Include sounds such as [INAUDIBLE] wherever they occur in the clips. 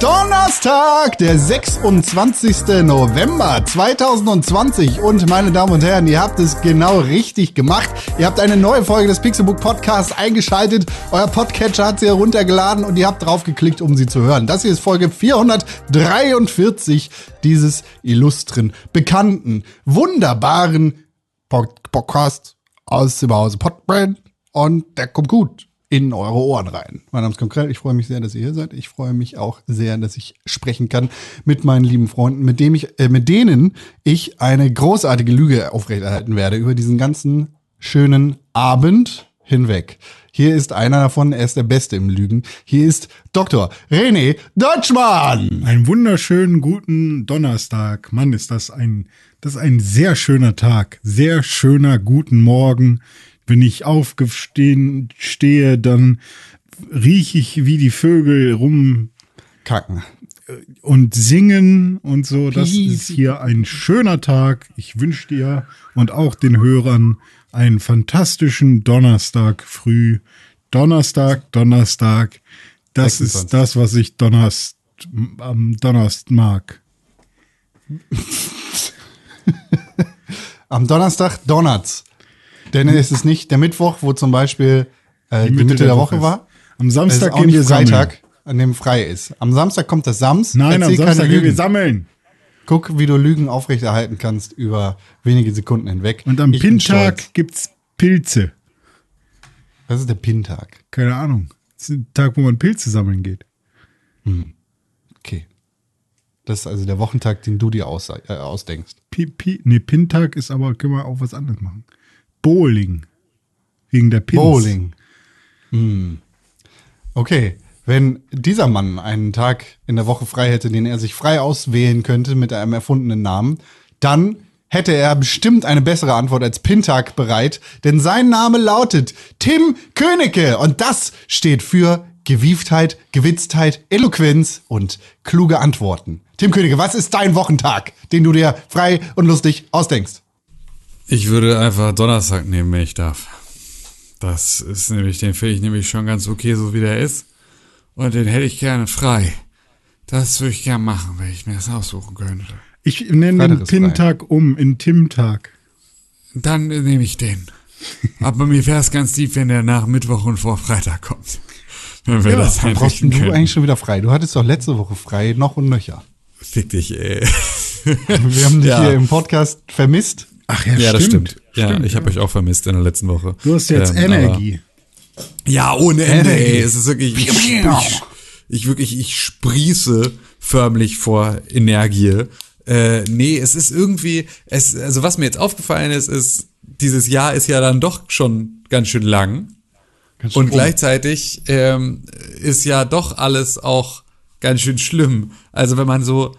Donnerstag, der 26. November 2020. Und meine Damen und Herren, ihr habt es genau richtig gemacht. Ihr habt eine neue Folge des Pixelbook Podcasts eingeschaltet. Euer Podcatcher hat sie heruntergeladen und ihr habt drauf geklickt, um sie zu hören. Das hier ist Folge 443 dieses illustren, bekannten, wunderbaren Pod Podcast aus dem Hause Podbrand. Und der kommt gut in eure Ohren rein. Mein Name ist Konkret. Ich freue mich sehr, dass ihr hier seid. Ich freue mich auch sehr, dass ich sprechen kann mit meinen lieben Freunden, mit dem ich, äh, mit denen ich eine großartige Lüge aufrechterhalten werde über diesen ganzen schönen Abend hinweg. Hier ist einer davon, er ist der Beste im Lügen. Hier ist Dr. René Deutschmann. Einen wunderschönen guten Donnerstag. Mann, ist das ein, das ist ein sehr schöner Tag. Sehr schöner guten Morgen. Wenn ich aufgestehen stehe, dann rieche ich, wie die Vögel rum Kacken. und singen und so. Das ist hier ein schöner Tag. Ich wünsche dir und auch den Hörern einen fantastischen Donnerstag früh. Donnerstag, Donnerstag. Das 26. ist das, was ich Donnerst, am Donnerst mag. Am Donnerstag donnert's. Denn es ist nicht der Mittwoch, wo zum Beispiel äh, die, Mitte, der, Woche ist. war. Am Samstag gehen wir nicht sammeln. Freitag, an dem frei ist. Am Samstag kommt das Sams. Nein, am Erzähl keine Samstag gehen wir sammeln. Guck, wie du Lügen aufrechterhalten kannst über wenige Sekunden hinweg. Und am Ich Pintag gibt's Pilze. Das ist der Pintag. Keine Ahnung. Das ist ein Tag, wo man Pilze sammeln geht. Okay. Das ist also der Wochentag, den du dir aus, äh, ausdenkst. Pi, Pi, nee, Pintag ist aber, können wir auch was anderes machen. Bowling. Wegen der Pins. Bowling. Hm. Okay. Wenn dieser Mann einen Tag in der Woche frei hätte, den er sich frei auswählen könnte mit einem erfundenen Namen, dann hätte er bestimmt eine bessere Antwort als Pintag bereit, denn sein Name lautet Tim Königke und das steht für Gewieftheit, Gewitztheit, Eloquenz und kluge Antworten. Tim Königke, was ist dein Wochentag, den du dir frei und lustig ausdenkst? Ich würde einfach Donnerstag nehmen, wenn ich darf. Das ist nämlich, den finde ich nämlich schon ganz okay, so wie der ist. Und den hätte ich gerne frei. Das würde ich gerne machen, wenn ich mir das aussuchen könnte. Ich nenne den. Pintag um in Timtag. Dann nehme ich den. Aber mir wäre es [LAUGHS] ganz lieb, wenn der nach Mittwoch und vor Freitag kommt. Wenn wir Ja, das Dann brauchst du können. eigentlich schon wieder frei. Du hattest doch letzte Woche frei, noch und nöcher. Fick dich, ey. [LAUGHS] Wir haben dich Ja. hier im Podcast vermisst. Ach ja, Ja, das stimmt. Ja, Stimmt, ich habe euch auch vermisst in der letzten Woche. Du hast jetzt Ähm, Energie. aber- Ja, ohne Ende, ey. Es ist wirklich, ich, ich, ich wirklich, ich sprieße förmlich vor Energie. Äh, nee, es ist irgendwie, es, also was mir jetzt aufgefallen ist, ist, dieses Jahr ist ja dann doch schon ganz schön lang. Ganz schön Und rum. gleichzeitig ähm, ist ja doch alles auch ganz schön schlimm. Also wenn man so,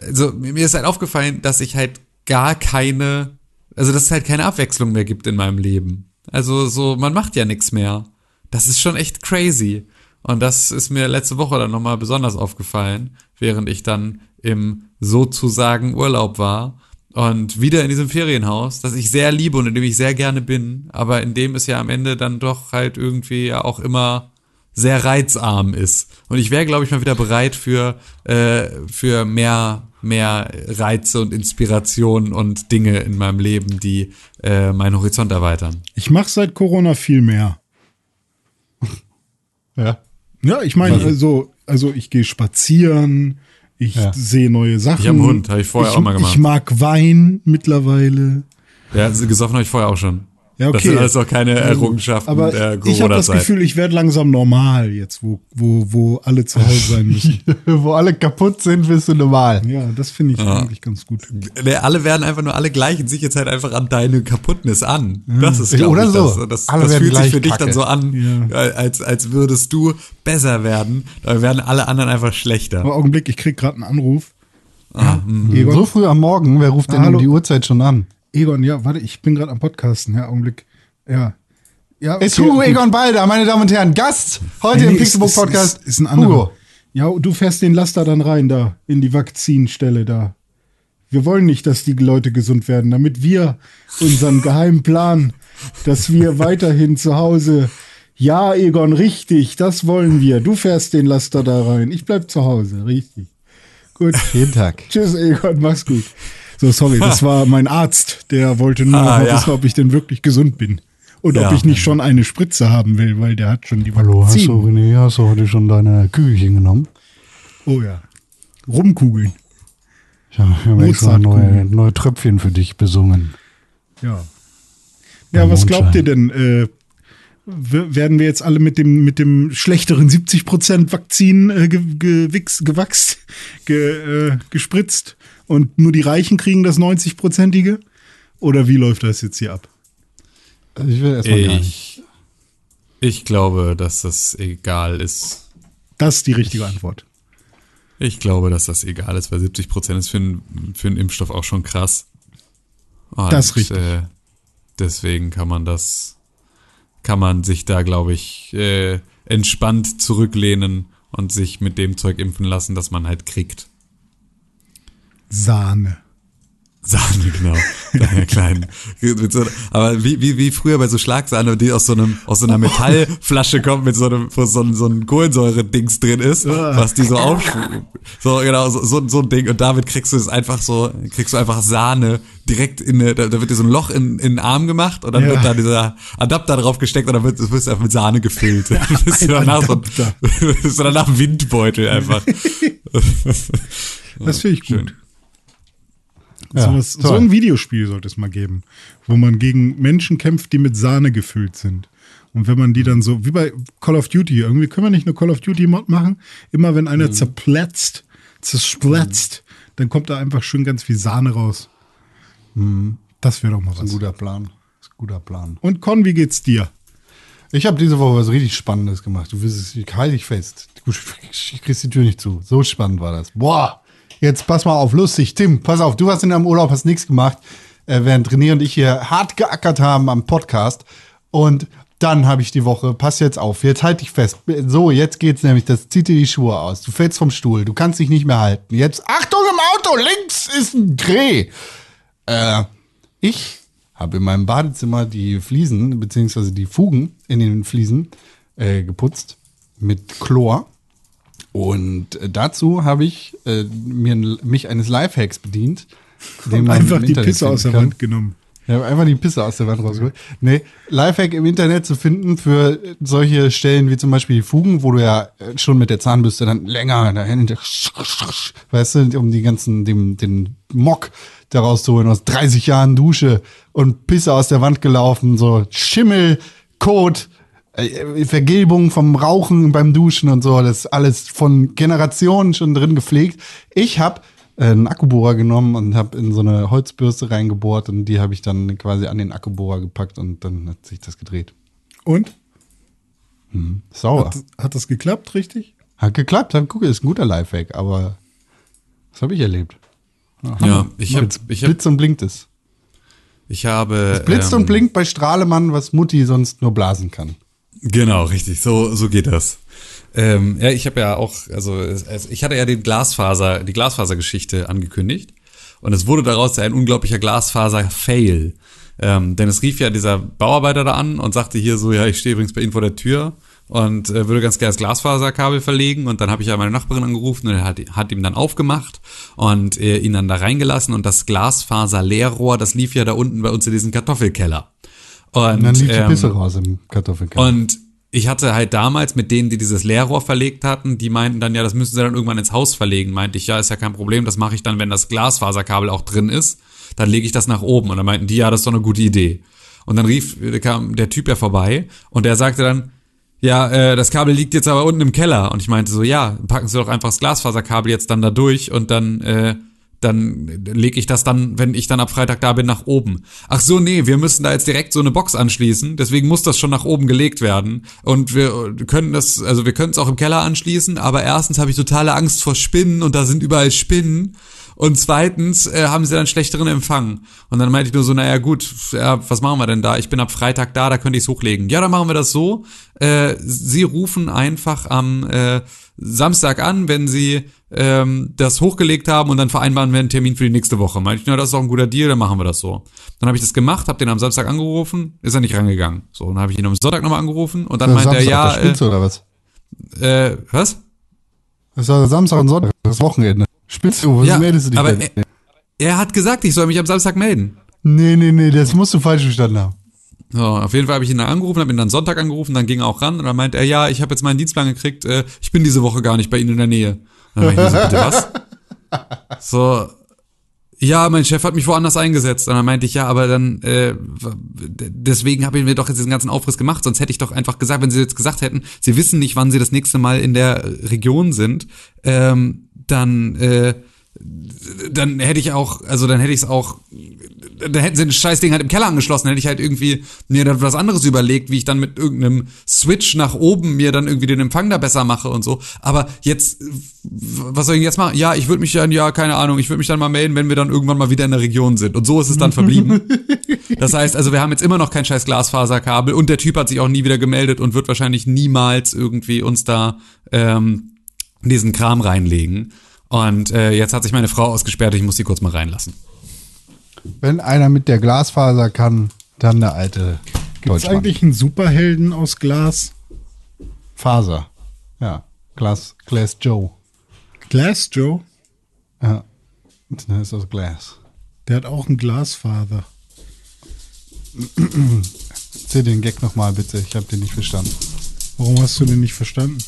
also mir ist halt aufgefallen, dass ich halt gar keine, also dass es halt keine Abwechslung mehr gibt in meinem Leben. Also so, man macht ja nichts mehr. Das ist schon echt crazy. Und das ist mir letzte Woche dann nochmal besonders aufgefallen, während ich dann im sozusagen Urlaub war und wieder in diesem Ferienhaus, das ich sehr liebe und in dem ich sehr gerne bin, aber in dem es ja am Ende dann doch halt irgendwie ja auch immer sehr reizarm ist. Und ich wäre, glaube ich, mal wieder bereit für, äh, für mehr, mehr Reize und Inspirationen und Dinge in meinem Leben, die äh, meinen Horizont erweitern. Ich mache seit Corona viel mehr. [LAUGHS] Ja. Ja, ich meine, also, also ich gehe spazieren, ich Ja. sehe neue Sachen. Ich hab einen Hund, hab ich vorher ich, auch mal gemacht. Ich mag Wein mittlerweile. Ja, also gesoffen habe ich vorher auch schon. Ja, okay. Das sind alles auch keine Errungenschaften Aber der ich habe das Corona-Zeit. Gefühl, ich werde langsam normal jetzt, wo, wo, wo alle zu Hause sein müssen. [LAUGHS] Wo alle kaputt sind, bist du normal. ja, das finde ich eigentlich ganz gut. Nee, alle werden einfach nur alle gleich und sich jetzt halt einfach an deine Kaputtnis an. Das ist, glaub Oder ich, so. das, das, Alle das fühlt sich für dich kacke. dann so an, Ja. als, als würdest du besser werden. Da werden alle anderen einfach schlechter. Aber Augenblick, ich krieg gerade einen Anruf. Ah, hm. Egon, So früh am Morgen, wer ruft denn Ah, hallo. um die Uhrzeit schon an? Egon, ja, warte, ich bin gerade am Podcasten. Ja, Augenblick. Ja. Ja, Ist okay, Hugo gut. Egon Balder, meine Damen und Herren, Gast heute Nee, im Pixelbook ist- Podcast. Ist, ist ein anderer. Hugo. Ja, du fährst den Laster dann rein da in die Vakzinstelle da. Wir wollen nicht, dass die Leute gesund werden, damit wir unseren geheimen Plan, dass wir [LAUGHS] weiterhin zu Hause Ja, Egon, richtig, das wollen wir. Du fährst den Laster da rein. Ich bleib zu Hause, richtig. Gut. Jeden Tag. Tschüss, Egon, mach's gut. So, sorry, das war mein Arzt. Der wollte nur Ah, noch ja. wissen, ob ich denn wirklich gesund bin. Und ob Ja. ich nicht schon eine Spritze haben will, weil der hat schon die Hallo, hast Vakzin. du, René, hast du heute schon deine Kügelchen genommen? Oh ja. Rumkugeln. Ja, ich habe extra neue, neue Tröpfchen für dich besungen. Ja. Ja, Beim was glaubt ihr denn? Äh, werden wir jetzt alle mit dem, mit dem schlechteren 70% Vakzin äh, ge, gewix, gewachst, ge, äh, gespritzt und nur die Reichen kriegen das 90-prozentige? Oder wie läuft das jetzt hier ab? Also ich will erstmal. Ich, ich glaube, dass das egal ist. Das ist die richtige Antwort. Ich glaube, dass das egal ist, weil 70 Prozent ist für, einen- für einen Impfstoff auch schon krass. Und, Das ist richtig. Äh, deswegen kann man das, kann man sich da, glaube ich, äh, entspannt zurücklehnen und sich mit dem Zeug impfen lassen, das man halt kriegt. Sahne. Sahne, genau. [LAUGHS] Deine kleinen. Aber wie, wie, wie früher bei so Schlagsahne, die aus so einem, aus so einer Metallflasche kommt mit so einem, wo so ein, so ein Kohlensäure-Dings drin ist, was die so auf, so, genau, so, so, so ein Ding. Und damit kriegst du es einfach so, kriegst du einfach Sahne direkt in eine, da, da wird dir so ein Loch in, in den Arm gemacht und dann Ja. wird da dieser Adapter drauf gesteckt und dann wird, wirst du einfach mit Sahne gefüllt. Ja, [LAUGHS] bist du danach so, bist [LAUGHS] du danach Windbeutel einfach. Das finde ich schön. Ja, so, was, so ein Videospiel sollte es mal geben, wo man gegen Menschen kämpft, die mit Sahne gefüllt sind. Und wenn man die dann so, wie bei Call of Duty, irgendwie können wir nicht eine Call of Duty Mod machen? Immer wenn einer zerplätzt, zersplätzt, dann kommt da einfach schön ganz viel Sahne raus. Das wäre doch mal was. ein guter Plan. Das ist ein guter Plan. Und Con, wie geht's dir? Ich habe diese Woche was richtig Spannendes gemacht. Du wirst es, ich halte dich fest. Du [LAUGHS] kriegst die Tür nicht zu. So spannend war das. Boah, jetzt pass mal auf, lustig. Tim, pass auf, du hast in deinem Urlaub, hast nichts gemacht, äh, während René und ich hier hart geackert haben am Podcast. Und dann habe ich die Woche, pass jetzt auf, jetzt halt dich fest. So, jetzt geht's nämlich, das zieht dir die Schuhe aus. Du fällst vom Stuhl, du kannst dich nicht mehr halten. Jetzt, Achtung im Auto, links ist ein Dreh. Äh, ich habe in meinem Badezimmer die Fliesen, beziehungsweise die Fugen in den Fliesen äh, geputzt mit Chlor. Und äh, dazu habe ich äh, mir, mich eines Lifehacks bedient. den man Einfach im die Pisse aus der. Wand genommen. Ich habe einfach die Pisse aus der Wand rausgeholt. Nee, Lifehack im Internet zu finden für solche Stellen wie zum Beispiel die Fugen, wo du ja äh, schon mit der Zahnbürste dann länger dahinter, weißt du, um die ganzen, dem, den Mock daraus zu holen aus 30 Jahren Dusche und Pisse aus der Wand gelaufen, so Schimmel, Kot, äh, Vergilbung vom Rauchen beim Duschen und so, das ist alles von Generationen schon drin gepflegt. Ich habe einen Akkubohrer genommen und habe in so eine Holzbürste reingebohrt und die habe ich dann quasi an den Akkubohrer gepackt und dann hat sich das gedreht. Und? Sauer. Hat, hat das geklappt, richtig? Hat geklappt, hat, guck, ist ein guter Lifehack, aber das habe ich erlebt. Ja, ich habe, habe, Blitz und blinkt es. ich habe. Blitzt ähm, und blinkt bei Strahlemann, was Mutti sonst nur blasen kann. Genau, richtig. So, so geht das. Ähm, ja, ich habe ja auch, also ich hatte ja den Glasfaser, die Glasfasergeschichte angekündigt und es wurde daraus ein unglaublicher Glasfaser-Fail. Ähm, denn es rief ja dieser Bauarbeiter da an und sagte hier so, ja, ich stehe übrigens bei Ihnen vor der Tür und äh, würde ganz gerne das Glasfaserkabel verlegen und dann habe ich ja meine Nachbarin angerufen und hat, hat ihm dann aufgemacht und äh, ihn dann da reingelassen und das Glasfaser-Leerrohr, das lief ja da unten bei uns in diesem Kartoffelkeller. Und, dann lief die ähm, Pisse raus im Kartoffelkeller. und ich hatte halt damals mit denen, die dieses Leerrohr verlegt hatten, die meinten dann, ja, das müssen sie dann irgendwann ins Haus verlegen. Meinte ich, ja, ist ja kein Problem, das mache ich dann, wenn das Glasfaserkabel auch drin ist. Dann lege ich das nach oben. Und dann meinten die, ja, das ist doch eine gute Idee. Und dann rief, kam der Typ ja vorbei und der sagte dann, ja, äh, das Kabel liegt jetzt aber unten im Keller. Und ich meinte so, ja, packen Sie doch einfach das Glasfaserkabel jetzt dann da durch und dann, äh, dann lege ich das dann, wenn ich dann ab Freitag da bin, nach oben. Ach so, nee, wir müssen da jetzt direkt so eine Box anschließen, deswegen muss das schon nach oben gelegt werden. Und wir können das, also wir können es auch im Keller anschließen, aber erstens habe ich totale Angst vor Spinnen und da sind überall Spinnen. Und zweitens äh, haben sie dann schlechteren Empfang. Und dann meinte ich nur so, naja gut, ja, was machen wir denn da? Ich bin ab Freitag da, da könnte ich es hochlegen. Ja, dann machen wir das so. Äh, sie rufen einfach am äh, Samstag an, wenn sie ähm, das hochgelegt haben und dann vereinbaren wir einen Termin für die nächste Woche. Meinte ich, na, das ist doch ein guter Deal, dann machen wir das so. Dann habe ich das gemacht, habe den am Samstag angerufen, ist er nicht rangegangen. So, dann habe ich ihn am Sonntag nochmal angerufen und dann Ja, meinte er, Samstag, ja, da spielst du, oder was? äh, äh, was? Das war Samstag und Sonntag, das Wochenende. Spielst du, was Ja, meldest du dich aber denn? er, er hat gesagt, ich soll mich am Samstag melden. Nee, nee, nee, das musst du falsch verstanden haben. So, auf jeden Fall habe ich ihn dann angerufen, habe ihn dann Sonntag angerufen, dann ging er auch ran und dann meinte er, ja, ich habe jetzt meinen Dienstplan gekriegt, äh, ich bin diese Woche gar nicht bei Ihnen in der Nähe. Dann war ich so, bitte was? [LAUGHS] So, ja, mein Chef hat mich woanders eingesetzt. Und dann meinte ich, ja, aber dann, äh, deswegen habe ich mir doch jetzt diesen ganzen Aufriss gemacht, sonst hätte ich doch einfach gesagt, wenn sie jetzt gesagt hätten, sie wissen nicht, wann sie das nächste Mal in der Region sind, ähm, dann, äh, dann hätte ich auch, also dann hätte ich es auch, dann hätten sie das Scheißding halt im Keller angeschlossen, dann hätte ich halt irgendwie mir dann was anderes überlegt, wie ich dann mit irgendeinem Switch nach oben mir dann irgendwie den Empfang da besser mache und so. Aber jetzt, was soll ich jetzt machen? Ja, ich würde mich dann, ja, keine Ahnung, ich würde mich dann mal melden, wenn wir dann irgendwann mal wieder in der Region sind. Und so ist es dann verblieben. [LAUGHS] Das heißt, also wir haben jetzt immer noch kein scheiß Glasfaserkabel und der Typ hat sich auch nie wieder gemeldet und wird wahrscheinlich niemals irgendwie uns da ähm, diesen Kram reinlegen. Und äh, jetzt hat sich meine Frau ausgesperrt, ich muss sie kurz mal reinlassen. Wenn einer mit der Glasfaser kann, dann der alte Ist Deutschmann. eigentlich ein Superhelden aus Glas? Faser. Ja, Glas, Glass Joe. Glass Joe? Ja, das ist aus Glas. Der hat auch einen Glasfaser. Erzähl den Gag nochmal bitte, ich habe den nicht verstanden. Warum hast du den nicht verstanden?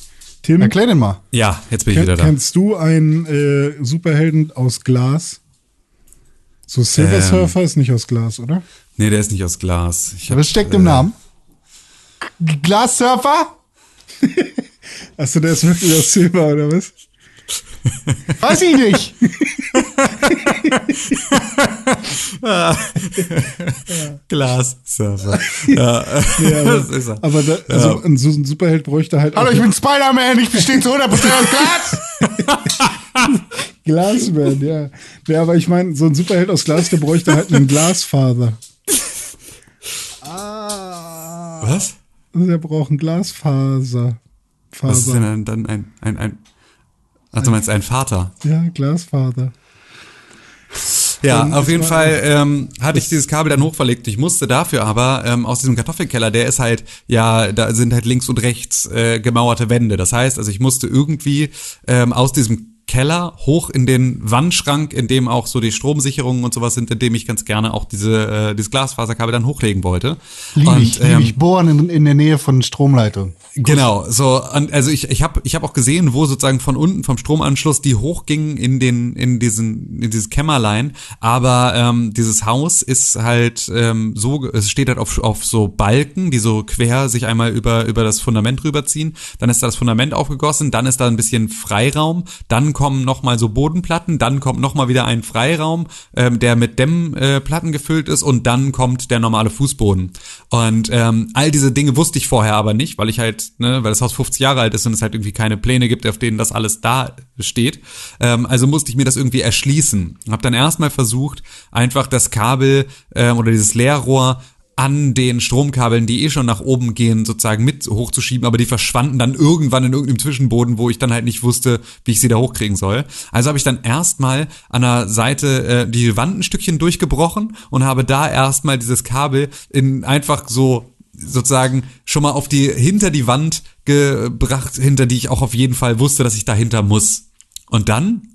Tim, Erklär den mal. Ja, jetzt bin ich kenn, wieder da. kennst du einen äh, Superhelden aus Glas? So Silver Ähm. Surfer ist nicht aus Glas, oder? Nee, der ist nicht aus Glas. Ich hab, Was steckt im äh, Namen? G- Glassurfer? [LAUGHS] Achso, der ist wirklich aus Silber, oder was? Weiß ich nicht. [LAUGHS] Glassurfer. ja, Ja, [LAUGHS] aber, das ist er. aber da, also ein, so ein Superheld bräuchte halt Hallo, auch ich bin Spider-Man, ich bestehe zu 100% aus Glas. [LAUGHS] Glasman, ja. Ja, aber ich meine, so ein Superheld aus Glas, der bräuchte halt einen Glasfaser. Was? Also der braucht einen Glasfaser. Was ist Faser. denn dann ein, ein, ein, ach, du meinst ein Vater? Ja, Glasfaser. Ja, Und auf es jeden Fall ähm, hatte ich dieses Kabel dann hochverlegt. Ich musste dafür aber ähm, aus diesem Kartoffelkeller, der ist halt, ja, da sind halt links und rechts äh, gemauerte Wände. Das heißt, also ich musste irgendwie ähm, aus diesem Keller hoch in den Wandschrank, in dem auch so die Stromsicherungen und sowas sind, in dem ich ganz gerne auch diese äh, dieses Glasfaserkabel dann hochlegen wollte. Lieb und, ich, lieb ähm, ich. Bohren in, in der Nähe von Stromleitung. Genau, so und also ich ich habe ich habe auch gesehen, wo sozusagen von unten vom Stromanschluss die hochgingen in den in diesen in dieses Kämmerlein, aber ähm, dieses Haus ist halt ähm, so es steht halt auf auf so Balken, die so quer sich einmal über über das Fundament rüberziehen, dann ist da das Fundament aufgegossen, dann ist da ein bisschen Freiraum, dann kommen noch mal so Bodenplatten, dann kommt noch mal wieder ein Freiraum, ähm, der mit Dämmplatten äh, gefüllt ist und dann kommt der normale Fußboden. Und ähm, all diese Dinge wusste ich vorher aber nicht, weil ich halt, ne, weil das Haus 50 Jahre alt ist und es halt irgendwie keine Pläne gibt, auf denen das alles da steht. Ähm, also musste ich mir das irgendwie erschließen. Hab dann erstmal versucht, einfach das Kabel ähm, oder dieses Leerrohr an den Stromkabeln, die eh schon nach oben gehen, sozusagen mit hochzuschieben, aber die verschwanden dann irgendwann in irgendeinem Zwischenboden, wo ich dann halt nicht wusste, wie ich sie da hochkriegen soll. Also habe ich dann erstmal an der Seite äh, die Wand ein Stückchen durchgebrochen und habe da erstmal dieses Kabel in einfach so sozusagen schon mal auf die hinter die Wand gebracht, hinter die ich auch auf jeden Fall wusste, dass ich dahinter muss. Und dann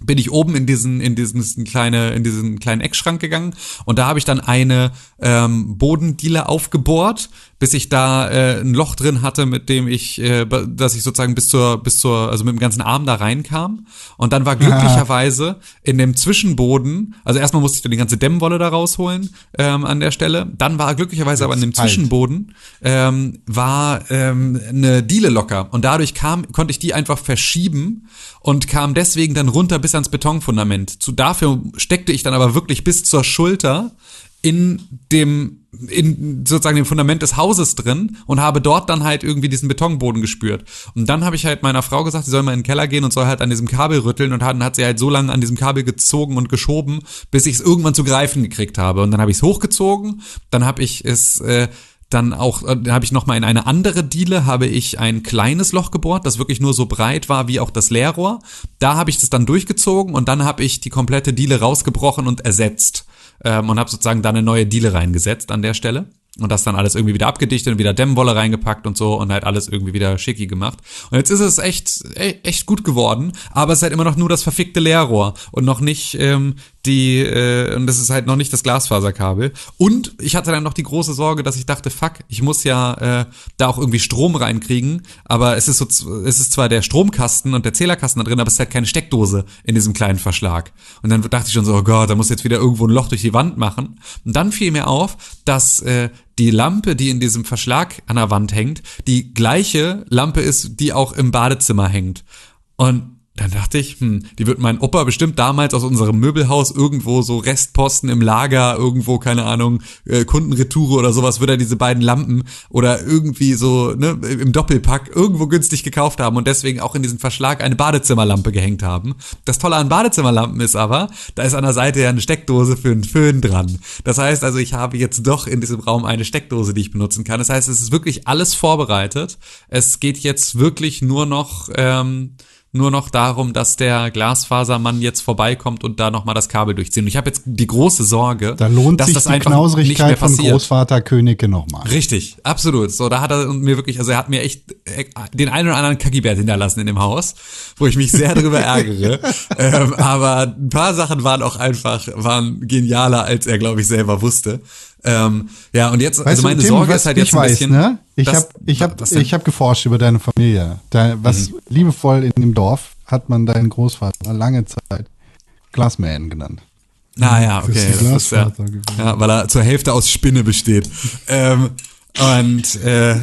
bin ich oben in diesen in diesen kleine in diesen kleinen Eckschrank gegangen und da habe ich dann eine ähm, Bodendiele aufgebohrt, bis ich da äh, ein Loch drin hatte, mit dem ich, äh, dass ich sozusagen bis zur bis zur also mit dem ganzen Arm da reinkam und dann war glücklicherweise in dem Zwischenboden, also erstmal musste ich dann die ganze Dämmwolle da rausholen ähm, an der Stelle, dann war glücklicherweise aber in dem kalt. Zwischenboden ähm, war ähm, eine Diele locker und dadurch kam konnte ich die einfach verschieben und kam deswegen dann runter bis ans Betonfundament. Zu dafür steckte ich dann aber wirklich bis zur Schulter in dem in sozusagen dem Fundament des Hauses drin und habe dort dann halt irgendwie diesen Betonboden gespürt. Und dann habe ich halt meiner Frau gesagt, sie soll mal in den Keller gehen und soll halt an diesem Kabel rütteln und dann hat sie halt so lange an diesem Kabel gezogen und geschoben, bis ich es irgendwann zu greifen gekriegt habe. Und dann habe ich es hochgezogen, dann habe ich es äh, dann auch, äh, da habe ich nochmal in eine andere Diele, habe ich ein kleines Loch gebohrt, das wirklich nur so breit war wie auch das Leerrohr. Da habe ich das dann durchgezogen und dann habe ich die komplette Diele rausgebrochen und ersetzt ähm, und habe sozusagen da eine neue Diele reingesetzt an der Stelle und das dann alles irgendwie wieder abgedichtet und wieder Dämmwolle reingepackt und so und halt alles irgendwie wieder schicki gemacht. Und jetzt ist es echt, e-, echt gut geworden, aber es ist halt immer noch nur das verfickte Leerrohr und noch nicht ähm, die, äh, und das ist halt noch nicht das Glasfaserkabel. Und ich hatte dann noch die große Sorge, dass ich dachte, fuck, ich muss ja äh, da auch irgendwie Strom reinkriegen, aber es ist so, es ist zwar der Stromkasten und der Zählerkasten da drin, aber es ist halt keine Steckdose in diesem kleinen Verschlag. Und dann dachte ich schon so, oh Gott, da muss jetzt wieder irgendwo ein Loch durch die Wand machen. Und dann fiel mir auf, dass äh, die Lampe, die in diesem Verschlag an der Wand hängt, die gleiche Lampe ist, die auch im Badezimmer hängt. Und dann dachte ich, hm, die wird mein Opa bestimmt damals aus unserem Möbelhaus irgendwo so Restposten im Lager, irgendwo, keine Ahnung, äh, Kundenretoure oder sowas, würde er diese beiden Lampen oder irgendwie so ne, im Doppelpack irgendwo günstig gekauft haben und deswegen auch in diesen Verschlag eine Badezimmerlampe gehängt haben. Das Tolle an Badezimmerlampen ist aber, da ist an der Seite ja eine Steckdose für einen Föhn dran. Das heißt also, ich habe jetzt doch in diesem Raum eine Steckdose, die ich benutzen kann. Das heißt, es ist wirklich alles vorbereitet. Es geht jetzt wirklich nur noch... Ähm, nur noch darum, dass der Glasfasermann jetzt vorbeikommt und da nochmal das Kabel durchziehen. Und ich habe jetzt die große Sorge, da lohnt dass sich das die einfach Knauserigkeit nicht mehr von passiert. Großvater Königke nochmal. Richtig, absolut. So, da hat er mir wirklich, also er hat mir echt äh, den einen oder anderen Kackibert hinterlassen in dem Haus, wo ich mich sehr darüber ärgere. [LAUGHS] ähm, aber ein paar Sachen waren auch einfach, waren genialer, als er, glaube ich, selber wusste. Ähm, ja, und jetzt, Weißt also du, meine Tim, Sorge ist halt ich jetzt ein weiß, bisschen. ne? Ich habe ich hab, ich hab geforscht über deine Familie. Dein, was Mhm. liebevoll in dem Dorf hat man deinen Großvater lange Zeit Glassman genannt. Naja, ist okay, das ist ja, ja, weil er zur Hälfte aus Spinne besteht. ähm, und äh,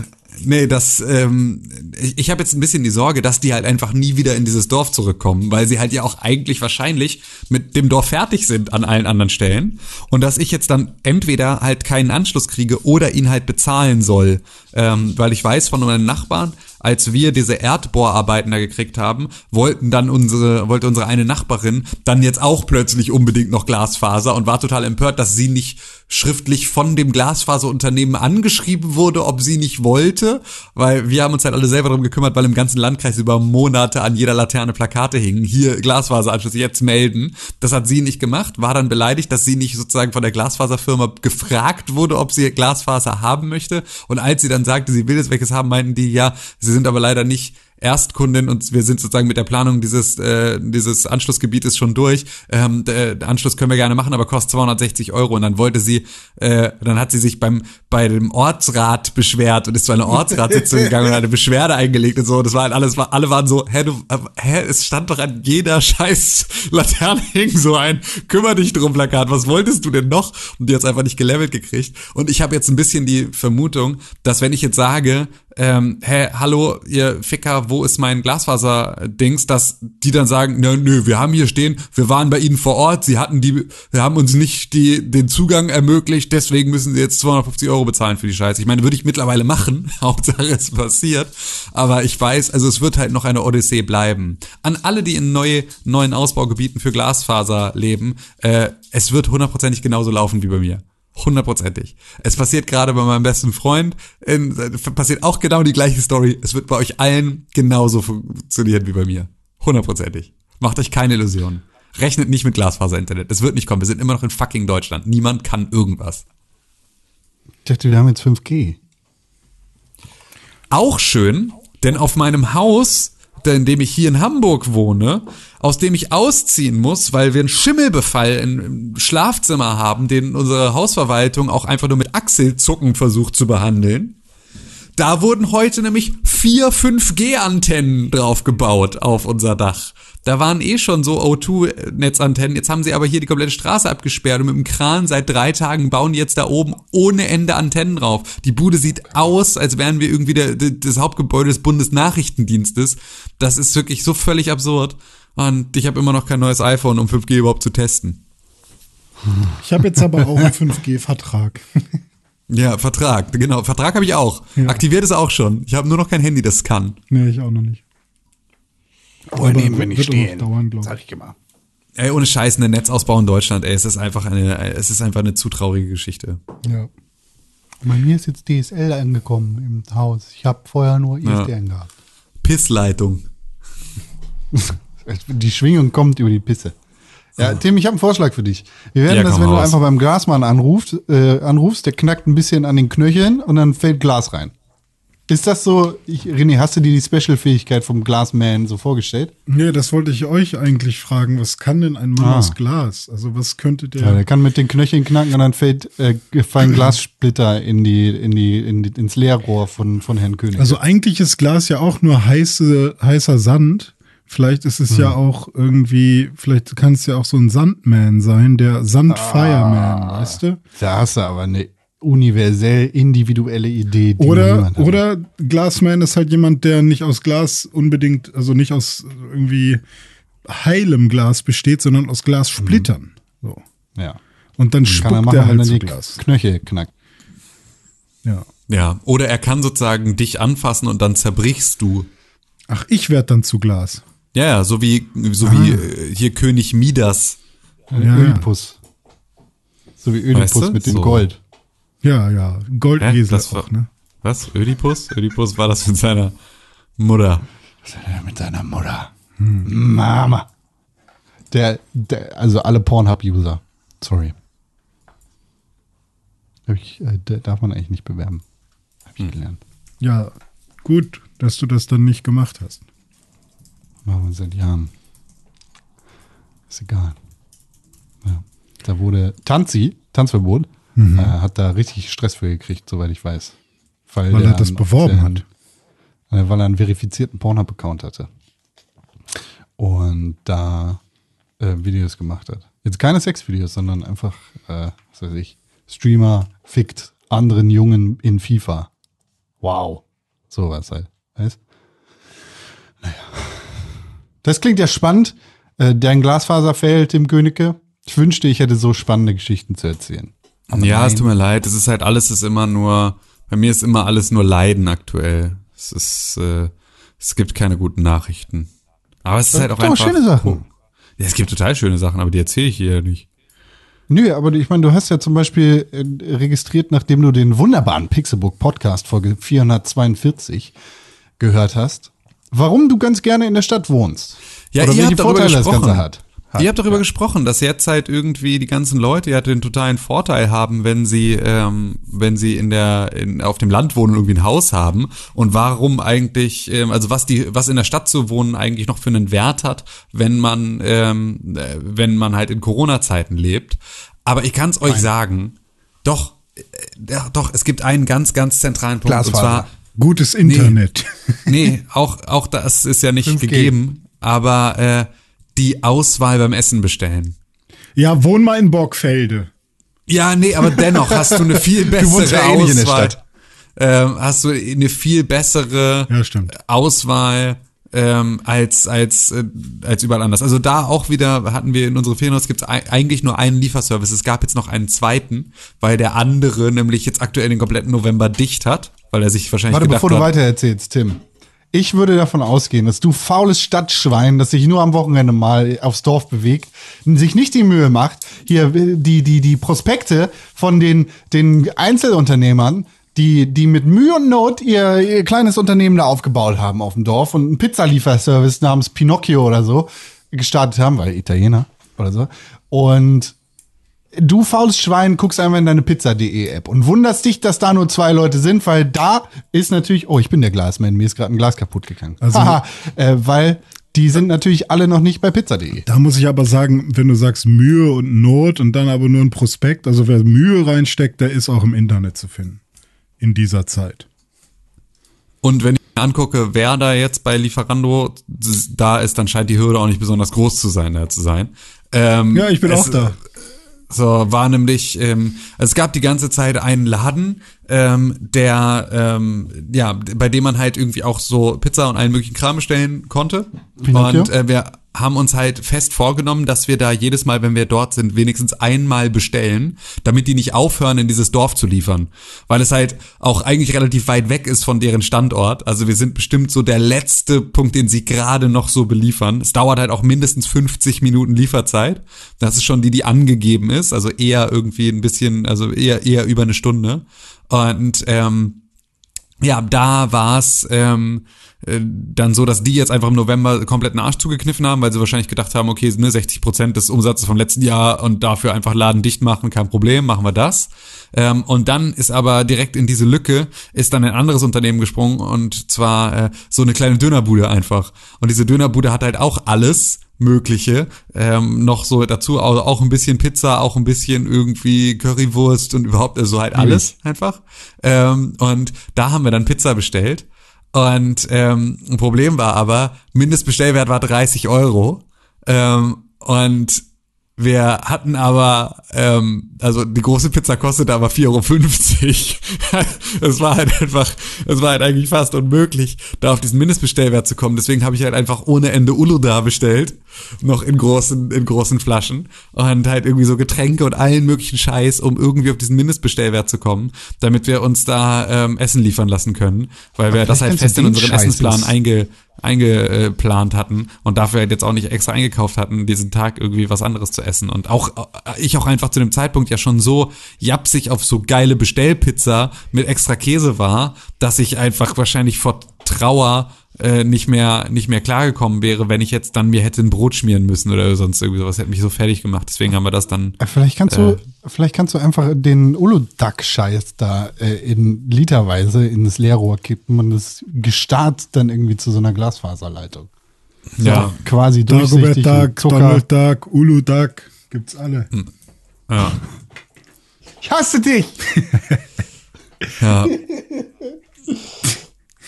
nee, das, ähm, ich, ich habe jetzt ein bisschen die Sorge, dass die halt einfach nie wieder in dieses Dorf zurückkommen, weil sie halt ja auch eigentlich wahrscheinlich mit dem Dorf fertig sind an allen anderen Stellen. Und dass ich jetzt dann entweder halt keinen Anschluss kriege oder ihn halt bezahlen soll, ähm, weil ich weiß von meinen Nachbarn, als wir diese Erdbohrarbeiten da gekriegt haben, wollten dann unsere, wollte unsere eine Nachbarin dann jetzt auch plötzlich unbedingt noch Glasfaser und war total empört, dass sie nicht schriftlich von dem Glasfaserunternehmen angeschrieben wurde, ob sie nicht wollte, weil wir haben uns halt alle selber darum gekümmert, weil im ganzen Landkreis über Monate an jeder Laterne Plakate hingen, hier Glasfaseranschluss, jetzt melden. Das hat sie nicht gemacht, war dann beleidigt, dass sie nicht sozusagen von der Glasfaserfirma gefragt wurde, ob sie Glasfaser haben möchte. Und als sie dann sagte, sie will jetzt welches haben, meinten die, ja, sie sind aber leider nicht Erstkundin und wir sind sozusagen mit der Planung dieses äh, dieses Anschlussgebietes schon durch. Ähm, der der Anschluss können wir gerne machen, aber kostet 260 Euro. Und dann wollte sie, äh, dann hat sie sich beim bei dem Ortsrat beschwert und ist zu einer Ortsratssitzung [LAUGHS] gegangen und hat eine Beschwerde eingelegt und so. Das war halt alles, war, alle waren so, hä, du, äh, hä, es stand doch an jeder scheiß Laterne [LAUGHS] hing so ein, kümmer dich drum Plakat. Was wolltest du denn noch? Und die hat's einfach nicht gelevelt gekriegt. Und ich habe jetzt ein bisschen die Vermutung, dass wenn ich jetzt sage, ähm, hä, hallo, ihr Ficker, wo ist mein Glasfaser-Dings, dass die dann sagen, nö, nö, wir haben hier stehen, wir waren bei ihnen vor Ort, sie hatten die, wir haben uns nicht die, den Zugang ermöglicht, deswegen müssen sie jetzt 250 Euro bezahlen für die Scheiße. Ich meine, würde ich mittlerweile machen, [LAUGHS] Hauptsache es passiert, aber ich weiß, also es wird halt noch eine Odyssee bleiben. An alle, die in neue, neuen Ausbaugebieten für Glasfaser leben, äh, es wird hundertprozentig genauso laufen wie bei mir. Hundertprozentig. Es passiert gerade bei meinem besten Freund, in, passiert auch genau die gleiche Story. Es wird bei euch allen genauso funktionieren wie bei mir. Hundertprozentig. Macht euch keine Illusionen. Rechnet nicht mit Glasfaser-Internet. Das wird nicht kommen. Wir sind immer noch in fucking Deutschland. Niemand kann irgendwas. Ich dachte, wir haben jetzt 5G. Auch schön, denn auf meinem Haus, in dem ich hier in Hamburg wohne, aus dem ich ausziehen muss, weil wir einen Schimmelbefall im Schlafzimmer haben, den unsere Hausverwaltung auch einfach nur mit Achselzucken versucht zu behandeln. Da wurden heute nämlich vier 5G-Antennen drauf gebaut auf unser Dach. Da waren eh schon so O2-Netzantennen. Jetzt haben sie aber hier die komplette Straße abgesperrt und mit dem Kran seit drei Tagen bauen die jetzt da oben ohne Ende Antennen drauf. Die Bude sieht aus, als wären wir irgendwie der, der, das Hauptgebäude des Bundesnachrichtendienstes. Das ist wirklich so völlig absurd. Und ich habe immer noch kein neues iPhone, um 5G überhaupt zu testen. Ich habe jetzt aber auch einen 5G-Vertrag. [LAUGHS] Ja, Vertrag, genau. Vertrag habe ich auch. Ja. Aktiviert ist auch schon. Ich habe nur noch kein Handy, das kann. nee, ich auch noch nicht. Wohl Aber nehmen glaub ich. Sag ich immer. Ey, ohne Scheiß, eine Netzausbau in Deutschland, ey, es ist einfach eine, es ist einfach eine zu traurige Geschichte. Ja. Bei mir ist jetzt DSL angekommen im Haus. Ich habe vorher nur ISDN gehabt. Pissleitung. [LAUGHS] Die Schwingung kommt über die Pisse. Ja, Tim, ich habe einen Vorschlag für dich. Wir werden Ja, das, wenn du raus. einfach beim Glasmann anrufst, äh, anrufst, der knackt ein bisschen an den Knöcheln und dann fällt Glas rein. Ist das so, ich, René, hast du dir die Special-Fähigkeit vom Glasman so vorgestellt? Nee, das wollte ich euch eigentlich fragen. Was kann denn ein Mann Ah. aus Glas? Also was könnte der... Ja, der kann mit den Knöcheln knacken und dann fällt, äh, fallen [CLEARS THROAT] Glassplitter in die, in die, in die, ins Leerrohr von, von Herrn König. Also eigentlich ist Glas ja auch nur heiße, heißer Sand. Vielleicht ist es ja auch irgendwie, vielleicht kann es ja auch so ein Sandman sein, der Sandfireman, weißt du? da hast du aber eine universell individuelle Idee. Die Oder, oder Glasman ist halt jemand, der nicht aus Glas unbedingt, also nicht aus irgendwie heilem Glas besteht, sondern aus Glassplittern. So. Ja. Und dann Kann er spuckt machen, er wenn halt er zu die Glas. Knöchel knackt. Ja. Ja. Oder er kann sozusagen dich anfassen und dann zerbrichst du. Ach, ich werde dann zu Glas. Ja, ja, so wie, so wie äh, hier König Midas. Ja, ja. Ödipus. So wie Ödipus Weißt du? mit dem So. Gold. Ja, ja. Goldesel Das auch, war- ne? Was? Ödipus? Ödipus war das mit seiner Mutter. Mit seiner Mutter. Mama. Der, der, also alle Pornhub-User. Sorry. Hab ich, äh, da darf man eigentlich nicht bewerben. Hab ich gelernt. Ja, gut, dass du das dann nicht gemacht hast. Machen wir seit Jahren. Ist egal. Ja. Da wurde Tanzi, Tanzverbot, äh, hat da richtig Stress für gekriegt, soweit ich weiß. Weil der er das einen beworben hat. äh, weil er einen verifizierten Pornhub-Account hatte. Und da äh, Videos gemacht hat. Jetzt keine Sexvideos, sondern einfach, äh, was weiß ich, Streamer fickt anderen Jungen in FIFA. Wow. Sowas halt. Weißt? Naja. Das klingt ja spannend. Äh, dein Glasfaser fällt, Tim Königke. Ich wünschte, ich hätte so spannende Geschichten zu erzählen. Ja, es tut mir leid. Es ist halt alles ist immer nur, bei mir ist immer alles nur Leiden aktuell. Es ist, äh, es gibt keine guten Nachrichten. Aber es ist halt auch Doch, einfach. schöne Sachen. Ja, es gibt total schöne Sachen, aber die erzähle ich hier ja nicht. Nö, aber ich meine, du hast ja zum Beispiel äh, registriert, nachdem du den wunderbaren Pixelbook Podcast Folge 442 gehört hast, warum du ganz gerne in der Stadt wohnst. Ja, Oder ihr welche habt Vorteile das. Ganze hat. Hat. Ihr habt darüber gesprochen, dass jetzt halt irgendwie die ganzen Leute ja den totalen Vorteil haben, wenn sie, ähm, wenn sie in der, in, auf dem Land wohnen und irgendwie ein Haus haben und warum eigentlich, ähm, also was die, was in der Stadt zu wohnen eigentlich noch für einen Wert hat, wenn man, ähm, äh, wenn man halt in Corona-Zeiten lebt. Aber ich kann es euch sagen, doch, äh, ja, doch, es gibt einen ganz, ganz zentralen Punkt und Glasfaser. zwar Gutes Internet. Nee, auch, auch das ist ja nicht 5G. gegeben, aber äh, die Auswahl beim Essen bestellen. Ja, wohn mal in Borgfelde. Ja, nee, aber dennoch hast du eine viel [LAUGHS] bessere eh nicht in der Auswahl. Stadt. Ähm, hast du eine viel bessere Ja. Auswahl ähm, als als äh, als überall anders. Also da auch wieder hatten wir in unsere Ferienhaus gibt's ei- eigentlich nur einen Lieferservice. Es gab jetzt noch einen zweiten, weil der andere nämlich jetzt aktuell den kompletten November dicht hat, weil er sich wahrscheinlich Warte, bevor du hat, weiter erzählst, Tim. Ich würde davon ausgehen, dass du faules Stadtschwein, das sich nur am Wochenende mal aufs Dorf bewegt, sich nicht die Mühe macht, hier äh, die, die, die Prospekte von den, den Einzelunternehmern, die, die mit Mühe und Not ihr, ihr kleines Unternehmen da aufgebaut haben auf dem Dorf und einen Pizzalieferservice namens Pinocchio oder so gestartet haben, weil Italiener oder so. Und du faules Schwein guckst einfach in deine Pizza.de App und wunderst dich, dass da nur zwei Leute sind, weil da ist natürlich, oh, ich bin der Glasman, mir ist gerade ein Glas kaputt gegangen. Also- Haha, äh, weil die sind natürlich alle noch nicht bei Pizza.de. Da muss ich aber sagen, wenn du sagst Mühe und Not und dann aber nur ein Prospekt, also wer Mühe reinsteckt, der ist auch im Internet zu finden. In dieser Zeit. Und wenn ich mir angucke, wer da jetzt bei Lieferando da ist, dann scheint die Hürde auch nicht besonders groß zu sein, da zu sein. Ähm, Ja, ich bin es- auch da. So, war nämlich, ähm, also es gab die ganze Zeit einen Laden, ähm, der, ähm, ja, bei dem man halt irgendwie auch so Pizza und allen möglichen Kram bestellen konnte. Pinocchio? Und äh, wir haben uns halt fest vorgenommen, dass wir da jedes Mal, wenn wir dort sind, wenigstens einmal bestellen, damit die nicht aufhören, in dieses Dorf zu liefern. Weil es halt auch eigentlich relativ weit weg ist von deren Standort. Also wir sind bestimmt so der letzte Punkt, den sie gerade noch so beliefern. Es dauert halt auch mindestens 50 Minuten Lieferzeit. Das ist schon die, die angegeben ist. Also eher irgendwie ein bisschen, also eher, eher über eine Stunde. Und ähm, ja, da war's ähm, äh, dann so, dass die jetzt einfach im November komplett einen Arsch zugekniffen haben, weil sie wahrscheinlich gedacht haben, okay, ne, 60 Prozent des Umsatzes vom letzten Jahr und dafür einfach Laden dicht machen, kein Problem, machen wir das. Ähm, und dann ist aber direkt in diese Lücke ist dann ein anderes Unternehmen gesprungen und zwar äh, so eine kleine Dönerbude einfach. Und diese Dönerbude hat halt auch alles Mögliche. Ähm, noch so dazu auch, auch ein bisschen Pizza, auch ein bisschen irgendwie Currywurst und überhaupt, also halt alles einfach. Ähm, und da haben wir dann Pizza bestellt. Und ähm, ein Problem war aber, Mindestbestellwert war 30 Euro. Ähm, und wir hatten aber, ähm, also die große Pizza kostete aber 4,50 Euro. [LAUGHS] Es war halt einfach, es war halt eigentlich fast unmöglich, da auf diesen Mindestbestellwert zu kommen. Deswegen habe ich halt einfach ohne Ende Uluda bestellt, noch in großen, in großen Flaschen und halt irgendwie so Getränke und allen möglichen Scheiß, um irgendwie auf diesen Mindestbestellwert zu kommen, damit wir uns da ähm, Essen liefern lassen können, weil wir Aber das halt fest in unseren Scheiß Essensplan ist- einge, eingeplant hatten und dafür halt jetzt auch nicht extra eingekauft hatten, diesen Tag irgendwie was anderes zu essen. Und auch äh, ich auch einfach zu dem Zeitpunkt ja schon so japsig auf so geile Bestellpizza mit extra Käse war, dass ich einfach wahrscheinlich vor Trauer äh, nicht mehr nicht mehr klargekommen wäre, wenn ich jetzt dann mir hätte ein Brot schmieren müssen oder sonst irgendwie sowas. Hätte mich so fertig gemacht. Deswegen haben wir das dann. Äh, Vielleicht kannst du, vielleicht kannst du einfach den Uludag-Scheiß da äh, in literweise ins Leerrohr kippen und das gestarrt dann irgendwie zu so einer Glasfaserleitung. So, Ja. Quasi durchsichtig. Dagobert Duck, Zucker. Donald Duck, Ulu Duck, gibt's alle. Ja. Ich hasse dich! Ja. [LAUGHS]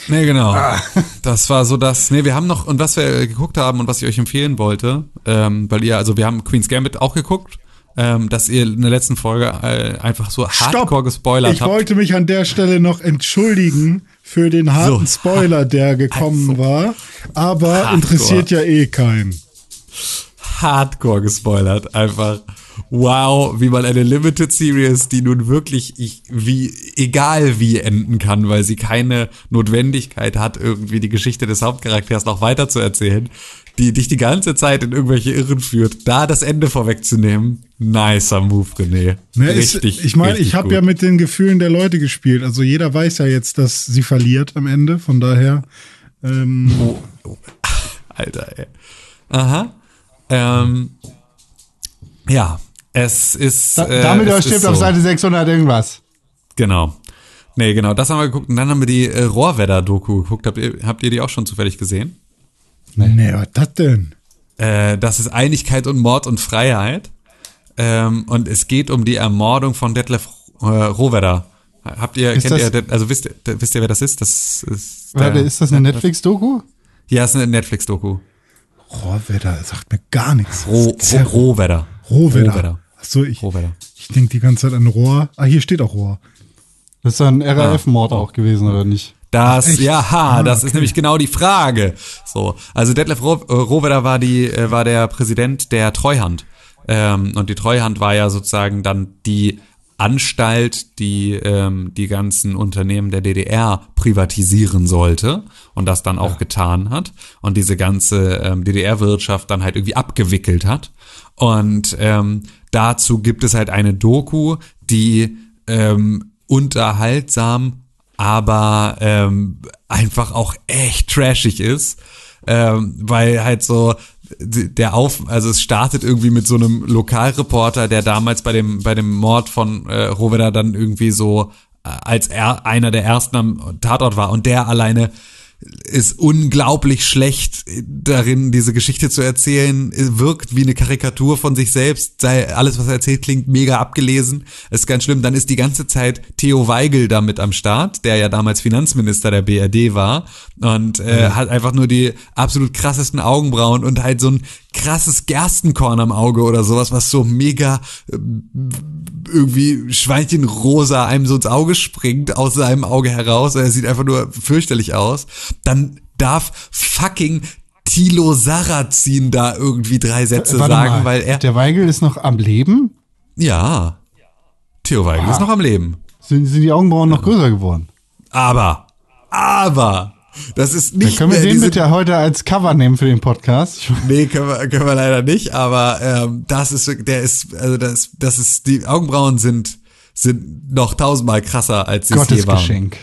Nee, genau. [LAUGHS] Das war so das. Nee, wir haben noch, und was wir geguckt haben und was ich euch empfehlen wollte, ähm, weil ihr, also wir haben Queen's Gambit auch geguckt, ähm, dass ihr in der letzten Folge äh, einfach so hardcore gespoilert Ich habt. wollte mich an der Stelle noch entschuldigen für den harten So. Spoiler, der gekommen Also. war. Aber Hardcore. interessiert ja eh keinen. hardcore gespoilert. Einfach, wow, wie man eine Limited Series, die nun wirklich ich, wie, egal wie enden kann, weil sie keine Notwendigkeit hat, irgendwie die Geschichte des Hauptcharakters noch weiter zu erzählen, die dich die ganze Zeit in irgendwelche Irren führt, da das Ende vorwegzunehmen. Nicer Move, René. Ne, ist, richtig. ich meine, ich habe ja mit den Gefühlen der Leute gespielt. Also jeder weiß ja jetzt, dass sie verliert am Ende. Von daher. Ähm, Oh, oh. Alter, ey. Aha. Ähm, ja, es ist. Da, äh, damit es stirbt ist auf so. Seite 600 irgendwas. Genau. Nee, genau, das haben wir geguckt. Und dann haben wir die äh, Rohrwedder-Doku geguckt. Habt ihr, habt ihr die auch schon zufällig gesehen? nee, was das denn? Äh, das ist Einigkeit und Mord und Freiheit. Ähm, und es geht um die Ermordung von Detlef äh, Rohwedder. Habt ihr, Ist kennt ihr, also wisst ihr, wisst ihr, wer das ist? Das ist, der- Warte, ist das eine Netflix-Doku? Ja, ist eine Netflix-Doku. Rohrwetter sagt mir gar nichts. Roh, Roh, Rohwedder. Rohwetter. Rohwedder. Achso, ich, ich denke die ganze Zeit an Rohr. Ah, hier steht auch Rohr. Das ist doch ein RAF-Mord Ah. auch gewesen, oder nicht? Das, Echt? ja, ha, Ah, das ist okay. nämlich genau die Frage. So, also Detlef Roh, äh, Rohwedder war die, äh, war der Präsident der Treuhand. Ähm, und die Treuhand war ja sozusagen dann die Anstalt, die ähm, die ganzen Unternehmen der DDR privatisieren sollte und das dann auch getan hat und diese ganze ähm, DDR-Wirtschaft dann halt irgendwie abgewickelt hat. Und ähm, dazu gibt es halt eine Doku, die ähm, unterhaltsam, aber ähm, einfach auch echt trashig ist, ähm, weil halt so der auf, also es startet irgendwie mit so einem Lokalreporter, der damals bei dem bei dem Mord von äh, Rohwedder dann irgendwie so äh, als er einer der ersten am Tatort war und der alleine ist unglaublich schlecht darin, diese Geschichte zu erzählen, wirkt wie eine Karikatur von sich selbst, sei alles, was er erzählt, klingt mega abgelesen, ist ganz schlimm. Dann ist die ganze Zeit Theo Weigel damit am Start, der ja damals Finanzminister der BRD war und äh, hat einfach nur die absolut krassesten Augenbrauen und halt so ein krasses Gerstenkorn am Auge oder sowas, was so mega äh, irgendwie Schweinchenrosa einem so ins Auge springt, aus seinem Auge heraus. Er sieht einfach nur fürchterlich aus. Dann darf fucking Tilo Sarrazin da irgendwie drei Sätze Warte sagen, mal, weil er. Der Weigel ist noch am Leben? Ja. Theo Weigel ist noch am Leben. Sind, sind die Augenbrauen noch größer geworden? Aber, aber, das ist Dann nicht können wir den bitte heute als Cover nehmen für den Podcast. [LAUGHS] Nee, können wir, können wir leider nicht, aber ähm, das ist, der ist, also das, das ist, die Augenbrauen sind, sind noch tausendmal krasser, als sie es je waren. Gottesgeschenk.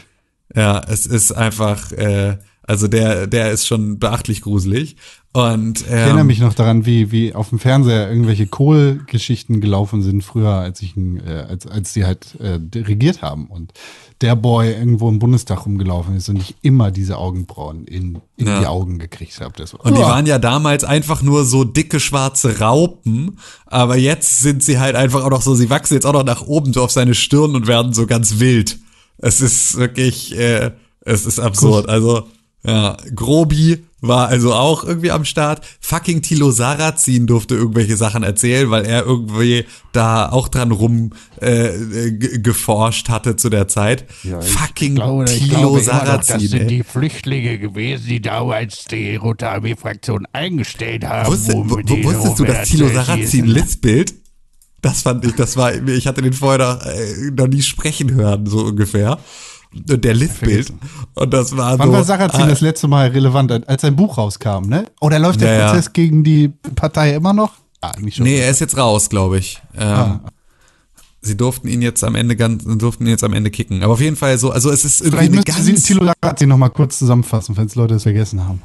Ja, es ist einfach, äh, also der, der ist schon beachtlich gruselig. Und Ich erinnere ähm, mich noch daran, wie, wie auf dem Fernseher irgendwelche Kohl-Geschichten gelaufen sind früher, als ich, äh, als, als die halt äh, regiert haben und der Boy irgendwo im Bundestag rumgelaufen ist und ich immer diese Augenbrauen in, in Ja. die Augen gekriegt habe. Das war, Und die waren ja damals einfach nur so dicke schwarze Raupen, aber jetzt sind sie halt einfach auch noch so, sie wachsen jetzt auch noch nach oben so auf seine Stirn und werden so ganz wild. Es ist wirklich, äh, es ist absurd. Also, ja, Grobi war also auch irgendwie am Start. Fucking Tilo Sarrazin durfte irgendwelche Sachen erzählen, weil er irgendwie da auch dran rum äh, äh, ge- geforscht hatte zu der Zeit. Fucking glaube, Tilo noch, das Sarrazin. sind die Flüchtlinge gewesen, die damals die Rote Armee-Fraktion eingestellt haben. Wusste, wo, wusstest du, dass Tilo Sarrazin. Lispelt? Das fand ich, das war, ich hatte den vorher noch, äh, noch nie sprechen hören, so ungefähr. Und der Lispelt. Und das war Wann so. war Sarrazin ah, das letzte Mal relevant, als sein Buch rauskam, ne? Oder läuft der Ja. Prozess gegen die Partei immer noch? Ah, eigentlich schon. Nee, er ist jetzt raus, glaube ich. Ähm, Ah. Sie durften ihn jetzt am Ende ganz, durften ihn jetzt am Ende kicken. Aber auf jeden Fall so, also es ist irgendwie Vielleicht eine müsste sie ganz, Tilo Sarrazin noch mal kurz zusammenfassen, falls Leute es vergessen haben.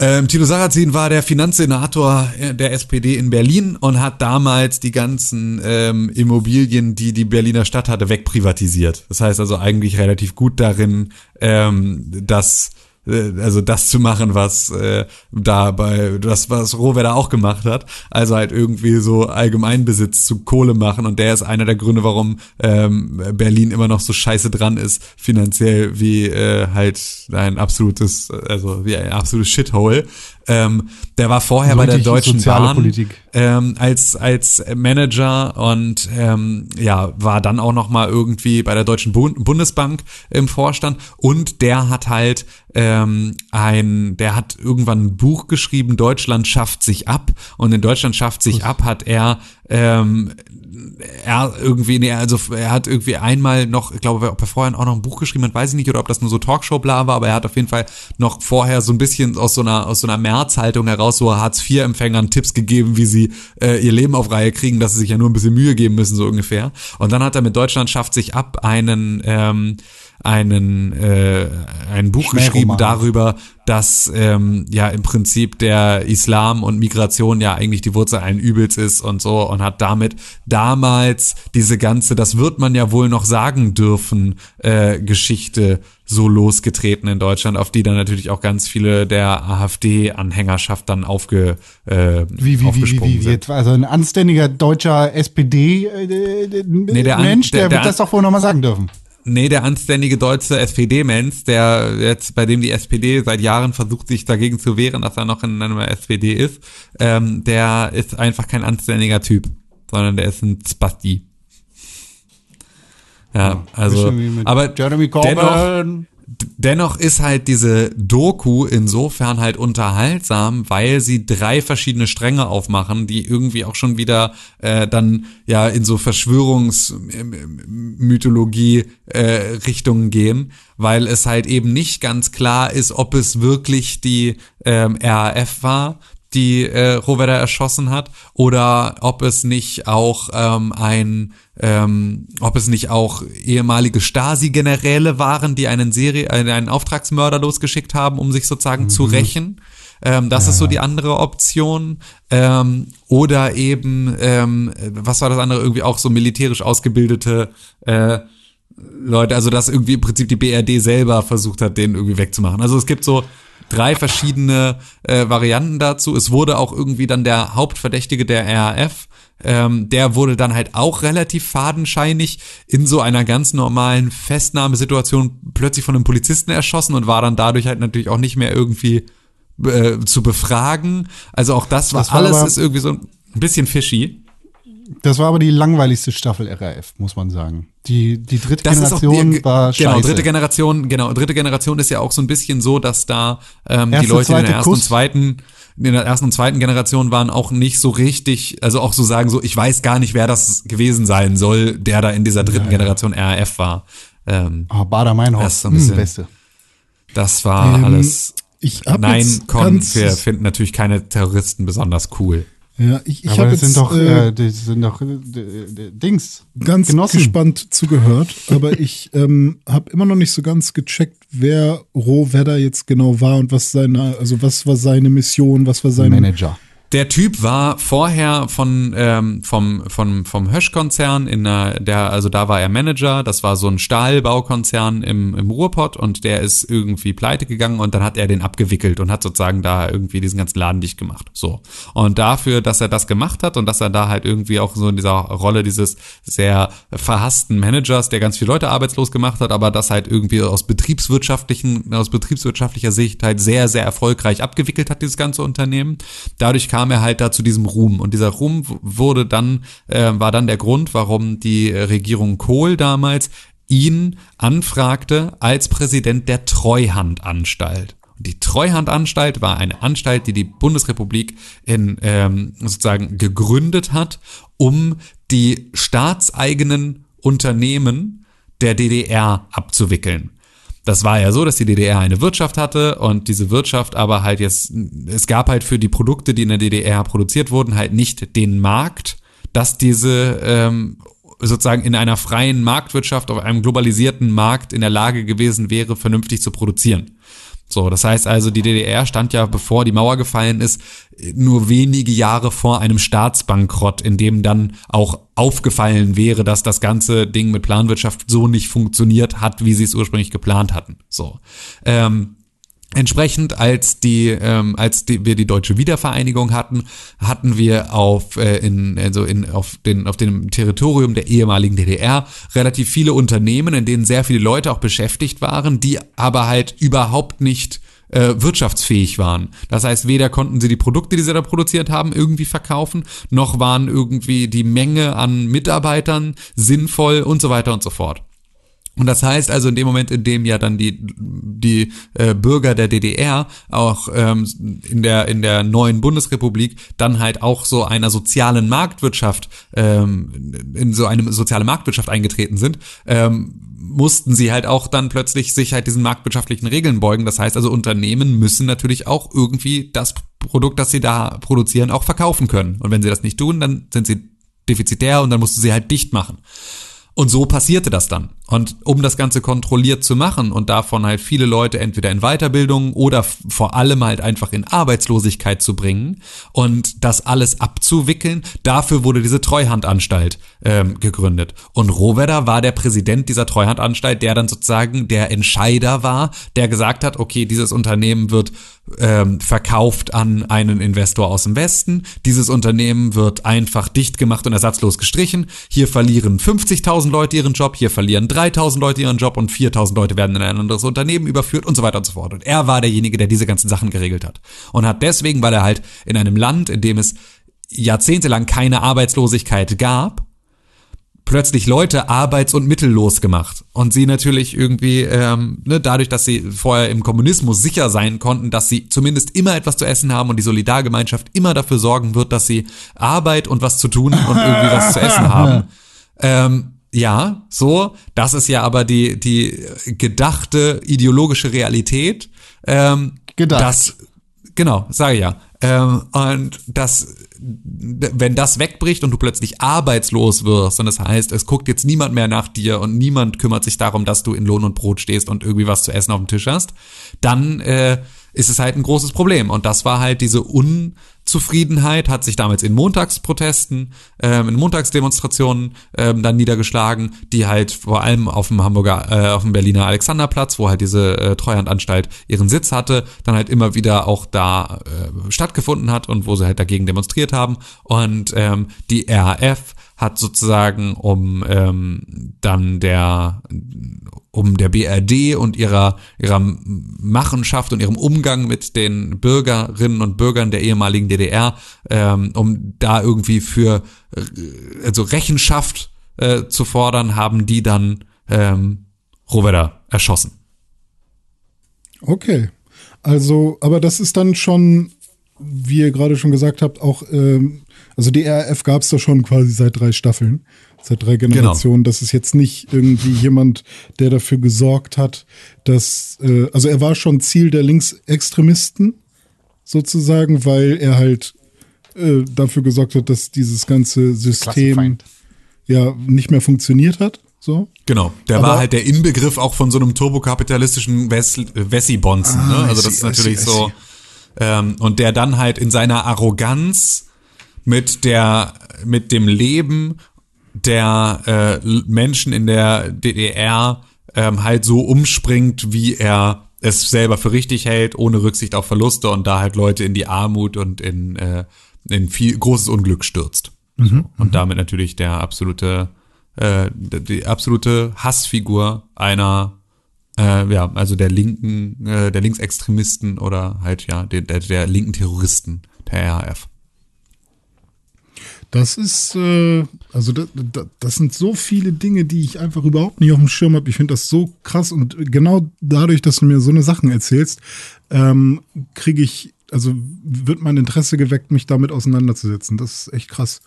Ähm, Tilo Sarrazin war der Finanzsenator äh, der SPD in Berlin und hat damals die ganzen ähm, Immobilien, die die Berliner Stadt hatte, wegprivatisiert. Das heißt also eigentlich relativ gut darin, ähm, das äh, also das zu machen, was äh, da bei das was Rohwedder auch gemacht hat, also halt irgendwie so Allgemeinbesitz zu Kohle machen und der ist einer der Gründe, warum ähm, Berlin immer noch so scheiße dran ist finanziell wie äh, halt ein absolutes also wie ein absolutes Shithole. Ähm, der war vorher bei der Deutschen Bahn Politik. ähm, als als Manager und ähm, ja war dann auch noch mal irgendwie bei der Deutschen Bund Bundesbank im Vorstand und der hat halt ähm, ein der hat irgendwann ein Buch geschrieben Deutschland schafft sich ab und in Deutschland schafft sich ab hat er ähm, er irgendwie, nee, also er hat irgendwie einmal noch, ich glaube, ob er vorher auch noch ein Buch geschrieben hat, weiß ich nicht, oder ob das nur so Talkshow-bla war, aber er hat auf jeden Fall noch vorher so ein bisschen aus so einer, aus so einer Märzhaltung heraus so Hartz-IV-Empfängern Tipps gegeben, wie sie äh, ihr Leben auf Reihe kriegen, dass sie sich ja nur ein bisschen Mühe geben müssen, so ungefähr. Und dann hat er mit Deutschland schafft sich ab einen, ähm, einen, äh, ein Buch geschrieben darüber, dass ähm, ja im Prinzip der Islam und Migration ja eigentlich die Wurzel allen Übels ist und so und hat damit damals diese ganze, das wird man ja wohl noch sagen dürfen, äh, Geschichte so losgetreten in Deutschland, auf die dann natürlich auch ganz viele der AfD-Anhängerschaft dann aufge, äh, Wie, wie, wie, wie, aufgesprungen wie, sind. jetzt, also ein anständiger deutscher SPD-Mensch, der An- Mensch, der, der- wird der das doch wohl nochmal sagen dürfen. Nee, der anständige deutsche SPD-Mensch, der jetzt, bei dem die SPD seit Jahren versucht, sich dagegen zu wehren, dass er noch in einer SPD ist, ähm, der ist einfach kein anständiger Typ, sondern der ist ein Spasti. Ja, also, aber Jeremy Corbyn. dennoch ist halt diese Doku insofern halt unterhaltsam, weil sie drei verschiedene Stränge aufmachen, die irgendwie auch schon wieder äh, dann ja in so Verschwörungsmythologie äh, Richtungen gehen, weil es halt eben nicht ganz klar ist, ob es wirklich die ähm, RAF war, die äh, Rohwedder erschossen hat, oder ob es nicht auch ähm, ein, ähm, ob es nicht auch ehemalige Stasi-Generäle waren, die einen Serie, einen, einen Auftragsmörder losgeschickt haben, um sich sozusagen zu rächen. Ähm, das ist so die andere Option. Ähm, oder eben, ähm, was war das andere? Irgendwie auch so militärisch ausgebildete äh, Leute, also dass irgendwie im Prinzip die BRD selber versucht hat, den irgendwie wegzumachen. Also es gibt so drei verschiedene äh, Varianten dazu. Es wurde auch irgendwie dann der Hauptverdächtige der RAF, ähm, der wurde dann halt auch relativ fadenscheinig in so einer ganz normalen Festnahmesituation plötzlich von einem Polizisten erschossen und war dann dadurch halt natürlich auch nicht mehr irgendwie äh, zu befragen. Also auch das war, Das war alles ist irgendwie so ein bisschen fishy. Das war aber die langweiligste Staffel RAF, muss man sagen. Die, die dritte Das Generation die, war scheiße. Genau, dritte Generation, genau, dritte Generation ist ja auch so ein bisschen so, dass da ähm, die Leute in der ersten und Kuss. zweiten, in der ersten und zweiten Generation waren auch nicht so richtig, also auch so sagen, so, ich weiß gar nicht, wer das gewesen sein soll, der da in dieser dritten Generation RAF war. Ähm, Oh, Bader Meinhof, Das ist so hm, Beste. das war Ähm, alles. Ich hab Nein, Con, wir finden natürlich keine Terroristen besonders cool. Ja, ich, ich habe jetzt sind doch, äh, äh, das sind doch äh, d- Dings. ganz Genossen. gespannt zugehört, aber ich ähm, habe immer noch nicht so ganz gecheckt, wer Rohwedder jetzt genau war und was seine, also was war seine Mission, was war seine Manager. Der Typ war vorher von ähm, vom vom vom Hösch-Konzern in der, der also da war er Manager. Das war so ein Stahlbaukonzern im im Ruhrpott und der ist irgendwie pleite gegangen und dann hat er den abgewickelt und hat sozusagen da irgendwie diesen ganzen Laden dicht gemacht. So und dafür, dass er das gemacht hat und dass er da halt irgendwie auch so in dieser Rolle dieses sehr verhassten Managers, der ganz viele Leute arbeitslos gemacht hat, aber das halt irgendwie aus betriebswirtschaftlichen aus betriebswirtschaftlicher Sicht halt sehr sehr erfolgreich abgewickelt hat dieses ganze Unternehmen. Dadurch kam er halt da zu diesem Ruhm und dieser Ruhm wurde dann äh, war dann der Grund, warum die äh, Regierung Kohl damals ihn anfragte als Präsident der Treuhandanstalt. Und die Treuhandanstalt war eine Anstalt, die die Bundesrepublik in ähm, sozusagen gegründet hat, um die staatseigenen Unternehmen der DDR abzuwickeln. Das war ja so, dass die DDR eine Wirtschaft hatte und diese Wirtschaft aber halt jetzt, es gab halt für die Produkte, die in der DDR produziert wurden, halt nicht den Markt, dass diese ähm, sozusagen in einer freien Marktwirtschaft auf einem globalisierten Markt in der Lage gewesen wäre, vernünftig zu produzieren. So, das heißt also, die DDR stand ja, bevor die Mauer gefallen ist, nur wenige Jahre vor einem Staatsbankrott, in dem dann auch aufgefallen wäre, dass das ganze Ding mit Planwirtschaft so nicht funktioniert hat, wie sie es ursprünglich geplant hatten. So. Ähm, Entsprechend, als die, ähm, als die, wir die deutsche Wiedervereinigung hatten, hatten wir auf äh, in also in auf den auf dem Territorium der ehemaligen DDR relativ viele Unternehmen, in denen sehr viele Leute auch beschäftigt waren, die aber halt überhaupt nicht äh, wirtschaftsfähig waren. Das heißt, weder konnten sie die Produkte, die sie da produziert haben, irgendwie verkaufen, noch waren irgendwie die Menge an Mitarbeitern sinnvoll und so weiter und so fort. Und das heißt also in dem Moment, in dem ja dann die die äh, Bürger der DDR auch ähm, in der in der neuen Bundesrepublik dann halt auch so einer sozialen Marktwirtschaft ähm, in so eine soziale Marktwirtschaft eingetreten sind, ähm, mussten sie halt auch dann plötzlich sich halt diesen marktwirtschaftlichen Regeln beugen. Das heißt also Unternehmen müssen natürlich auch irgendwie das Produkt, das sie da produzieren, auch verkaufen können. Und wenn sie das nicht tun, dann sind sie defizitär und dann musst du sie halt dicht machen. Und so passierte das dann. Und um das Ganze kontrolliert zu machen und davon halt viele Leute entweder in Weiterbildung oder vor allem halt einfach in Arbeitslosigkeit zu bringen und das alles abzuwickeln, dafür wurde diese Treuhandanstalt ähm, gegründet. Und Rohwedder war der Präsident dieser Treuhandanstalt, der dann sozusagen der Entscheider war, der gesagt hat, okay, dieses Unternehmen wird ähm, verkauft an einen Investor aus dem Westen. Dieses Unternehmen wird einfach dicht gemacht und ersatzlos gestrichen. Hier verlieren 50.000 Leute ihren Job, hier verlieren 3.000 Leute ihren Job und 4.000 Leute werden in ein anderes Unternehmen überführt und so weiter und so fort. Und er war derjenige, der diese ganzen Sachen geregelt hat. Und hat deswegen, weil er halt in einem Land, in dem es jahrzehntelang keine Arbeitslosigkeit gab, plötzlich Leute arbeits- und mittellos gemacht. Und sie natürlich irgendwie, ähm, ne, dadurch, dass sie vorher im Kommunismus sicher sein konnten, dass sie zumindest immer etwas zu essen haben und die Solidargemeinschaft immer dafür sorgen wird, dass sie Arbeit und was zu tun und irgendwie was zu essen haben. [LAUGHS] Ähm, ja, so, das ist ja aber die, die gedachte ideologische Realität. Ähm, Gedacht. Das, genau, sage ich ja. Ähm, und das, wenn das wegbricht und du plötzlich arbeitslos wirst und das heißt, es guckt jetzt niemand mehr nach dir und niemand kümmert sich darum, dass du in Lohn und Brot stehst und irgendwie was zu essen auf dem Tisch hast, dann äh, ist es halt ein großes Problem. Und das war halt diese Unzufriedenheit, hat sich damals in Montagsprotesten, ähm, in Montagsdemonstrationen ähm, dann niedergeschlagen, die halt vor allem auf dem Hamburger, äh, auf dem Berliner Alexanderplatz, wo halt diese äh, Treuhandanstalt ihren Sitz hatte, dann halt immer wieder auch da äh, stattgefunden hat und wo sie halt dagegen demonstriert haben. Und ähm, die RAF hat sozusagen um ähm, dann der um der BRD und ihrer ihrer Machenschaft und ihrem Umgang mit den Bürgerinnen und Bürgern der ehemaligen DDR, ähm, um da irgendwie für äh, also Rechenschaft äh, zu fordern, haben die dann ähm, Rohwedder erschossen. Okay. Also, aber das ist dann schon, wie ihr gerade schon gesagt habt, auch, ähm, also die RAF gab es da schon quasi seit drei Staffeln, seit drei Generationen. Das ist jetzt nicht irgendwie jemand, der dafür gesorgt hat, dass, äh, also er war schon Ziel der Linksextremisten sozusagen, weil er halt äh, dafür gesorgt hat, dass dieses ganze System ja nicht mehr funktioniert hat. So. Genau, der Aber- war halt der Inbegriff auch von so einem turbokapitalistischen Wes Wessi-Bonzen. Ah, ne? Also see, das ist natürlich see, so. Ähm, und der dann halt in seiner Arroganz mit der, mit dem Leben der äh, Menschen in der DDR ähm, halt so umspringt, wie er es selber für richtig hält, ohne Rücksicht auf Verluste und da halt Leute in die Armut und in, äh, in viel großes Unglück stürzt. so. Und damit natürlich der absolute, äh, die die absolute Hassfigur einer äh, ja, also der linken, äh, der Linksextremisten oder halt ja, der, der, der linken Terroristen, der RAF. Das ist, äh, also das, das sind so viele Dinge, die ich einfach überhaupt nicht auf dem Schirm habe. Ich finde das so krass und genau dadurch, dass du mir so eine Sachen erzählst, ähm, kriege ich, also wird mein Interesse geweckt, mich damit auseinanderzusetzen. Das ist echt krass.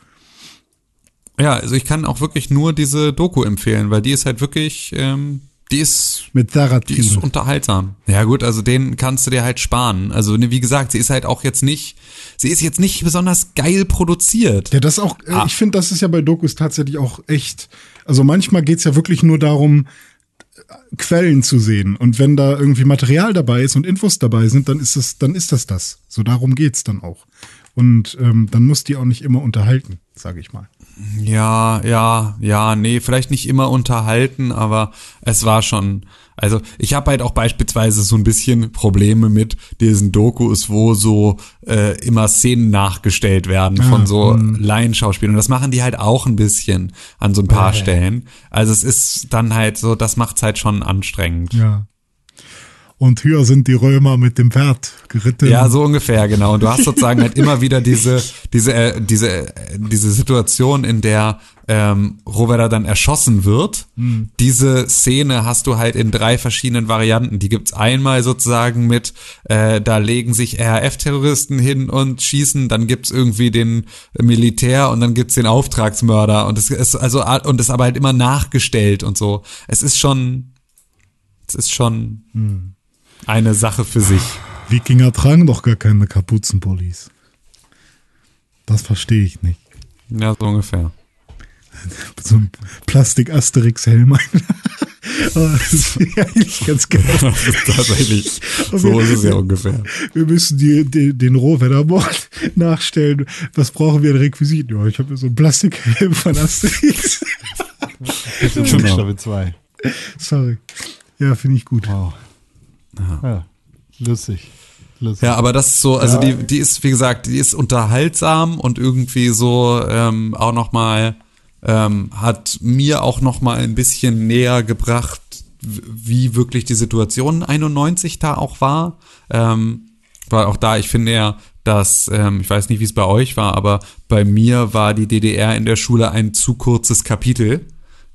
Ja, also ich kann auch wirklich nur diese Doku empfehlen, weil die ist halt wirklich, ähm, die ist Mit Die ist unterhaltsam. Ja gut, also den kannst du dir halt sparen. Also ne, wie gesagt, sie ist halt auch jetzt nicht, sie ist jetzt nicht besonders geil produziert. Ja, das auch, äh, Ah. ich finde, das ist ja bei Dokus tatsächlich auch echt, also manchmal geht's ja wirklich nur darum, Quellen zu sehen. Und wenn da irgendwie Material dabei ist und Infos dabei sind, dann ist das, dann ist das das. So darum geht's dann auch. Und ähm, dann muss die auch nicht immer unterhalten, sage ich mal. Ja, ja, ja, nee, vielleicht nicht immer unterhalten, aber es war schon. Also ich habe halt auch beispielsweise so ein bisschen Probleme mit diesen Dokus, wo so äh, immer Szenen nachgestellt werden von so Laienschauspielern. Und das machen die halt auch ein bisschen an so ein paar Stellen. Also es ist dann halt so, das macht's halt schon anstrengend. Ja. Und hier sind die Römer mit dem Pferd geritten. Ja, so ungefähr, genau. Und du hast sozusagen halt immer wieder diese, diese, äh, diese, äh, diese Situation, in der ähm, Rovera dann erschossen wird. Diese Szene hast du halt in drei verschiedenen Varianten. Die gibt's einmal sozusagen mit, äh, da legen sich RAF-Terroristen hin und schießen, dann gibt's irgendwie den Militär und dann gibt's den Auftragsmörder und es ist also und es aber halt immer nachgestellt und so. Es ist schon, es ist schon eine Sache für sich. Wikinger tragen doch gar keine Kapuzenpullis. Das verstehe ich nicht. Ja, so ungefähr. [LAUGHS] So ein Plastik-Asterix-Helm. Aber [LAUGHS] das ist [LAUGHS] eigentlich ganz geil. Tatsächlich, so ist es ja ungefähr. Wir müssen die, die, den Rohwettermord nachstellen. Was brauchen wir an Requisiten? Ja, ich habe so einen Plastikhelm von Asterix. Buchstabe 2. Sorry. Ja, finde ich gut. Wow. Ja. Lustig. Lustig. Ja, aber das ist so, also die, die ist, wie gesagt, die ist unterhaltsam und irgendwie so ähm, auch nochmal, ähm, hat mir auch nochmal ein bisschen näher gebracht, wie wirklich die Situation 91 da auch war. Ähm, weil auch da, ich finde ja, dass, ähm, ich weiß nicht, wie es bei euch war, aber bei mir war die DDR in der Schule ein zu kurzes Kapitel,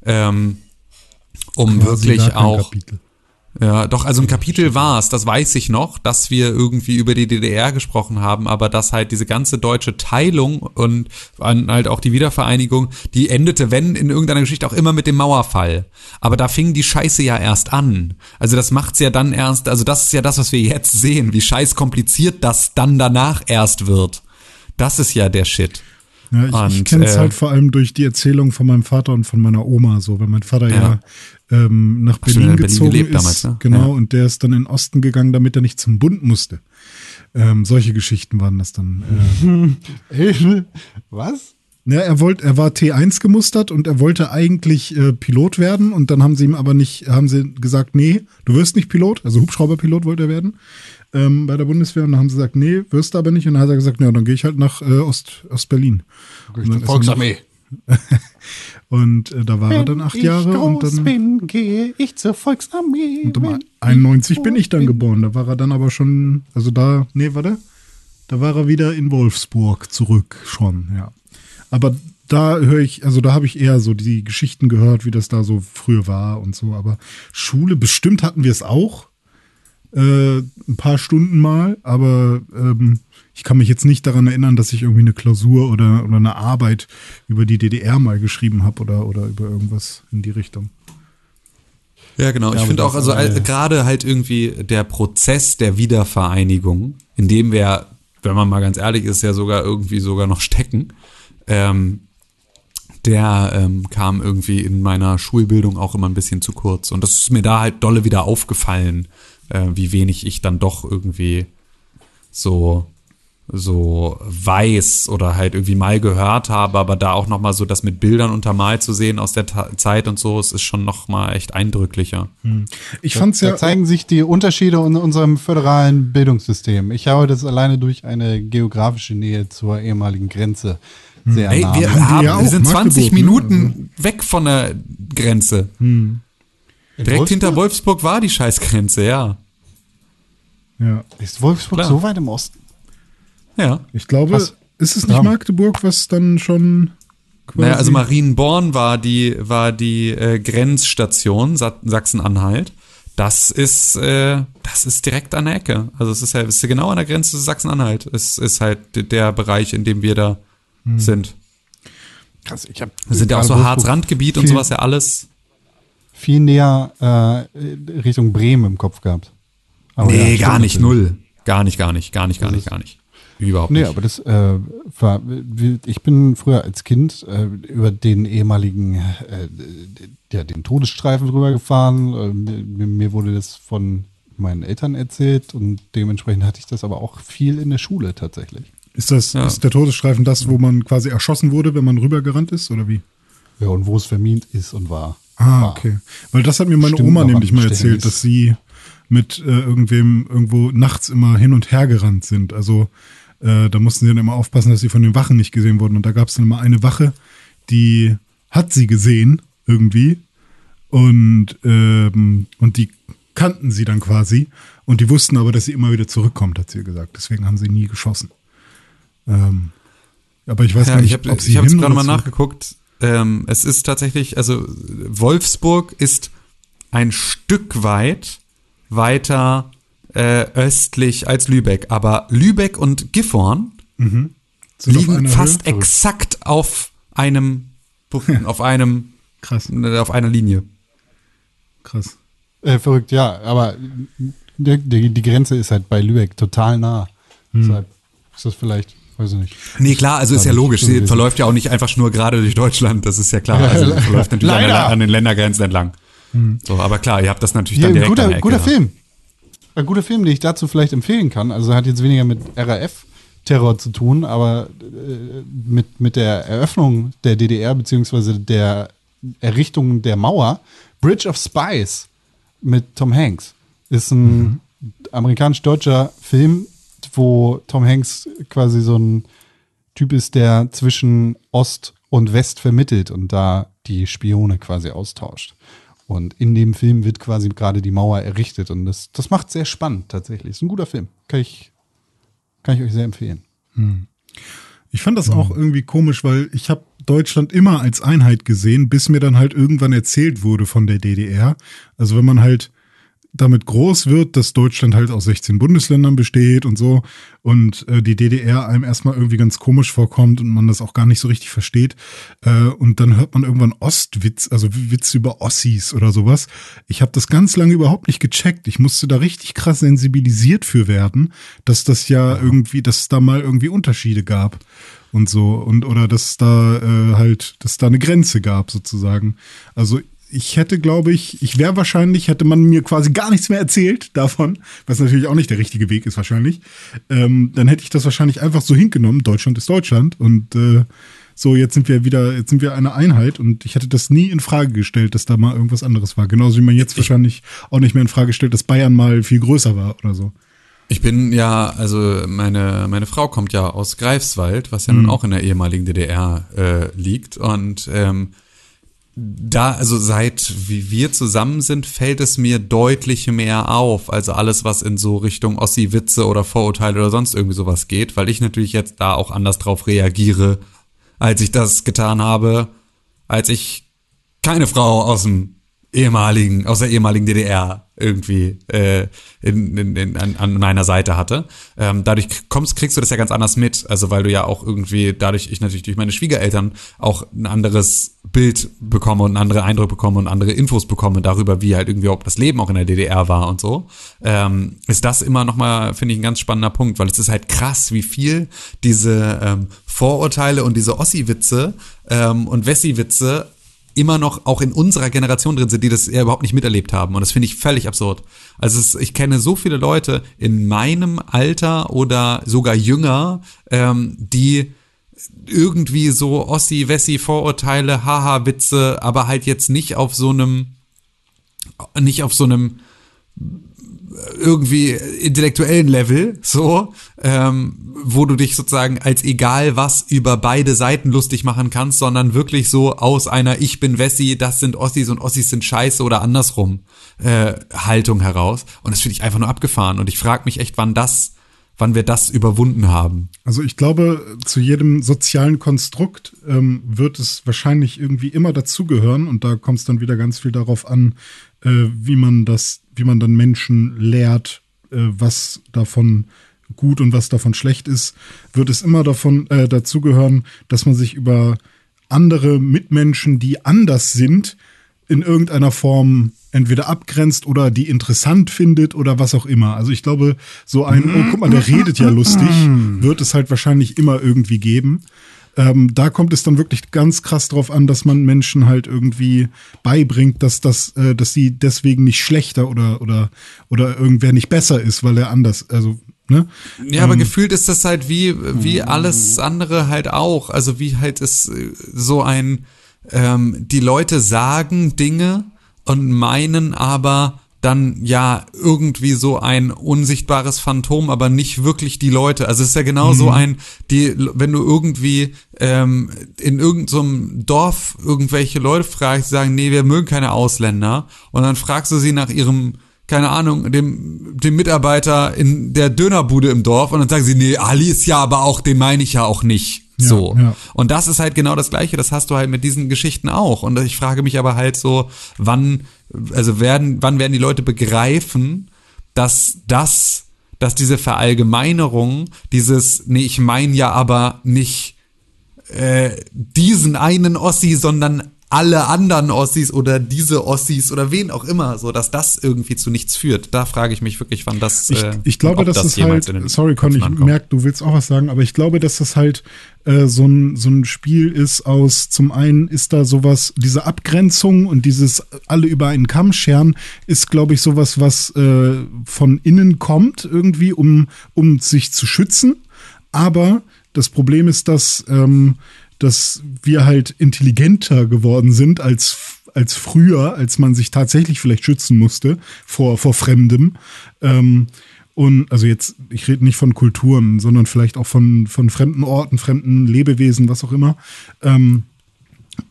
ähm, um Quasi wirklich auch Kapitel. Ja, doch, also ein Kapitel war es, das weiß ich noch, dass wir irgendwie über die DDR gesprochen haben, aber dass halt diese ganze deutsche Teilung und halt auch die Wiedervereinigung, die endete, wenn in irgendeiner Geschichte auch immer mit dem Mauerfall. Aber da fing die Scheiße ja erst an. Also das macht's ja dann erst, also das ist ja das, was wir jetzt sehen, wie scheiß kompliziert das dann danach erst wird. Das ist ja der Shit. Ja, ich, ich kenne es äh, halt vor allem durch die Erzählung von meinem Vater und von meiner Oma so, wenn mein Vater ja, Ja. Ähm, nach Berlin in Berlin gezogen gelebt ist, damals, ne? genau, Ja. und der ist dann in den Osten gegangen, damit er nicht zum Bund musste. Ähm, solche Geschichten waren das dann. Äh, [LAUGHS] Was? Ja, er wollte, er war T1 gemustert und er wollte eigentlich äh, Pilot werden und dann haben sie ihm aber nicht, haben sie gesagt, nee, du wirst nicht Pilot, also Hubschrauberpilot wollte er werden ähm, bei der Bundeswehr und dann haben sie gesagt, nee, wirst du aber nicht und dann hat er gesagt, ja, dann gehe ich halt nach äh, Ost, Ostberlin. Er Volksarmee. [LAUGHS] und äh, da war er dann acht Jahre und dann bin, gehe ich zur Volksarmee. und um 91 bin ich dann geboren. Da war er dann aber schon, also da, nee, warte, da war er wieder in Wolfsburg zurück schon, ja. Aber da höre ich, also da habe ich eher so die Geschichten gehört, wie das da so früher war und so. Aber Schule, bestimmt hatten wir es auch. Äh, ein paar Stunden mal, aber ähm, ich kann mich jetzt nicht daran erinnern, dass ich irgendwie eine Klausur oder, oder eine Arbeit über die DDR mal geschrieben habe oder, oder über irgendwas in die Richtung. Ja, genau. ich aber finde auch, also all- gerade halt irgendwie der Prozess der Wiedervereinigung, in dem wir, wenn man mal ganz ehrlich ist, ja sogar irgendwie sogar noch stecken. Ähm, der ähm, kam irgendwie in meiner Schulbildung auch immer ein bisschen zu kurz. Und das ist mir da halt dolle wieder aufgefallen, äh, wie wenig ich dann doch irgendwie so so weiß oder halt irgendwie mal gehört habe, aber da auch noch mal so das mit Bildern untermalt zu sehen aus der Ta Zeit und so, es ist schon noch mal echt eindrücklicher. Ich fand's Da ja. zeigen sich die Unterschiede in unserem föderalen Bildungssystem. Ich habe das alleine durch eine geografische Nähe zur ehemaligen Grenze sehr Ey, nah. wir, Haben wir sind 20 Magdeburg, ne? Minuten weg von der Grenze. In Direkt Wolfsburg? hinter Wolfsburg war die Scheißgrenze, ja. ja. Ist Wolfsburg Klar. so weit im Osten? Ja. Ich glaube, Krass. ist es nicht Ja. Magdeburg, was dann schon quasi. Naja, also Marienborn war die, war die äh, Grenzstation Sa Sachsen-Anhalt. Das ist, äh, das ist direkt an der Ecke. Also es ist ja, es ist genau an der Grenze zu Sachsen-Anhalt. Es ist halt der Bereich, in dem wir da sind. Krass, ich habe Wir sind ja auch so Harz-Randgebiet und sowas ja alles. Viel näher äh, Richtung Bremen im Kopf gehabt. Aber nee, ja, gar nicht, null. Gar nicht, gar nicht, gar nicht, gar Das nicht, gar nicht. Überhaupt Nee, nicht. aber das äh, war, ich bin früher als Kind äh, über den ehemaligen, äh, ja, den Todesstreifen drüber gefahren. Äh, mir, mir wurde das von meinen Eltern erzählt und dementsprechend hatte ich das aber auch viel in der Schule tatsächlich. Ist das, Ja. ist der Todesstreifen das, wo man quasi erschossen wurde, wenn man rübergerannt ist, oder wie? Ja, und wo es vermint ist und war. Ah, war. okay. Weil das hat mir meine Stimmt Oma nämlich mal erzählt, ist- dass sie mit äh, irgendwem irgendwo nachts immer hin und her gerannt sind. Also äh, da mussten sie dann immer aufpassen, dass sie von den Wachen nicht gesehen wurden. Und da gab es dann immer eine Wache, die hat sie gesehen irgendwie und, ähm, und die kannten sie dann quasi und die wussten aber, dass sie immer wieder zurückkommt, hat sie gesagt. Deswegen haben sie nie geschossen. Ähm, aber ich weiß Ja, gar nicht, ich habe ob sie ich hab hin gerade mal nachgeguckt. Ähm, es ist tatsächlich, also Wolfsburg ist ein Stück weit weiter äh, östlich als Lübeck, aber Lübeck und Gifhorn auf liegen fast Höhe? exakt auf einem [LAUGHS] auf einem Krass, auf einer Linie. krass. Äh, verrückt, ja, aber die, die, Grenze ist halt bei Lübeck total nah. Deshalb ist das vielleicht, weiß ich nicht. Nee, klar, also ist ja logisch. Sie gewesen. verläuft ja auch nicht einfach nur gerade durch Deutschland, das ist ja klar. Also sie verläuft natürlich an, der, an den Ländergrenzen entlang. So, aber klar, ihr habt das natürlich Hier, dann ein direkt an guter, der Ecke. guter da. Film. Ein guter Film, den ich dazu vielleicht empfehlen kann. Also hat jetzt weniger mit RAF-Terror zu tun, aber äh, mit, mit der Eröffnung der DDR beziehungsweise der Errichtung der Mauer. Bridge of Spies mit Tom Hanks ist ein amerikanisch-deutscher Film, wo Tom Hanks quasi so ein Typ ist, der zwischen Ost und West vermittelt und da die Spione quasi austauscht. Und in dem Film wird quasi gerade die Mauer errichtet und das, das macht sehr spannend tatsächlich. Ist ein guter Film. Kann ich, kann ich euch sehr empfehlen. Ich fand das auch irgendwie komisch, weil ich habe Deutschland immer als Einheit gesehen, bis mir dann halt irgendwann erzählt wurde von der DDR. Also wenn man halt damit groß wird, dass Deutschland halt aus 16 Bundesländern besteht und so und äh, die DDR einem erstmal irgendwie ganz komisch vorkommt und man das auch gar nicht so richtig versteht äh, und dann hört man irgendwann Ostwitz, also Witz über Ossis oder sowas. Ich habe das ganz lange überhaupt nicht gecheckt. Ich musste da richtig krass sensibilisiert für werden, dass das ja irgendwie, dass es da mal irgendwie Unterschiede gab und so und oder dass da äh, halt, dass da eine Grenze gab sozusagen. Also ich hätte, glaube ich, ich wäre wahrscheinlich, hätte man mir quasi gar nichts mehr erzählt davon, was natürlich auch nicht der richtige Weg ist wahrscheinlich, ähm, dann hätte ich das wahrscheinlich einfach so hingenommen, Deutschland ist Deutschland und äh, so, jetzt sind wir wieder, jetzt sind wir eine Einheit und ich hätte das nie in Frage gestellt, dass da mal irgendwas anderes war. Genauso wie man jetzt wahrscheinlich auch nicht mehr in Frage stellt, dass Bayern mal viel größer war oder so. Ich bin ja, also meine, meine Frau kommt ja aus Greifswald, was ja Mhm. nun auch in der ehemaligen DDR äh, liegt. Und ähm, da, also seit wie wir zusammen sind, fällt es mir deutlich mehr auf. Also alles, was in so Richtung Ossi-Witze oder Vorurteile oder sonst irgendwie sowas geht, weil ich natürlich jetzt da auch anders drauf reagiere, als ich das getan habe, als ich keine Frau aus dem ehemaligen, aus der ehemaligen DDR irgendwie äh, in, in, in, an, an meiner Seite hatte. Ähm, dadurch kommst, kriegst du das ja ganz anders mit. Also weil du ja auch irgendwie, dadurch ich natürlich durch meine Schwiegereltern auch ein anderes Bild bekomme und einen anderen Eindruck bekomme und andere Infos bekomme darüber, wie halt irgendwie auch das Leben auch in der DDR war und so, ähm, ist das immer nochmal, finde ich, ein ganz spannender Punkt, weil es ist halt krass, wie viel diese ähm, Vorurteile und diese Ossi-Witze ähm, und Wessi-Witze immer noch auch in unserer Generation drin sind, die das ja überhaupt nicht miterlebt haben. Und das finde ich völlig absurd. Also es, ich kenne so viele Leute in meinem Alter oder sogar jünger, ähm, die irgendwie so Ossi-Wessi-Vorurteile, Haha-Witze, aber halt jetzt nicht auf so einem, nicht auf so einem irgendwie intellektuellen Level, so, ähm, wo du dich sozusagen als egal was über beide Seiten lustig machen kannst, sondern wirklich so aus einer Ich bin Wessi, das sind Ossis und Ossis sind scheiße oder andersrum äh, Haltung heraus. Und das finde ich einfach nur abgefahren. Und ich frage mich echt, wann das, wann wir das überwunden haben. Also ich glaube, zu jedem sozialen Konstrukt ähm, wird es wahrscheinlich irgendwie immer dazugehören und da kommt es dann wieder ganz viel darauf an, wie man das, wie man dann Menschen lehrt, äh, was davon gut und was davon schlecht ist, wird es immer davon äh, dazugehören, dass man sich über andere Mitmenschen, die anders sind, in irgendeiner Form entweder abgrenzt oder die interessant findet oder was auch immer. Also ich glaube, so ein, oh guck mal, der redet ja lustig, wird es halt wahrscheinlich immer irgendwie geben. Ähm, da kommt es dann wirklich ganz krass drauf an, dass man Menschen halt irgendwie beibringt, dass das, äh, dass sie deswegen nicht schlechter oder oder oder irgendwer nicht besser ist, weil er anders, also Ne? Ja, aber ähm, gefühlt ist das halt wie, wie alles andere halt auch. Also wie halt ist äh, so ein, ähm, die Leute sagen Dinge und meinen aber dann ja irgendwie so ein unsichtbares Phantom, aber nicht wirklich die Leute. Also es ist ja genau mhm. so ein, die, wenn du irgendwie ähm, in irgendeinem so Dorf irgendwelche Leute fragst, die sagen, nee, wir mögen keine Ausländer, und dann fragst du sie nach ihrem keine Ahnung, dem, dem Mitarbeiter in der Dönerbude im Dorf und dann sagen sie, nee, Ali ist ja aber auch, den meine ich ja auch nicht. Ja, so. Ja. Und das ist halt genau das Gleiche, das hast du halt mit diesen Geschichten auch. Und ich frage mich aber halt so, wann, also werden, wann werden die Leute begreifen, dass das, dass diese Verallgemeinerung, dieses, nee, ich meine ja aber nicht äh, diesen einen Ossi, sondern alle anderen Ossis oder diese Ossis oder wen auch immer, so dass das irgendwie zu nichts führt. Da frage ich mich wirklich, wann das. Ich, äh, ich glaube, dass das, das halt. Sorry, Con, ich merke, du willst auch was sagen, aber ich glaube, dass das halt äh, so ein so ein Spiel ist aus. Zum einen ist da sowas, diese Abgrenzung und dieses alle über einen Kamm scheren ist, glaube ich, sowas, was äh, von innen kommt irgendwie, um um sich zu schützen. Aber das Problem ist, dass ähm, dass wir halt intelligenter geworden sind als, als früher, als man sich tatsächlich vielleicht schützen musste vor, vor Fremdem. Ähm, und also jetzt, ich rede nicht von Kulturen, sondern vielleicht auch von, von fremden Orten, fremden Lebewesen, was auch immer. Ähm,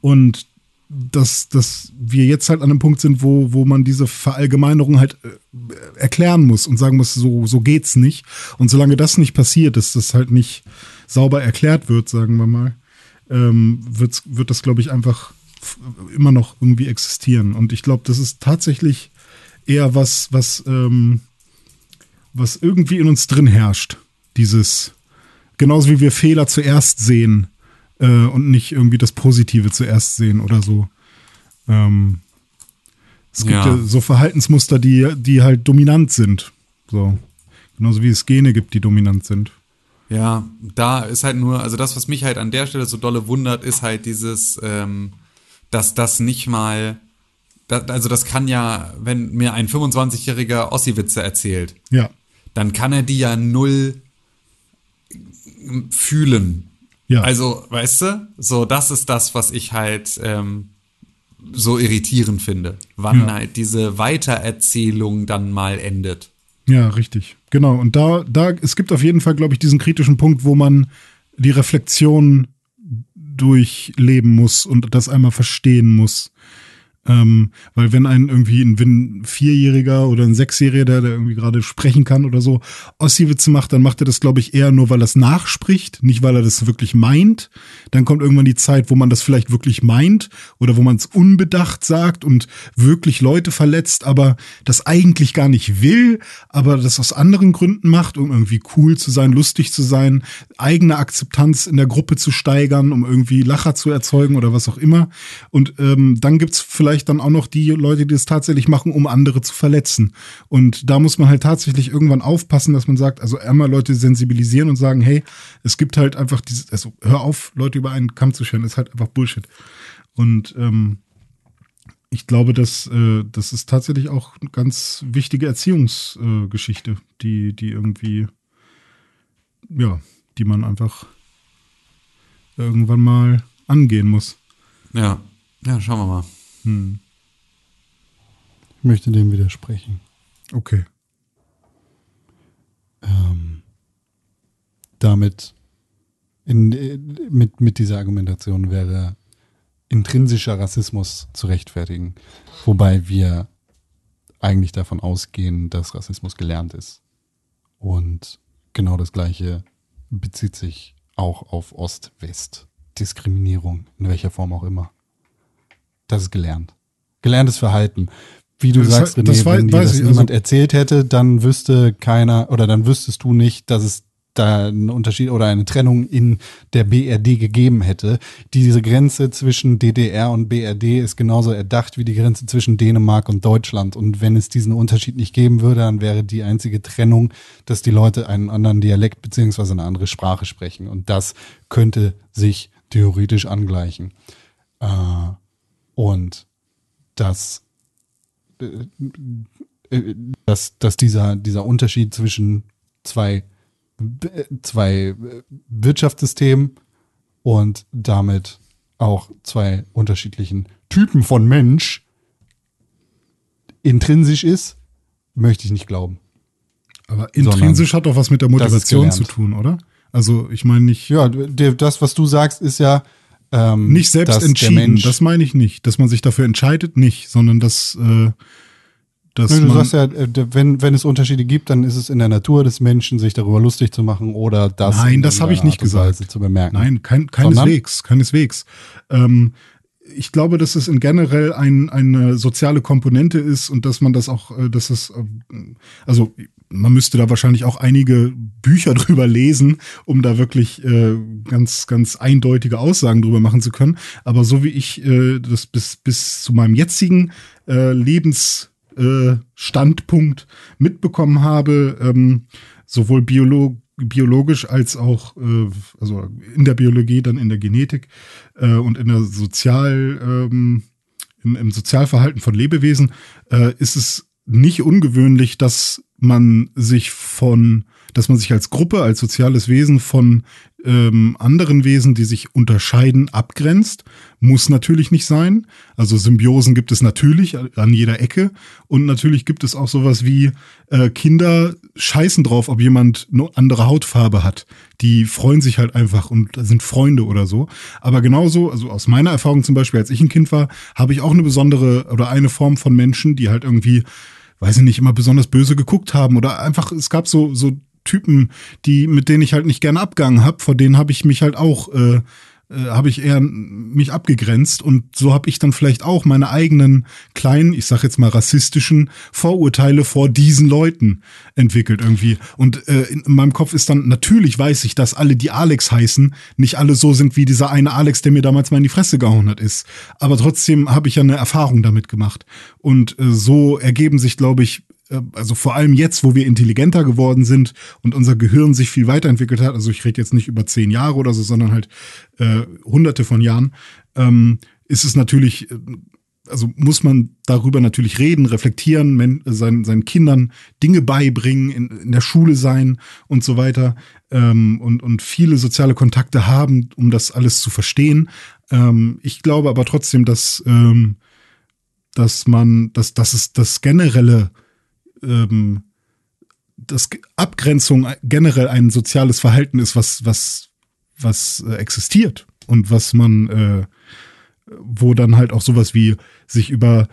und dass, dass wir jetzt halt an einem Punkt sind, wo, wo man diese Verallgemeinerung halt äh, erklären muss und sagen muss, so, so geht's nicht. Und solange das nicht passiert, dass das halt nicht sauber erklärt wird, sagen wir mal, ähm, wird, wird das, glaube ich, einfach immer noch irgendwie existieren. Und ich glaube, das ist tatsächlich eher was, was, ähm, was irgendwie in uns drin herrscht. Dieses, genauso wie wir Fehler zuerst sehen äh, und nicht irgendwie das Positive zuerst sehen oder so. Ähm, es gibt ja. ja. so Verhaltensmuster, die, die halt dominant sind. So. Genauso wie es Gene gibt, die dominant sind. Ja, da ist halt nur, also das, was mich halt an der Stelle so dolle wundert, ist halt dieses, ähm, dass das nicht mal, das, also das kann ja, wenn mir ein 25-jähriger Ossi-Witze erzählt, ja. dann kann er die ja null fühlen. Ja. Also, weißt du, so das ist das, was ich halt ähm, so irritierend finde, wann ja. halt diese Weitererzählung dann mal endet. Ja, richtig. Genau. Und da, da, es gibt auf jeden Fall, glaube ich, diesen kritischen Punkt, wo man die Reflexion durchleben muss und das einmal verstehen muss. Ähm, weil wenn ein irgendwie ein, ein Vierjähriger oder ein Sechsjähriger, der, der irgendwie gerade sprechen kann oder so, Ossi-Witze macht, dann macht er das, glaube ich, eher nur, weil er es nachspricht, nicht weil er das wirklich meint. Dann kommt irgendwann die Zeit, wo man das vielleicht wirklich meint oder wo man es unbedacht sagt und wirklich Leute verletzt, aber das eigentlich gar nicht will, aber das aus anderen Gründen macht, um irgendwie cool zu sein, lustig zu sein, eigene Akzeptanz in der Gruppe zu steigern, um irgendwie Lacher zu erzeugen oder was auch immer. Und ähm, dann gibt's vielleicht dann auch noch die Leute, die es tatsächlich machen, um andere zu verletzen. Und da muss man halt tatsächlich irgendwann aufpassen, dass man sagt, also einmal Leute sensibilisieren und sagen, hey, es gibt halt einfach dieses, also hör auf, Leute über einen Kamm zu scheren, ist halt einfach Bullshit. Und ähm, ich glaube, dass äh, das ist tatsächlich auch eine ganz wichtige Erziehungsgeschichte, äh, die, die irgendwie, ja, die man einfach irgendwann mal angehen muss. Ja, ja, schauen wir mal. Hm. Ich möchte dem widersprechen. Okay. Ähm, damit in, mit, mit dieser Argumentation wäre intrinsischer Rassismus zu rechtfertigen, wobei wir eigentlich davon ausgehen, dass Rassismus gelernt ist. Und genau das Gleiche bezieht sich auch auf Ost-West-Diskriminierung, in welcher Form auch immer. Das ist gelernt. Gelerntes Verhalten. Wie du Das sagst, René, das wenn dir das ich, niemand also- erzählt hätte, dann wüsste keiner oder dann wüsstest du nicht, dass es da einen Unterschied oder eine Trennung in der BRD gegeben hätte. Diese Grenze zwischen DDR und BRD ist genauso erdacht wie die Grenze zwischen Dänemark und Deutschland. Und wenn es diesen Unterschied nicht geben würde, dann wäre die einzige Trennung, dass die Leute einen anderen Dialekt beziehungsweise eine andere Sprache sprechen. Und das könnte sich theoretisch angleichen. Äh, und dass, äh, dass, dass dieser, dieser Unterschied zwischen zwei, zwei Wirtschaftssystemen und damit auch zwei unterschiedlichen Typen von Mensch intrinsisch ist, möchte ich nicht glauben. Aber intrinsisch hat doch was mit der Motivation zu tun, oder? Also ich meine nicht, Ja, das, was du sagst, ist ja ähm, nicht selbst entschieden. Das meine ich nicht. Dass man sich dafür entscheidet, nicht, sondern dass, äh, dass Nö, du sagst ja, äh, wenn, wenn es Unterschiede gibt, dann ist es in der Natur des Menschen, sich darüber lustig zu machen oder das Nein, in das habe ich nicht gesagt. zu bemerken. Nein, kein, keineswegs, keineswegs. Ähm, ich glaube, dass es in generell ein, eine soziale Komponente ist und dass man das auch, äh, dass es, äh, also man müsste da wahrscheinlich auch einige Bücher [LAUGHS] drüber lesen, um da wirklich äh, ganz, ganz eindeutige Aussagen drüber machen zu können. Aber so wie ich äh, das bis, bis zu meinem jetzigen äh, Lebens äh, mitbekommen habe, ähm, sowohl Biolo biologisch als auch äh, also in der Biologie, dann in der Genetik äh, und in der Sozial, ähm, im, im Sozialverhalten von Lebewesen, ist es nicht ungewöhnlich, dass man sich von, dass man sich als Gruppe, als soziales Wesen von ähm, anderen Wesen, die sich unterscheiden, abgrenzt. Muss natürlich nicht sein. Also Symbiosen gibt es natürlich an jeder Ecke. Und natürlich gibt es auch sowas wie äh, Kinder scheißen drauf, ob jemand eine andere Hautfarbe hat. Die freuen sich halt einfach und sind Freunde oder so. Aber genauso, also aus meiner Erfahrung zum Beispiel, als ich ein Kind war, habe ich auch eine besondere oder eine Form von Menschen, die halt irgendwie weiß ich nicht, immer besonders böse geguckt haben oder einfach, es gab so, so Typen, die, mit denen ich halt nicht gerne abgegangen habe, vor denen habe ich mich halt auch, äh, äh, habe ich eher mich abgegrenzt und so habe ich dann vielleicht auch meine eigenen kleinen, ich sag jetzt mal rassistischen Vorurteile vor diesen Leuten entwickelt irgendwie. Und äh, in meinem Kopf ist dann, natürlich weiß ich, dass alle, die Alex heißen, nicht alle so sind wie dieser eine Alex, der mir damals mal in die Fresse gehauen hat, ist. Aber trotzdem habe ich ja eine Erfahrung damit gemacht. Und äh, so ergeben sich, glaube ich, also vor allem jetzt, wo wir intelligenter geworden sind und unser Gehirn sich viel weiterentwickelt hat, also ich rede jetzt nicht über zehn Jahre oder so, sondern halt äh, hunderte von Jahren, ähm, ist es natürlich, äh, also muss man darüber natürlich reden, reflektieren, men, seinen, seinen Kindern Dinge beibringen, in, in der Schule sein und so weiter ähm, und, und viele soziale Kontakte haben, um das alles zu verstehen. Ähm, ich glaube aber trotzdem, dass, ähm, dass man, dass, dass es das generelle ähm, dass Abgrenzung generell ein soziales Verhalten ist, was, was, was äh, existiert und was man, äh, wo dann halt auch sowas wie sich über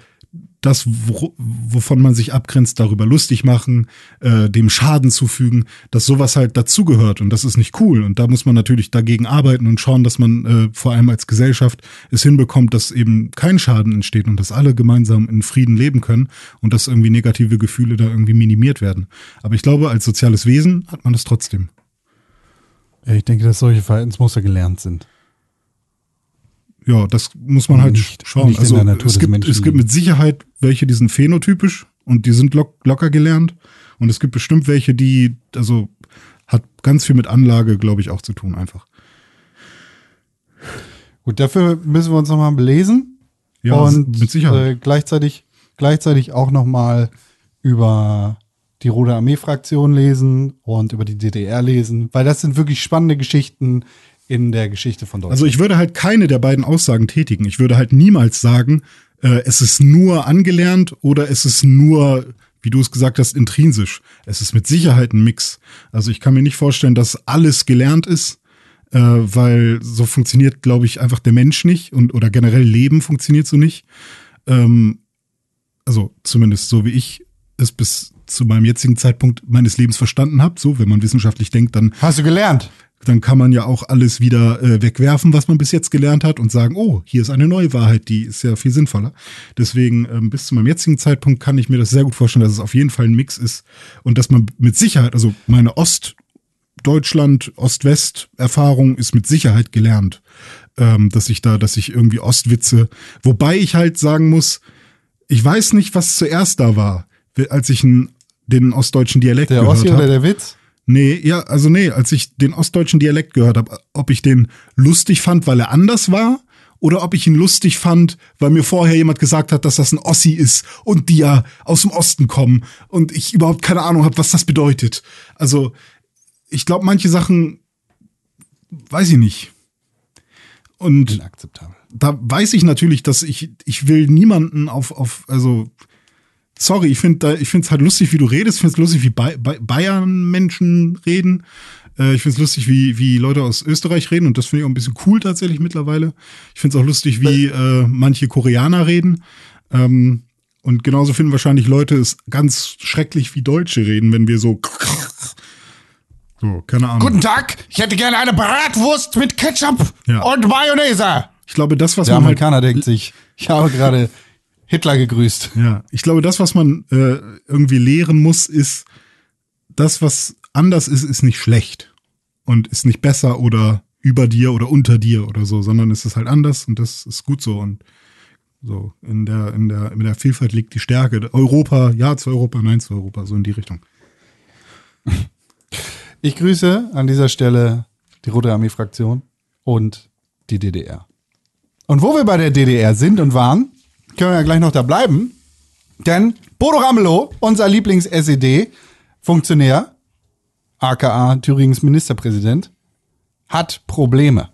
das, wo, wovon man sich abgrenzt, darüber lustig machen, äh, dem Schaden zufügen, dass sowas halt dazugehört und das ist nicht cool. Und da muss man natürlich dagegen arbeiten und schauen, dass man äh, vor allem als Gesellschaft es hinbekommt, dass eben kein Schaden entsteht und dass alle gemeinsam in Frieden leben können und dass irgendwie negative Gefühle da irgendwie minimiert werden. Aber ich glaube, als soziales Wesen hat man das trotzdem. Ich denke, dass solche Verhaltensmuster gelernt sind. Ja, das muss man halt Nicht- schauen. nicht also es gibt, Menschen es gibt mit Sicherheit welche, die sind phänotypisch und die sind lock, locker gelernt. Und es gibt bestimmt welche, die, also hat ganz viel mit Anlage, glaube ich, auch zu tun einfach. Gut, dafür müssen wir uns nochmal belesen. Ja, und mit Sicherheit. Äh, gleichzeitig, gleichzeitig auch nochmal über die Rote Armee-Fraktion lesen und über die DDR lesen, weil das sind wirklich spannende Geschichten in der Geschichte von Deutschland. Also ich würde halt keine der beiden Aussagen tätigen. Ich würde halt niemals sagen, äh, es ist nur angelernt oder es ist nur, wie du es gesagt hast, intrinsisch. Es ist mit Sicherheit ein Mix. Also ich kann mir nicht vorstellen, dass alles gelernt ist, äh, weil so funktioniert, glaube ich, einfach der Mensch nicht und oder generell Leben funktioniert so nicht. Ähm, also zumindest so wie ich es bis zu meinem jetzigen Zeitpunkt meines Lebens verstanden habe. So, wenn man wissenschaftlich denkt, dann Hast du gelernt? Dann kann man ja auch alles wieder äh, wegwerfen, was man bis jetzt gelernt hat und sagen, oh, hier ist eine neue Wahrheit, die ist ja viel sinnvoller. Deswegen, ähm, bis zu meinem jetzigen Zeitpunkt kann ich mir das sehr gut vorstellen, dass es auf jeden Fall ein Mix ist und dass man mit Sicherheit, also meine Ostdeutschland, Ost-West-Erfahrung ist mit Sicherheit gelernt, ähm, dass ich da, dass ich irgendwie Ostwitze, wobei ich halt sagen muss, ich weiß nicht, was zuerst da war, als ich einen, den ostdeutschen Dialekt Der gehört Ossi habe. oder der Witz? Nee, ja, also nee, als ich den ostdeutschen Dialekt gehört habe, ob ich den lustig fand, weil er anders war, oder ob ich ihn lustig fand, weil mir vorher jemand gesagt hat, dass das ein Ossi ist und die ja aus dem Osten kommen und ich überhaupt keine Ahnung habe, was das bedeutet. Also, ich glaube, manche Sachen weiß ich nicht. Und Inakzeptabel. da weiß ich natürlich, dass ich, ich will niemanden auf, auf, also, sorry, ich finde ich finde es halt lustig, wie du redest, ich finde es lustig, wie ba ba Bayern-Menschen reden. Äh, ich finde es lustig, wie, wie Leute aus Österreich reden und das finde ich auch ein bisschen cool tatsächlich mittlerweile. Ich finde es auch lustig, wie äh, manche Koreaner reden. Ähm, und genauso finden wahrscheinlich Leute es ganz schrecklich, wie Deutsche reden, wenn wir so. [LAUGHS] So, keine Ahnung. Guten Tag, ich hätte gerne eine Bratwurst mit Ketchup Ja. und Mayonnaise. Ich glaube, das, was Der man halt Amerikaner denkt sich, ich habe gerade Hitler gegrüßt. Ja, ich glaube, das, was man äh, irgendwie lehren muss, ist, das, was anders ist, ist nicht schlecht und ist nicht besser oder über dir oder unter dir oder so, sondern es ist halt anders und das ist gut so und so in der in der in der Vielfalt liegt die Stärke. Europa, ja zu Europa, nein zu Europa, so in die Richtung. [LAUGHS] Ich grüße an dieser Stelle die Rote Armee-Fraktion und die DDR. Und wo wir bei der DDR sind und waren, können wir ja gleich noch da bleiben. Denn Bodo Ramelow, unser Lieblings-SED-Funktionär, aka Thüringens Ministerpräsident, hat Probleme.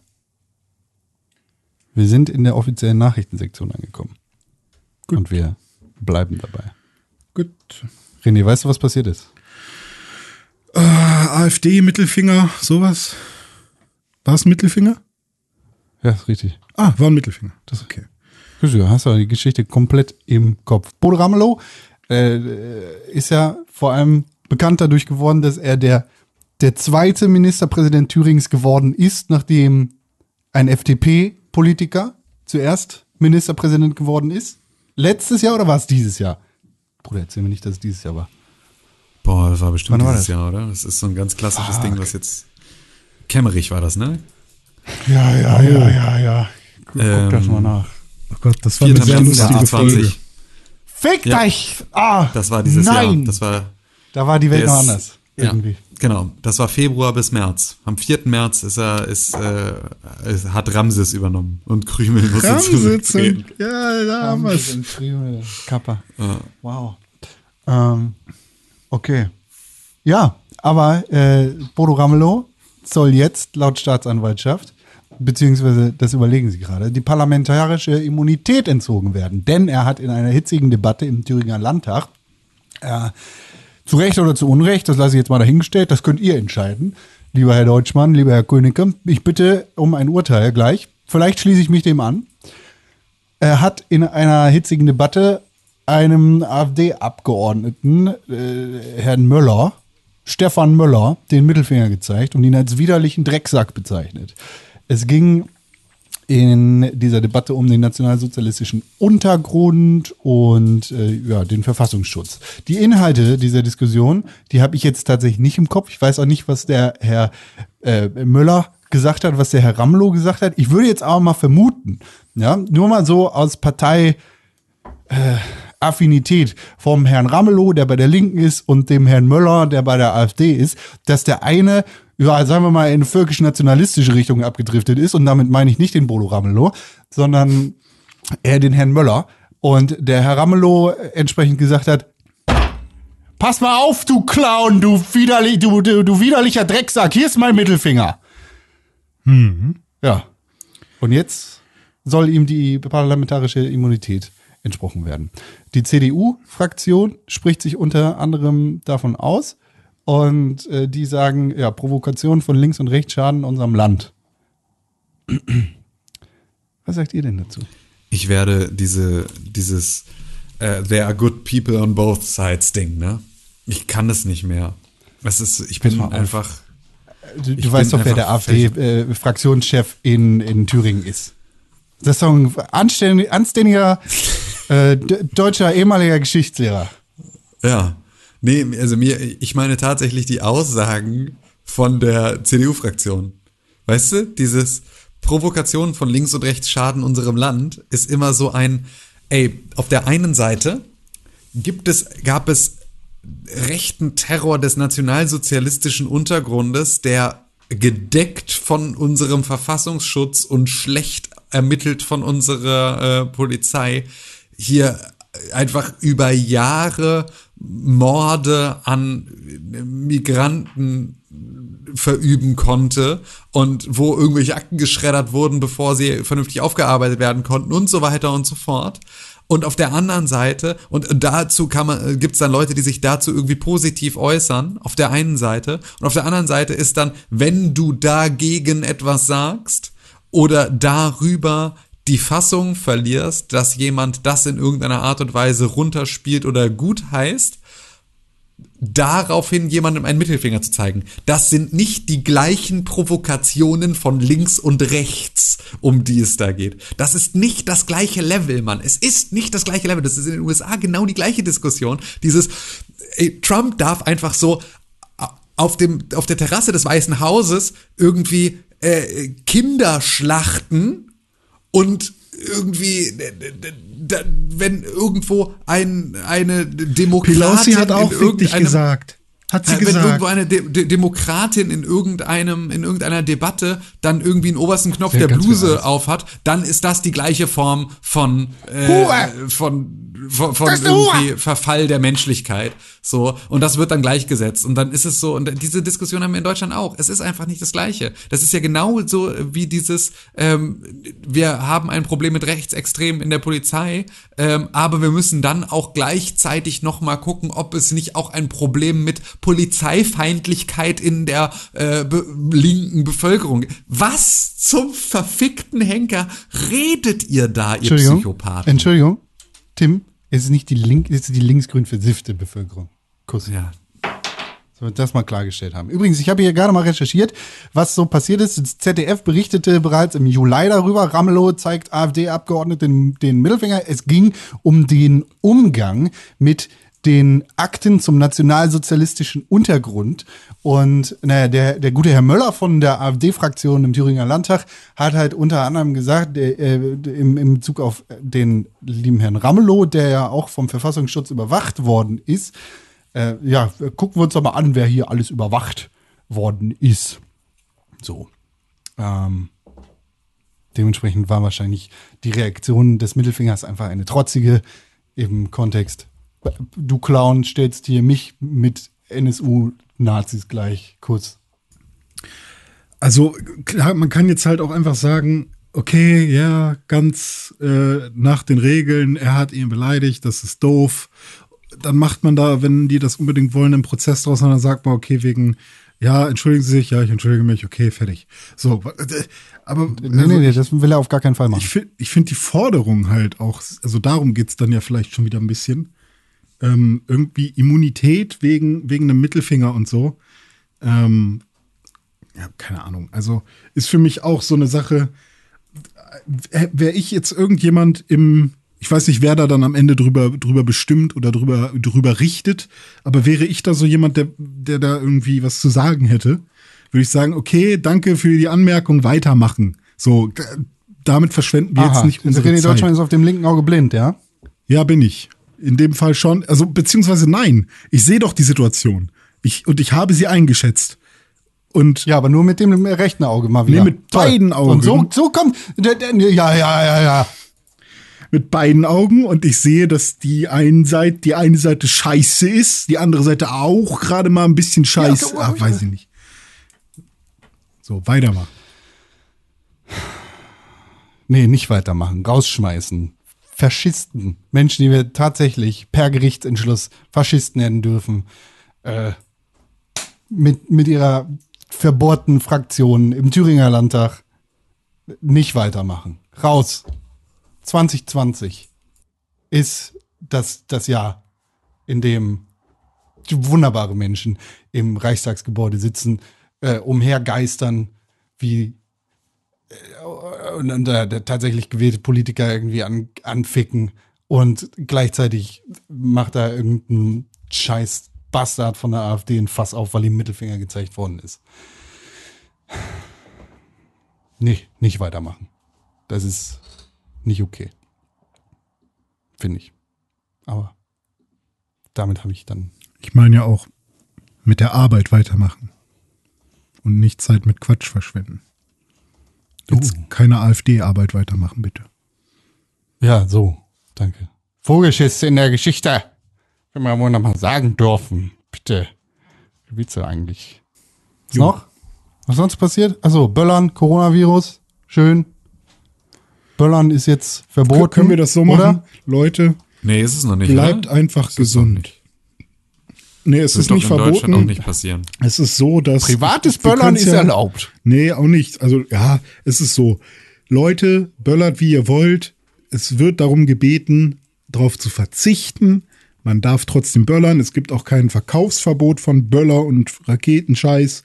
Wir sind in der offiziellen Nachrichtensektion angekommen. Und wir bleiben dabei. Gut. René, weißt du, was passiert ist? Äh, AfD, Mittelfinger, sowas. War es ein Mittelfinger? Ja, ist richtig. Ah, war ein Mittelfinger. Das ist okay. Du hast ja die Geschichte komplett im Kopf. Bodo Ramelow äh, ist ja vor allem bekannt dadurch geworden, dass er der, der zweite Ministerpräsident Thürings geworden ist, nachdem ein FDP-Politiker zuerst Ministerpräsident geworden ist. Letztes Jahr oder war es dieses Jahr? Bruder, erzähl mir nicht, dass es dieses Jahr war. Boah, das war bestimmt war dieses das? Jahr, oder? Das ist so ein ganz klassisches Ding, was jetzt. Kämmerich war das, ne? Ja, ja, ja, ja, ja. Guck Ähm, das mal nach. Oh Gott, das war eine 4. sehr lustige Folge. 2020. Fick Ja. dich! Ah, Das war dieses nein. Jahr. Das war. da war die Welt noch anders. Ja, genau. Das war Februar bis März. Am 4. März ist er, ist, äh, ist, hat Ramses übernommen und Krümel musste Ramsitzen. zurücktreten. Ja, da haben wir's. Kappa. Wow. Ähm, okay. Ja, aber äh, Bodo Ramelow soll jetzt laut Staatsanwaltschaft, beziehungsweise das überlegen sie gerade, die parlamentarische Immunität entzogen werden. Denn er hat in einer hitzigen Debatte im Thüringer Landtag äh, zu Recht oder zu Unrecht, das lasse ich jetzt mal dahingestellt, das könnt ihr entscheiden. Lieber Herr Deutschmann, lieber Herr Königke, ich bitte um ein Urteil gleich. Vielleicht schließe ich mich dem an. Er hat in einer hitzigen Debatte einem AfD-Abgeordneten, äh, Herrn Möller, Stefan Möller, den Mittelfinger gezeigt und ihn als widerlichen Drecksack bezeichnet. Es ging in dieser Debatte um den nationalsozialistischen Untergrund und äh, ja, den Verfassungsschutz. Die Inhalte dieser Diskussion, die habe ich jetzt tatsächlich nicht im Kopf. Ich weiß auch nicht, was der Herr äh, Möller gesagt hat, was der Herr Ramelow gesagt hat. Ich würde jetzt aber mal vermuten, ja, nur mal so aus Partei Affinität vom Herrn Ramelow, der bei der Linken ist, und dem Herrn Möller, der bei der AfD ist, dass der eine, sagen wir mal, in völkisch-nationalistische Richtung abgedriftet ist. Und damit meine ich nicht den Bolo Ramelow, sondern eher den Herrn Möller. Und der Herr Ramelow entsprechend gesagt hat, Pass mal auf, du Clown, du, widerlich, du, du, du widerlicher Drecksack, hier ist mein Mittelfinger. Ja. Und jetzt soll ihm die parlamentarische Immunität entsprochen werden. Die CDU-Fraktion spricht sich unter anderem davon aus und äh, die sagen, ja, Provokation von links und rechts schaden unserem Land. [CLEARS THROAT] Was sagt ihr denn dazu? Ich werde diese, dieses äh, There are good people on both sides Ding, ne? Ich kann das nicht mehr. Es ist, ich bin einfach. Du, du weißt doch, wer der AfD-Fraktionschef in, in Thüringen ist. Das ist doch ein anständig, anständiger [LAUGHS] äh, deutscher ehemaliger Geschichtslehrer. Ja. Nee, also mir, ich meine tatsächlich die Aussagen von der CDU-Fraktion. Weißt du, dieses Provokation von links und rechts schaden unserem Land ist immer so ein, ey, auf der einen Seite gibt es, gab es rechten Terror des nationalsozialistischen Untergrundes, der gedeckt von unserem Verfassungsschutz und schlecht ermittelt von unserer äh, Polizei hier einfach über Jahre Morde an Migranten verüben konnte und wo irgendwelche Akten geschreddert wurden, bevor sie vernünftig aufgearbeitet werden konnten und so weiter und so fort. Und auf der anderen Seite, und dazu man, gibt es dann Leute, die sich dazu irgendwie positiv äußern, auf der einen Seite. Und auf der anderen Seite ist dann, wenn du dagegen etwas sagst oder darüber die Fassung verlierst, dass jemand das in irgendeiner Art und Weise runterspielt oder gut heißt, daraufhin jemandem einen Mittelfinger zu zeigen. Das sind nicht die gleichen Provokationen von links und rechts, um die es da geht. Das ist nicht das gleiche Level, Mann. Es ist nicht das gleiche Level. Das ist in den USA genau die gleiche Diskussion. Dieses, ey, Trump darf einfach so auf dem, auf der Terrasse des Weißen Hauses irgendwie äh, Kinder schlachten und irgendwie, äh, wenn irgendwo ein, eine Demokratin Pelosi hat auch irgendeinem- gesagt. Hat sie wenn gesagt. irgendwo eine De De Demokratin in irgendeinem in irgendeiner Debatte dann irgendwie einen obersten Knopf der Bluse anders. aufhat, dann ist das die gleiche Form von äh, von von, von irgendwie Verfall der Menschlichkeit so und das wird dann gleichgesetzt und dann ist es so und diese Diskussion haben wir in Deutschland auch. Es ist einfach nicht das gleiche. Das ist ja genau so wie dieses ähm, wir haben ein Problem mit Rechtsextremen in der Polizei, ähm, aber wir müssen dann auch gleichzeitig noch mal gucken, ob es nicht auch ein Problem mit Polizeifeindlichkeit in der äh, be linken Bevölkerung. Was zum verfickten Henker redet ihr da, ihr Entschuldigung. Psychopathen? Entschuldigung. Tim, es ist nicht die, Link, es ist die linksgrün versiffte Bevölkerung. Kuss. Ja. Sollen wir das mal klargestellt haben. Übrigens, ich habe hier gerade mal recherchiert, was so passiert ist. Das ZDF berichtete bereits im Juli darüber. Ramelow zeigt AfD-Abgeordneten den Mittelfinger. Es ging um den Umgang mit den Akten zum nationalsozialistischen Untergrund. Und naja, der, der gute Herr Möller von der AfD-Fraktion im Thüringer Landtag hat halt unter anderem gesagt, äh, im, im Bezug auf den lieben Herrn Ramelow, der ja auch vom Verfassungsschutz überwacht worden ist, äh, ja, gucken wir uns doch mal an, wer hier alles überwacht worden ist. So. Ähm, dementsprechend war wahrscheinlich die Reaktion des Mittelfingers einfach eine trotzige im Kontext. Du Clown stellst hier mich mit NSU-Nazis gleich kurz. Also klar, man kann jetzt halt auch einfach sagen, okay, ja, ganz äh, nach den Regeln, er hat ihn beleidigt, das ist doof. Dann macht man da, wenn die das unbedingt wollen, einen Prozess draus und dann sagt man, okay, wegen Ja, entschuldigen Sie sich, ja, ich entschuldige mich, okay, fertig. So, äh, aber Nee, nee, nee, das will er auf gar keinen Fall machen. ich finde ich find die Forderung halt auch, also darum geht's dann ja vielleicht schon wieder ein bisschen. Ähm, irgendwie Immunität wegen, wegen einem Mittelfinger und so. Ähm, ja, keine Ahnung. Also ist für mich auch so eine Sache. Wäre ich jetzt irgendjemand im, ich weiß nicht, wer da dann am Ende drüber, drüber bestimmt oder drüber, drüber richtet, aber wäre ich da so jemand, der, der da irgendwie was zu sagen hätte, würde ich sagen, okay, danke für die Anmerkung, weitermachen. So, damit verschwenden wir jetzt nicht also unsere René Zeit. Deutschmann ist auf dem linken Auge blind, ja? Ja, bin ich. In dem Fall schon. Also, beziehungsweise nein. Ich sehe doch die Situation. Ich, und ich habe sie eingeschätzt. Und Ja, aber nur mit dem rechten Auge mal wieder. Nee, mit beiden Augen. Und so, so kommt. Ja, ja, ja, ja. mit beiden Augen und ich sehe, dass die eine Seite, die eine Seite scheiße ist, die andere Seite auch gerade mal ein bisschen scheiße. Ja, Ach, weiß ich nicht. So, weitermachen. Nee, nicht weitermachen. Rausschmeißen. Faschisten. Menschen, die wir tatsächlich per Gerichtsentschluss Faschisten nennen dürfen. Äh, mit, mit ihrer verbohrten Fraktion im Thüringer Landtag nicht weitermachen. Raus. 2020 ist das, das Jahr, in dem wunderbare Menschen im Reichstagsgebäude sitzen, äh, umhergeistern, wie und dann der, der tatsächlich gewählte Politiker irgendwie an, anficken und gleichzeitig macht da irgendein scheiß Bastard von der AfD ein Fass auf, weil ihm Mittelfinger gezeigt worden ist. Nee, nicht weitermachen. Das ist nicht okay. Finde ich. Aber damit habe ich dann. Ich meine ja auch mit der Arbeit weitermachen. Und nicht Zeit mit Quatsch verschwenden. Jetzt Uh. keine AfD-Arbeit weitermachen, bitte. Ja, so. Danke. Vogelschiss in der Geschichte. Wenn wir wohl noch mal sagen dürfen. Bitte. Wie willst du eigentlich? Was Jo. noch? Was sonst passiert? Achso, Böllern, Coronavirus. Schön. Böllern ist jetzt verboten. Können wir das so machen? Oder? Leute, Nee, ist es noch nicht. bleibt oder? einfach Ist es noch gesund. Nee, es Das ist nicht verboten. auch nicht passieren. Es ist so, dass. Privates Böllern ist erlaubt. Nee, auch nicht. Also, ja, es ist so. Leute, böllert wie ihr wollt. Es wird darum gebeten, darauf zu verzichten. Man darf trotzdem böllern. Es gibt auch kein Verkaufsverbot von Böller und Raketenscheiß.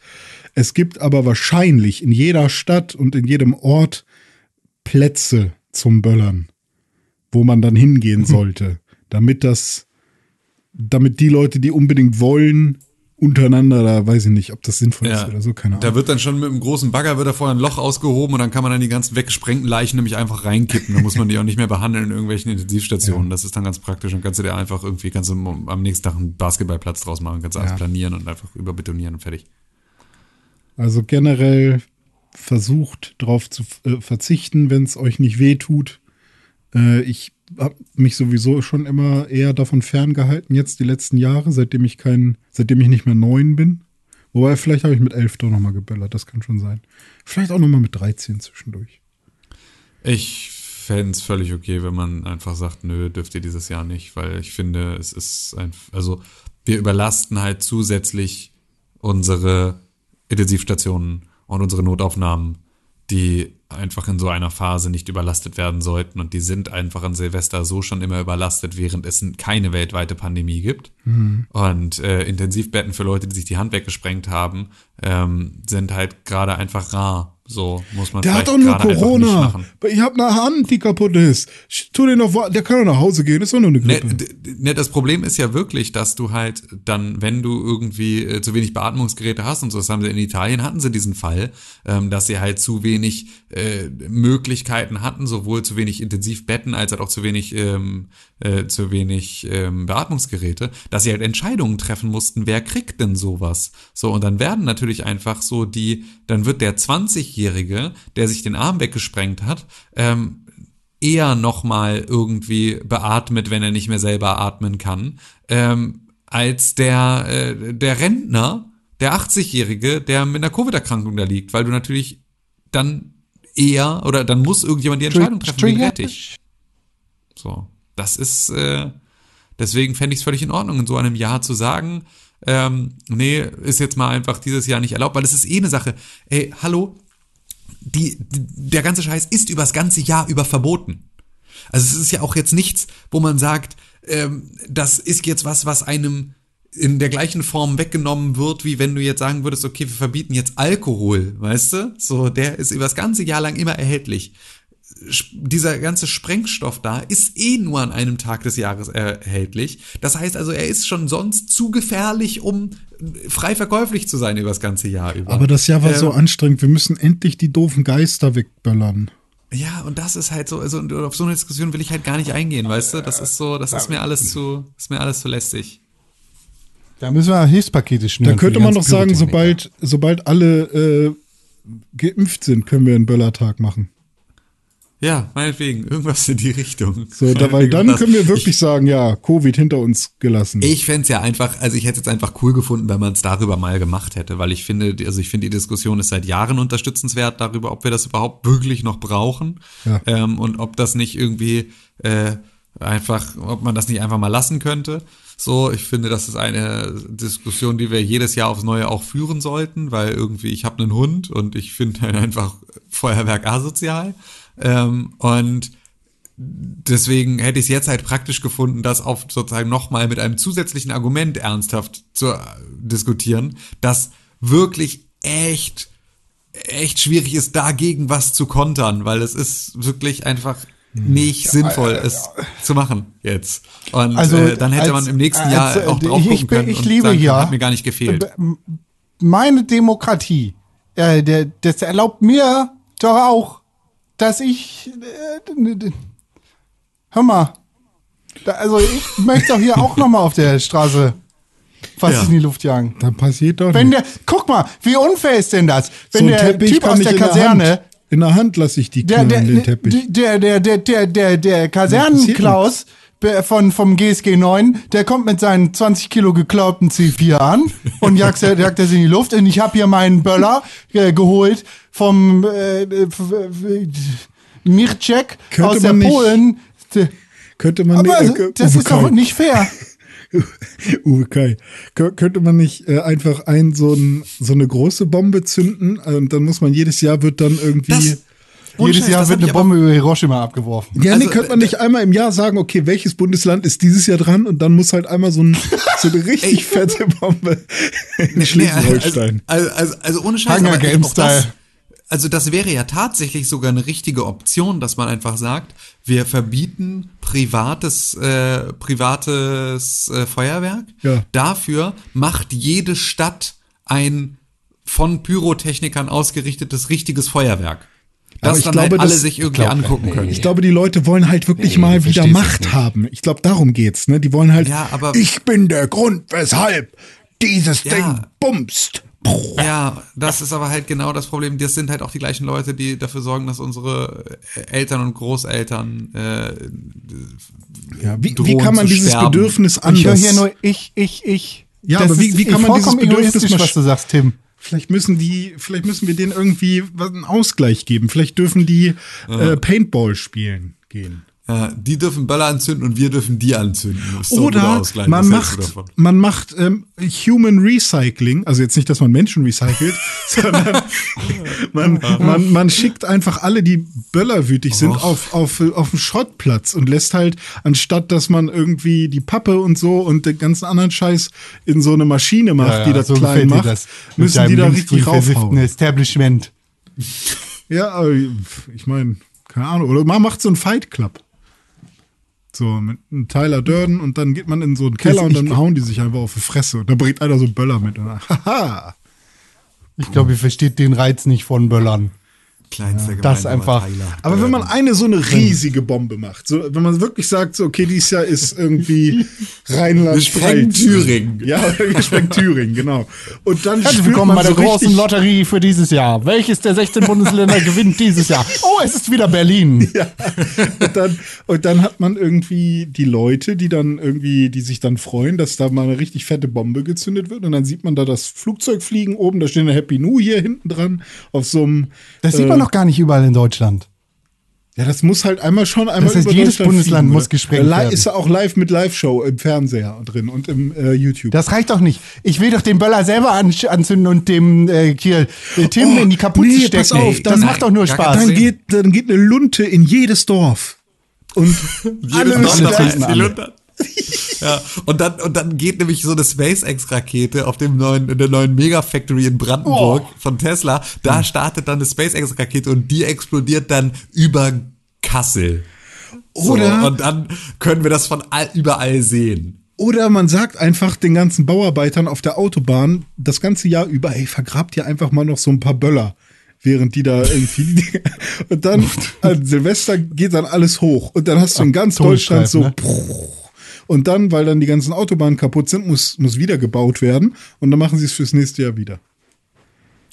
Es gibt aber wahrscheinlich in jeder Stadt und in jedem Ort Plätze zum Böllern, wo man dann hingehen [LAUGHS] sollte, damit das, damit die Leute, die unbedingt wollen, untereinander, da weiß ich nicht, ob das sinnvoll ist Ja. oder so, keine Ahnung. Da wird dann schon mit einem großen Bagger wird da vorher ein Loch ausgehoben und dann kann man dann die ganzen weggesprengten Leichen nämlich einfach reinkippen. Da muss man die auch nicht mehr behandeln in irgendwelchen Intensivstationen. Das ist dann ganz praktisch. Dann kannst du dir einfach irgendwie, kannst du am nächsten Tag einen Basketballplatz draus machen, kannst alles Ja. planieren und einfach überbetonieren und fertig. Also generell versucht darauf zu äh, verzichten, wenn es euch nicht weh tut. Äh, ich habe mich sowieso schon immer eher davon ferngehalten, jetzt die letzten Jahre, seitdem ich kein, seitdem ich nicht mehr neun bin. Wobei, vielleicht habe ich mit elf doch nochmal geböllert, das kann schon sein. Vielleicht auch nochmal mit 13 zwischendurch. Ich fände es völlig okay, wenn man einfach sagt, nö, dürft ihr dieses Jahr nicht, weil ich finde, es ist ein, also wir überlasten halt zusätzlich unsere Intensivstationen und unsere Notaufnahmen, die einfach in so einer Phase nicht überlastet werden sollten und die sind einfach an Silvester so schon immer überlastet, während es keine weltweite Pandemie gibt. Und äh, Intensivbetten für Leute, die sich die Hand weggesprengt haben, ähm, sind halt gerade einfach rar. So muss man Der hat doch nur Corona. Ich habe eine Hand, die kaputt ist. Ich Tu den doch, wa- der kann doch nach Hause gehen, ist doch nur eine Ne, Grippe. d- ne, das Problem ist ja wirklich, dass du halt dann, wenn du irgendwie äh, zu wenig Beatmungsgeräte hast und so, das haben sie in Italien, hatten sie diesen Fall, ähm, dass sie halt zu wenig äh, Möglichkeiten hatten, sowohl zu wenig Intensivbetten als halt auch zu wenig, ähm, äh, zu wenig ähm, Beatmungsgeräte, dass sie halt Entscheidungen treffen mussten, wer kriegt denn sowas? So, und dann werden natürlich einfach so die, dann wird der 20-Jährige, der sich den Arm weggesprengt hat, ähm, eher nochmal irgendwie beatmet, wenn er nicht mehr selber atmen kann, ähm, als der, äh, der Rentner, der 80-Jährige, der mit einer Covid-Erkrankung da liegt, weil du natürlich dann eher oder dann muss irgendjemand die Entscheidung treffen, wen rette ich. So, das ist, äh, deswegen fände ich es völlig in Ordnung, in so einem Jahr zu sagen, ähm, nee, ist jetzt mal einfach dieses Jahr nicht erlaubt, weil es ist eh eine Sache. Ey, hallo, die, der ganze Scheiß ist übers ganze Jahr über verboten. Also es ist ja auch jetzt nichts, wo man sagt, ähm, das ist jetzt was, was einem in der gleichen Form weggenommen wird, wie wenn du jetzt sagen würdest, okay, wir verbieten jetzt Alkohol, weißt du? So, der ist über das ganze Jahr lang immer erhältlich. Dieser ganze Sprengstoff da ist eh nur an einem Tag des Jahres erhältlich. Das heißt also, er ist schon sonst zu gefährlich, um frei verkäuflich zu sein über das ganze Jahr über. Aber das Jahr war Ähm, so anstrengend. Wir müssen endlich die doofen Geister wegböllern. Ja, und das ist halt so, also auf so eine Diskussion will ich halt gar nicht eingehen, weißt du? Das ist so, das ist mir alles zu, ist mir alles zu lästig. Da müssen wir Hilfspakete schnüren. Da könnte man doch sagen, sobald, sobald alle äh, geimpft sind, können wir einen Böllertag machen. Ja, meinetwegen, irgendwas in die Richtung. So, da, weil Meinetwegen dann das. können wir wirklich sagen, ja, Covid hinter uns gelassen. Ich fänd's ja einfach, also ich hätte es einfach cool gefunden, wenn man es darüber mal gemacht hätte, weil ich finde, also ich finde, die Diskussion ist seit Jahren unterstützenswert darüber, ob wir das überhaupt wirklich noch brauchen Ja. ähm, und ob das nicht irgendwie äh, einfach, ob man das nicht einfach mal lassen könnte. So, ich finde, das ist eine Diskussion, die wir jedes Jahr aufs Neue auch führen sollten, weil irgendwie ich habe einen Hund und ich finde halt einfach Feuerwerk asozial. Ähm, und deswegen hätte ich es jetzt halt praktisch gefunden, das auf sozusagen nochmal mit einem zusätzlichen Argument ernsthaft zu äh, diskutieren, das wirklich echt, echt schwierig ist, dagegen was zu kontern, weil es ist wirklich einfach nicht sinnvoll, es zu machen jetzt. Und Also, äh, dann hätte als- man im nächsten als, Jahr äh, auch drauf ich gucken können ich und liebe sagen, ja- hat mir gar nicht gefehlt. Meine Demokratie, äh, der, das erlaubt mir doch auch, dass ich. Äh, hör mal. Da, also ich möchte doch hier auch noch mal auf der Straße was Ja. in die Luft jagen. da passiert doch Wenn nichts. der, guck mal, wie unfair ist denn das? Wenn so der Teppich Typ aus der Kaserne, in der Hand lasse ich die der, knallen, der, den Teppich. der, der, der, der, der, der Kasernenklaus be- von, vom GSG 9, der kommt mit seinen 20 Kilo geklauten C4 an und jagt, er- jagt das in die Luft. Und ich habe hier meinen Böller äh, geholt vom äh, f- Mircek aus der nicht- Polen. Könnte man Aber nicht, äh, das ist doch nicht fair. [LAUGHS] Uwe Kai. Kö- Könnte man nicht äh, einfach ein so, ein so eine große Bombe zünden äh, und dann muss man jedes Jahr wird dann irgendwie. Das- Jedes Jahr wird eine Bombe über Hiroshima abgeworfen. ja, nee, also, könnte man äh, nicht einmal im Jahr sagen, okay, welches Bundesland ist dieses Jahr dran und dann muss halt einmal so, ein, [LAUGHS] so eine richtig fette Bombe in Nee, Schleswig-Holstein. also, also, also ohne Scheiß, Hunger also das wäre ja tatsächlich sogar eine richtige Option, dass man einfach sagt, wir verbieten privates, äh, privates äh, Feuerwerk. Ja. Dafür macht jede Stadt ein von Pyrotechnikern ausgerichtetes richtiges Feuerwerk. Aber Das ich dann glaube, halt alle das- sich irgendwie glaub, angucken können. Ich glaube, die Leute wollen halt wirklich Nee, mal wieder Macht nicht. haben. Ich glaube, darum geht's. Ne? Die wollen halt. Ja, aber- ich bin der Grund, weshalb dieses Ja. Ding bumst. Ja, das ist aber halt genau das Problem. Das sind halt auch die gleichen Leute, die dafür sorgen, dass unsere äh, Eltern und Großeltern äh, Ja, wie, wie kann man dieses sterben. Bedürfnis Ich höre anders? hier nur ich, ich, ich. Ja, Das aber wie- wie kann man dieses Bedürfnis mal was du sagst, Tim? Vielleicht müssen die, vielleicht müssen wir denen irgendwie was- einen Ausgleich geben. Vielleicht dürfen die äh, Paintball spielen gehen. Ja, die dürfen Böller anzünden und wir dürfen die anzünden. Guter Oder man macht, man macht ähm, Human Recycling, also jetzt nicht, dass man Menschen recycelt, [LAUGHS] sondern man, man, man schickt einfach alle, die böllerwütig sind, Och. auf, auf, auf den Schrottplatz und lässt halt, anstatt dass man irgendwie die Pappe und so und den ganzen anderen Scheiß in so eine Maschine macht, die das so klein macht, das. Müssen die da richtig raufhauen. Establishment. Ja, aber ich meine, keine Ahnung. Oder man macht so einen Fight Club. So, mit einem Tyler Durden und dann geht man in so einen Keller und dann hauen die sich einfach auf die Fresse. Und da bringt einer so einen Böller mit. Und dann, [LAUGHS] haha. Ich glaube, ihr versteht den Reiz nicht von Böllern. Kleinster das gemeinsamer einfach-. Aber wenn man eine so eine riesige Bombe macht, so, wenn man wirklich sagt, so, okay, dieses Jahr ist irgendwie [LAUGHS] Rheinland. Wir sprengen Thüringen. Ja, [LAUGHS] wir sprengen Thüringen, genau. Und dann Herzlich willkommen man bei der so großen Lotterie für dieses Jahr. Welches der 16 Bundesländer [LAUGHS] gewinnt dieses Jahr? Oh, es ist wieder Berlin. Ja. Und dann, und dann hat man irgendwie die Leute, die dann irgendwie, die sich dann freuen, dass da mal eine richtig fette Bombe gezündet wird. Und dann sieht man da das Flugzeug fliegen oben, da steht eine Happy New hier hinten dran auf so einem. Das sieht man äh, noch gar nicht überall in Deutschland. Ja, das muss halt einmal schon einmal Das heißt, über jedes Bundesland fliegen, muss gesprengt werden. Ist ja auch live mit Live-Show im Fernseher drin und im äh, YouTube. Das reicht doch nicht. Ich will doch den Böller selber an, anzünden und dem äh, hier, äh, Tim Oh, in die Kapuze nee, stecken. pass auf, das dann- macht doch nur Spaß. dann, geht, dann geht eine Lunte in jedes Dorf. Und alle Jedes müssen Dorf da- ist die Lunte. Ja, und dann, und dann geht nämlich so eine SpaceX-Rakete auf dem neuen, in der neuen Mega-Factory in Brandenburg Oh. von Tesla. Da startet dann eine SpaceX-Rakete und die explodiert dann über Kassel. So, Oder- und dann können wir das von all, überall sehen. Oder man sagt einfach den ganzen Bauarbeitern auf der Autobahn das ganze Jahr über, ey, vergrabt ihr einfach mal noch so ein paar Böller, während die da irgendwie. [LAUGHS] und dann an Silvester geht dann alles hoch. Und dann hast du in ganz Deutschland so. Todesstreifen, Und dann, weil dann die ganzen Autobahnen kaputt sind, muss, muss wieder gebaut werden. Und dann machen sie es fürs nächste Jahr wieder.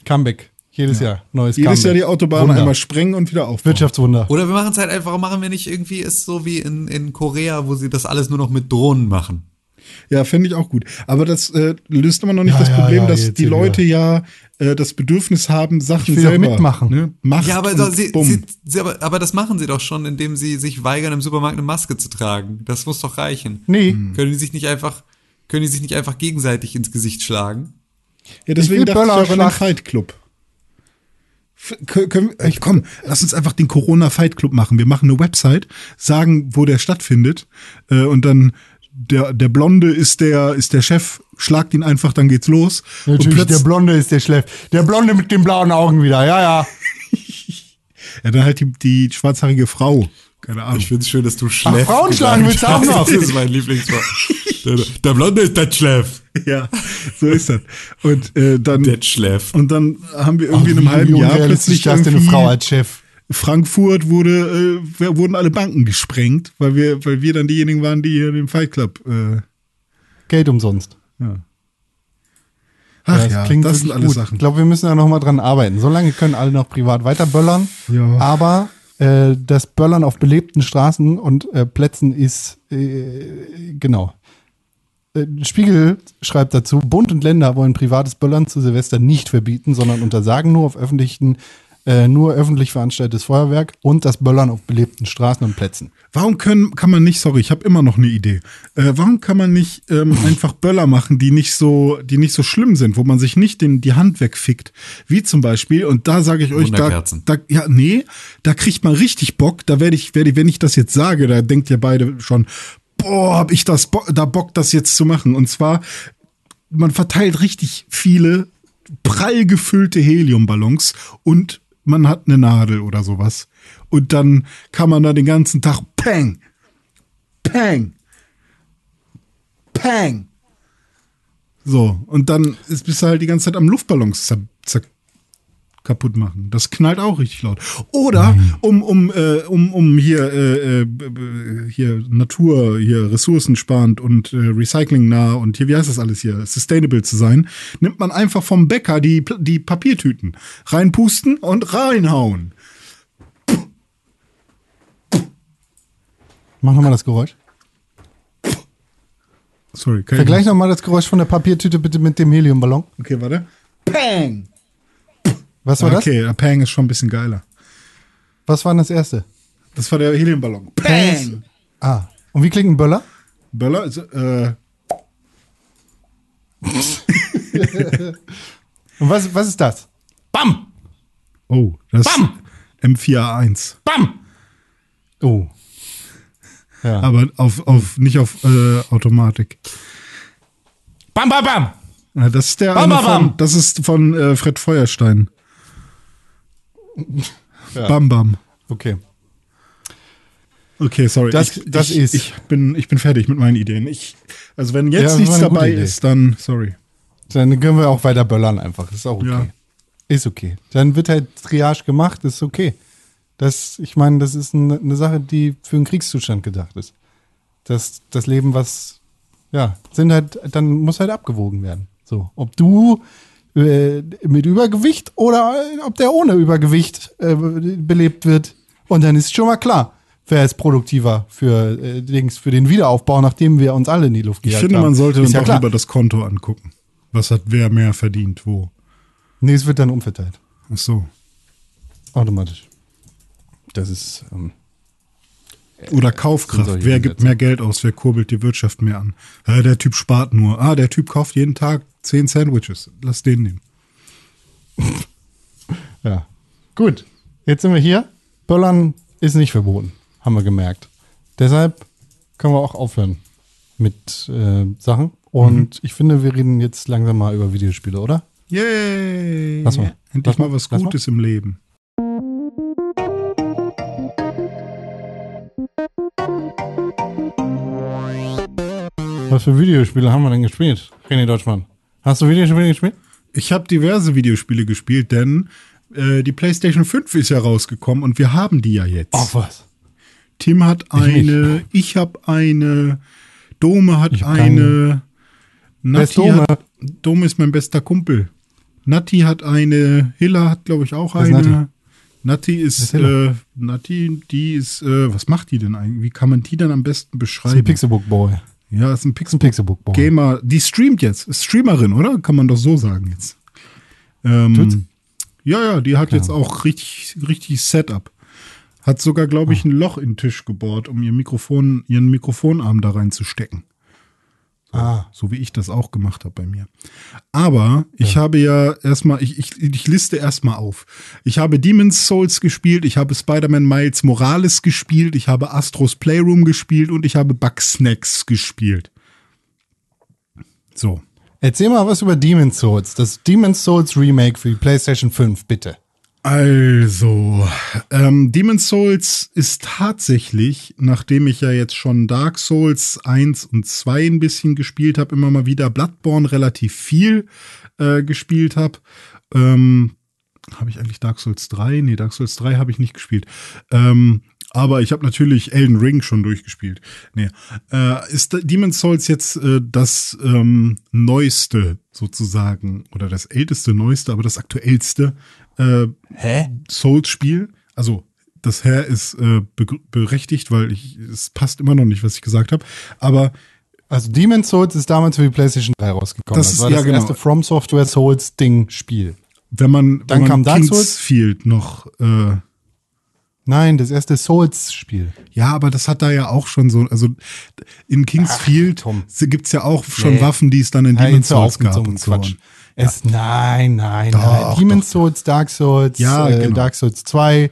Comeback. Jedes Jahr. Neues Jedes Comeback. Jahr die Autobahn Wunder. einmal sprengen und wieder aufbauen. Wirtschaftswunder. Oder wir machen es halt einfach, machen wir nicht irgendwie, ist so wie in, in Korea, wo sie das alles nur noch mit Drohnen machen. Ja, finde ich auch gut. Aber das äh, löst immer noch nicht Ja, das ja, Problem, ja, dass jetzt die Leute ja äh, das Bedürfnis haben, Sachen selber mitmachen. Ne? Macht Ja, aber, sie, sie, sie, aber, aber das machen sie doch schon, indem sie sich weigern, im Supermarkt eine Maske zu tragen. Das muss doch reichen. Nee. Können die sich nicht einfach, können die sich nicht einfach gegenseitig ins Gesicht schlagen? Ja, deswegen will dachte ich auch an den Böllerschlacht. Fight Club. Können, wir- komm, lass uns einfach den Corona Fight Club machen. Wir machen eine Website, sagen, wo der stattfindet, äh, und dann der, der Blonde ist der, ist der Chef, schlagt ihn einfach, dann geht's los. und Natürlich, der Blonde ist der Schleff. Der Blonde mit den blauen Augen wieder. Ja, ja. [LAUGHS] ja, dann halt die, die schwarzhaarige Frau. Keine Ahnung. Ich finde es schön, dass du Schleff Frauen schlagen willst du auch noch? Das ist mein Lieblingswort. der, der Blonde ist der Schleff. ja, so ist das. Und äh, dann, Der Schleff. und dann haben wir irgendwie in einem halben Jahr plötzlich das denn eine Frau als Chef. Frankfurt wurde, äh, wurden alle Banken gesprengt, weil wir, weil wir dann diejenigen waren, die hier den Fight Club. Äh, Geld umsonst. ach das ja, klingt das sind alles gut. Sachen. Ich glaube, wir müssen da noch mal dran arbeiten. Solange können alle noch privat weiterböllern. Ja. Aber äh, das Böllern auf belebten Straßen und äh, Plätzen ist äh, genau. Äh, Spiegel schreibt dazu, Bund und Länder wollen privates Böllern zu Silvester nicht verbieten, sondern untersagen nur auf öffentlichen, äh, nur öffentlich veranstaltetes Feuerwerk und das Böllern auf belebten Straßen und Plätzen. Warum können, kann man nicht, sorry, ich habe immer noch eine Idee. Äh, warum kann man nicht ähm, [LAUGHS] einfach Böller machen, die nicht so, die nicht so schlimm sind, wo man sich nicht den, die Hand wegfickt? Wie zum Beispiel, und da sage ich euch, da, da, ja, nee, da kriegt man richtig Bock. Da werde ich, werde, wenn ich das jetzt sage, da denkt ihr beide schon, boah, hab ich das, Bo da Bock, das jetzt zu machen. Und zwar, man verteilt richtig viele prall gefüllte Heliumballons und man hat eine Nadel oder sowas. Und dann kann man da den ganzen Tag Pang, Pang, Pang. So, und dann ist, bist du halt die ganze Zeit am Luftballons zer, zer, kaputt machen. Das knallt auch richtig laut. Oder um, um, äh, um, um hier, äh, äh, hier Natur, hier ressourcensparend und äh, recyclingnah und hier, wie heißt das alles hier, sustainable zu sein, nimmt man einfach vom Bäcker die, die Papiertüten reinpusten und reinhauen. Mach nochmal das Geräusch. Sorry, kann ich Vergleich nochmal das Geräusch von der Papiertüte bitte mit dem Heliumballon. Okay, warte. Pang! Was war das? okay, der Pang ist schon ein bisschen geiler. Was war denn das erste? Das war der Heliumballon. Pang! Ah. Und wie klingt ein Böller? Böller, ist, äh, [LAUGHS] Und was, was ist das? Bam! oh, das Bam! M4A1. Bam! Oh. Ja. Aber auf, auf, nicht auf äh, Automatik. Bam, bam, bam! Ja, das ist der Bam, bam, von, bam. das ist von äh, Fred Feuerstein. Ja. Bam Bam. Okay. Okay, sorry. Das- ich, das ich, ist- Ich bin, ich bin fertig mit meinen Ideen. Ich, also wenn Ja, jetzt das nichts dabei ist, dann sorry. Dann können wir auch weiter böllern einfach. Ist auch okay. Ja. Ist okay. Dann wird halt Triage gemacht, ist okay. Das, ich meine, das ist eine, eine Sache, die für einen Kriegszustand gedacht ist. Das, das Leben, was, ja, sind halt, dann muss halt abgewogen werden. So, ob du äh, mit Übergewicht oder äh, ob der ohne Übergewicht äh, belebt wird. Und dann ist schon mal klar, wer ist produktiver für, äh, Dings, für den Wiederaufbau, nachdem wir uns alle in die Luft Ich gejagt finde, haben. man sollte dann ja doch klar. lieber das Konto angucken. Was hat wer mehr verdient, wo? Nee, es wird dann umverteilt. Ach so. Automatisch. Das ist, ähm, Oder Kaufkraft. Wer gibt mehr Geld aus? Wer kurbelt die Wirtschaft mehr an? Ah, der Typ spart nur. Ah, der Typ kauft jeden Tag zehn Sandwiches. Lass den nehmen. [LAUGHS] ja. Gut. Jetzt sind wir hier. Böllern ist nicht verboten. Haben wir gemerkt. Deshalb können wir auch aufhören mit äh, Sachen. Und ich finde, wir reden jetzt langsam mal über Videospiele, oder? Yay! Lass mal. Endlich Lass mal. was Lass mal. Gutes im Leben. Was für Videospiele haben wir denn gespielt? René Deutschmann. Hast du Videospiele gespielt? Ich habe diverse Videospiele gespielt, denn äh, die PlayStation 5 ist ja rausgekommen und wir haben die ja jetzt. was? Tim hat Ich nicht. eine, ich habe eine, Dome hat eine, ist Natti Dome? hat, Dome ist mein bester Kumpel. Natti hat eine, Hilla hat glaube ich auch ist eine. Natti? Natti ist, ist äh, Natti, die ist, äh, was macht die denn eigentlich? Wie kann man die denn am besten ist beschreiben? Pixelbook Boy. Ja, ist ein Das Pixel ist ein Pixelbook Boy. Gamer. Die streamt jetzt, ist Streamerin, oder? Kann man doch so sagen jetzt. Ähm, ja, ja, die hat jetzt auch richtig, richtig Setup. Hat sogar, glaube Ah. ich, ein Loch in den Tisch gebohrt, um ihr Mikrofon, ihren Mikrofonarm da reinzustecken. Ah. So wie ich das auch gemacht habe bei mir. Aber ich habe ja erstmal, ich, ich, ich liste erstmal auf. Ich habe Demon's Souls gespielt, ich habe Spider-Man Miles Morales gespielt, ich habe Astros Playroom gespielt und ich habe Bugsnacks gespielt. So. Erzähl mal was über Demon's Souls. Das Demon's Souls Remake für die PlayStation 5, bitte. Also, ähm, Demon's Souls ist tatsächlich, nachdem ich ja jetzt schon Dark Souls 1 und 2 ein bisschen gespielt habe, immer mal wieder Bloodborne relativ viel äh, gespielt habe. Ähm, habe ich eigentlich Dark Souls 3? Nee, Dark Souls 3 habe ich nicht gespielt. Ähm, aber ich habe natürlich Elden Ring schon durchgespielt. Nee. Äh, ist Demon's Souls jetzt äh, das ähm, neueste sozusagen oder das älteste, neueste, aber das aktuellste äh, Hä? Souls-Spiel. Also das Herr ist äh, be berechtigt, weil ich, es passt immer noch nicht, was ich gesagt habe. Aber Also Demon's Souls ist damals für die PlayStation 3 rausgekommen. Das ist- war ja, das genau. erste From Software Souls Ding Spiel. wenn man, Dann wenn kam man Dark Souls? Kingsfield noch äh, Nein, das erste Souls Spiel. Ja, aber das hat da ja auch schon so, also in Kingsfield Tom. gibt's ja auch schon Nee. Waffen, die es dann in Demon's Souls gab so und so. Quatsch. Es, Nein, nein, Doch, nein. Demon's doch, Souls, Dark Souls, Ja, äh, genau. Dark Souls 2,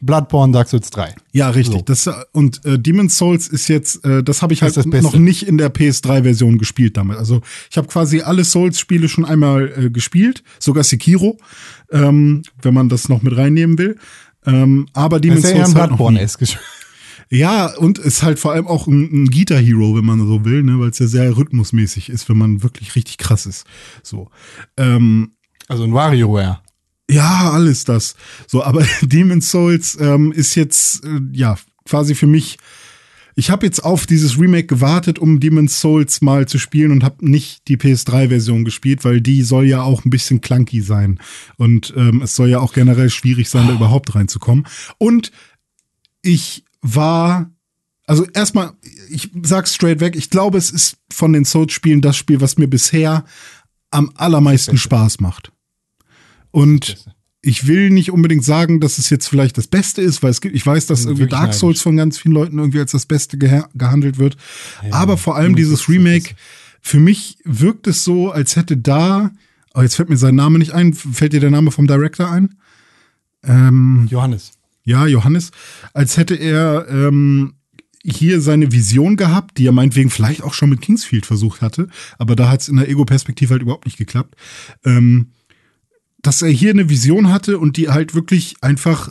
Bloodborne, Dark Souls 3. Ja, richtig. So. Das, äh, und äh, Demon's Souls ist jetzt, äh, das habe ich Das halt noch nicht in der PS3-Version gespielt damit. Also ich habe quasi alle Souls-Spiele schon einmal äh, gespielt, sogar Sekiro, ähm, wenn man das noch mit reinnehmen will. Ähm, aber Demon's ist ja Souls halt noch nie. Ja, und ist halt vor allem auch ein, ein Guitar Hero, wenn man so will, ne, weil es ja sehr rhythmusmäßig ist, wenn man wirklich richtig krass ist. So. Ähm, Also ein WarioWare. ja, alles das. So, aber [LAUGHS] Demon's Souls ähm, ist jetzt äh, ja quasi für mich. Ich habe jetzt auf dieses Remake gewartet, um Demon's Souls mal zu spielen und habe nicht die PS3-Version gespielt, weil die soll ja auch ein bisschen clunky sein und ähm, es soll ja auch generell schwierig sein, da überhaupt reinzukommen. Und ich war also erstmal, ich sag's straight weg, ich glaube, es ist von den Souls-Spielen das Spiel, was mir bisher am allermeisten Spaß macht. Und ich will nicht unbedingt sagen, dass es jetzt vielleicht das Beste ist, weil es gibt, ich weiß, dass bin irgendwie Dark Souls von ganz vielen Leuten irgendwie als das Beste geha gehandelt wird. Aber vor allem dieses Remake, für mich wirkt es so, als hätte da, oh, jetzt fällt mir sein Name nicht ein, fällt dir der Name vom Director ein? Ähm, Johannes. Ja, Johannes, als hätte er ähm, hier seine Vision gehabt, die er meinetwegen vielleicht auch schon mit Kingsfield versucht hatte, aber da hat es in der Ego-Perspektive halt überhaupt nicht geklappt. Ähm, dass er hier eine Vision hatte und die halt wirklich einfach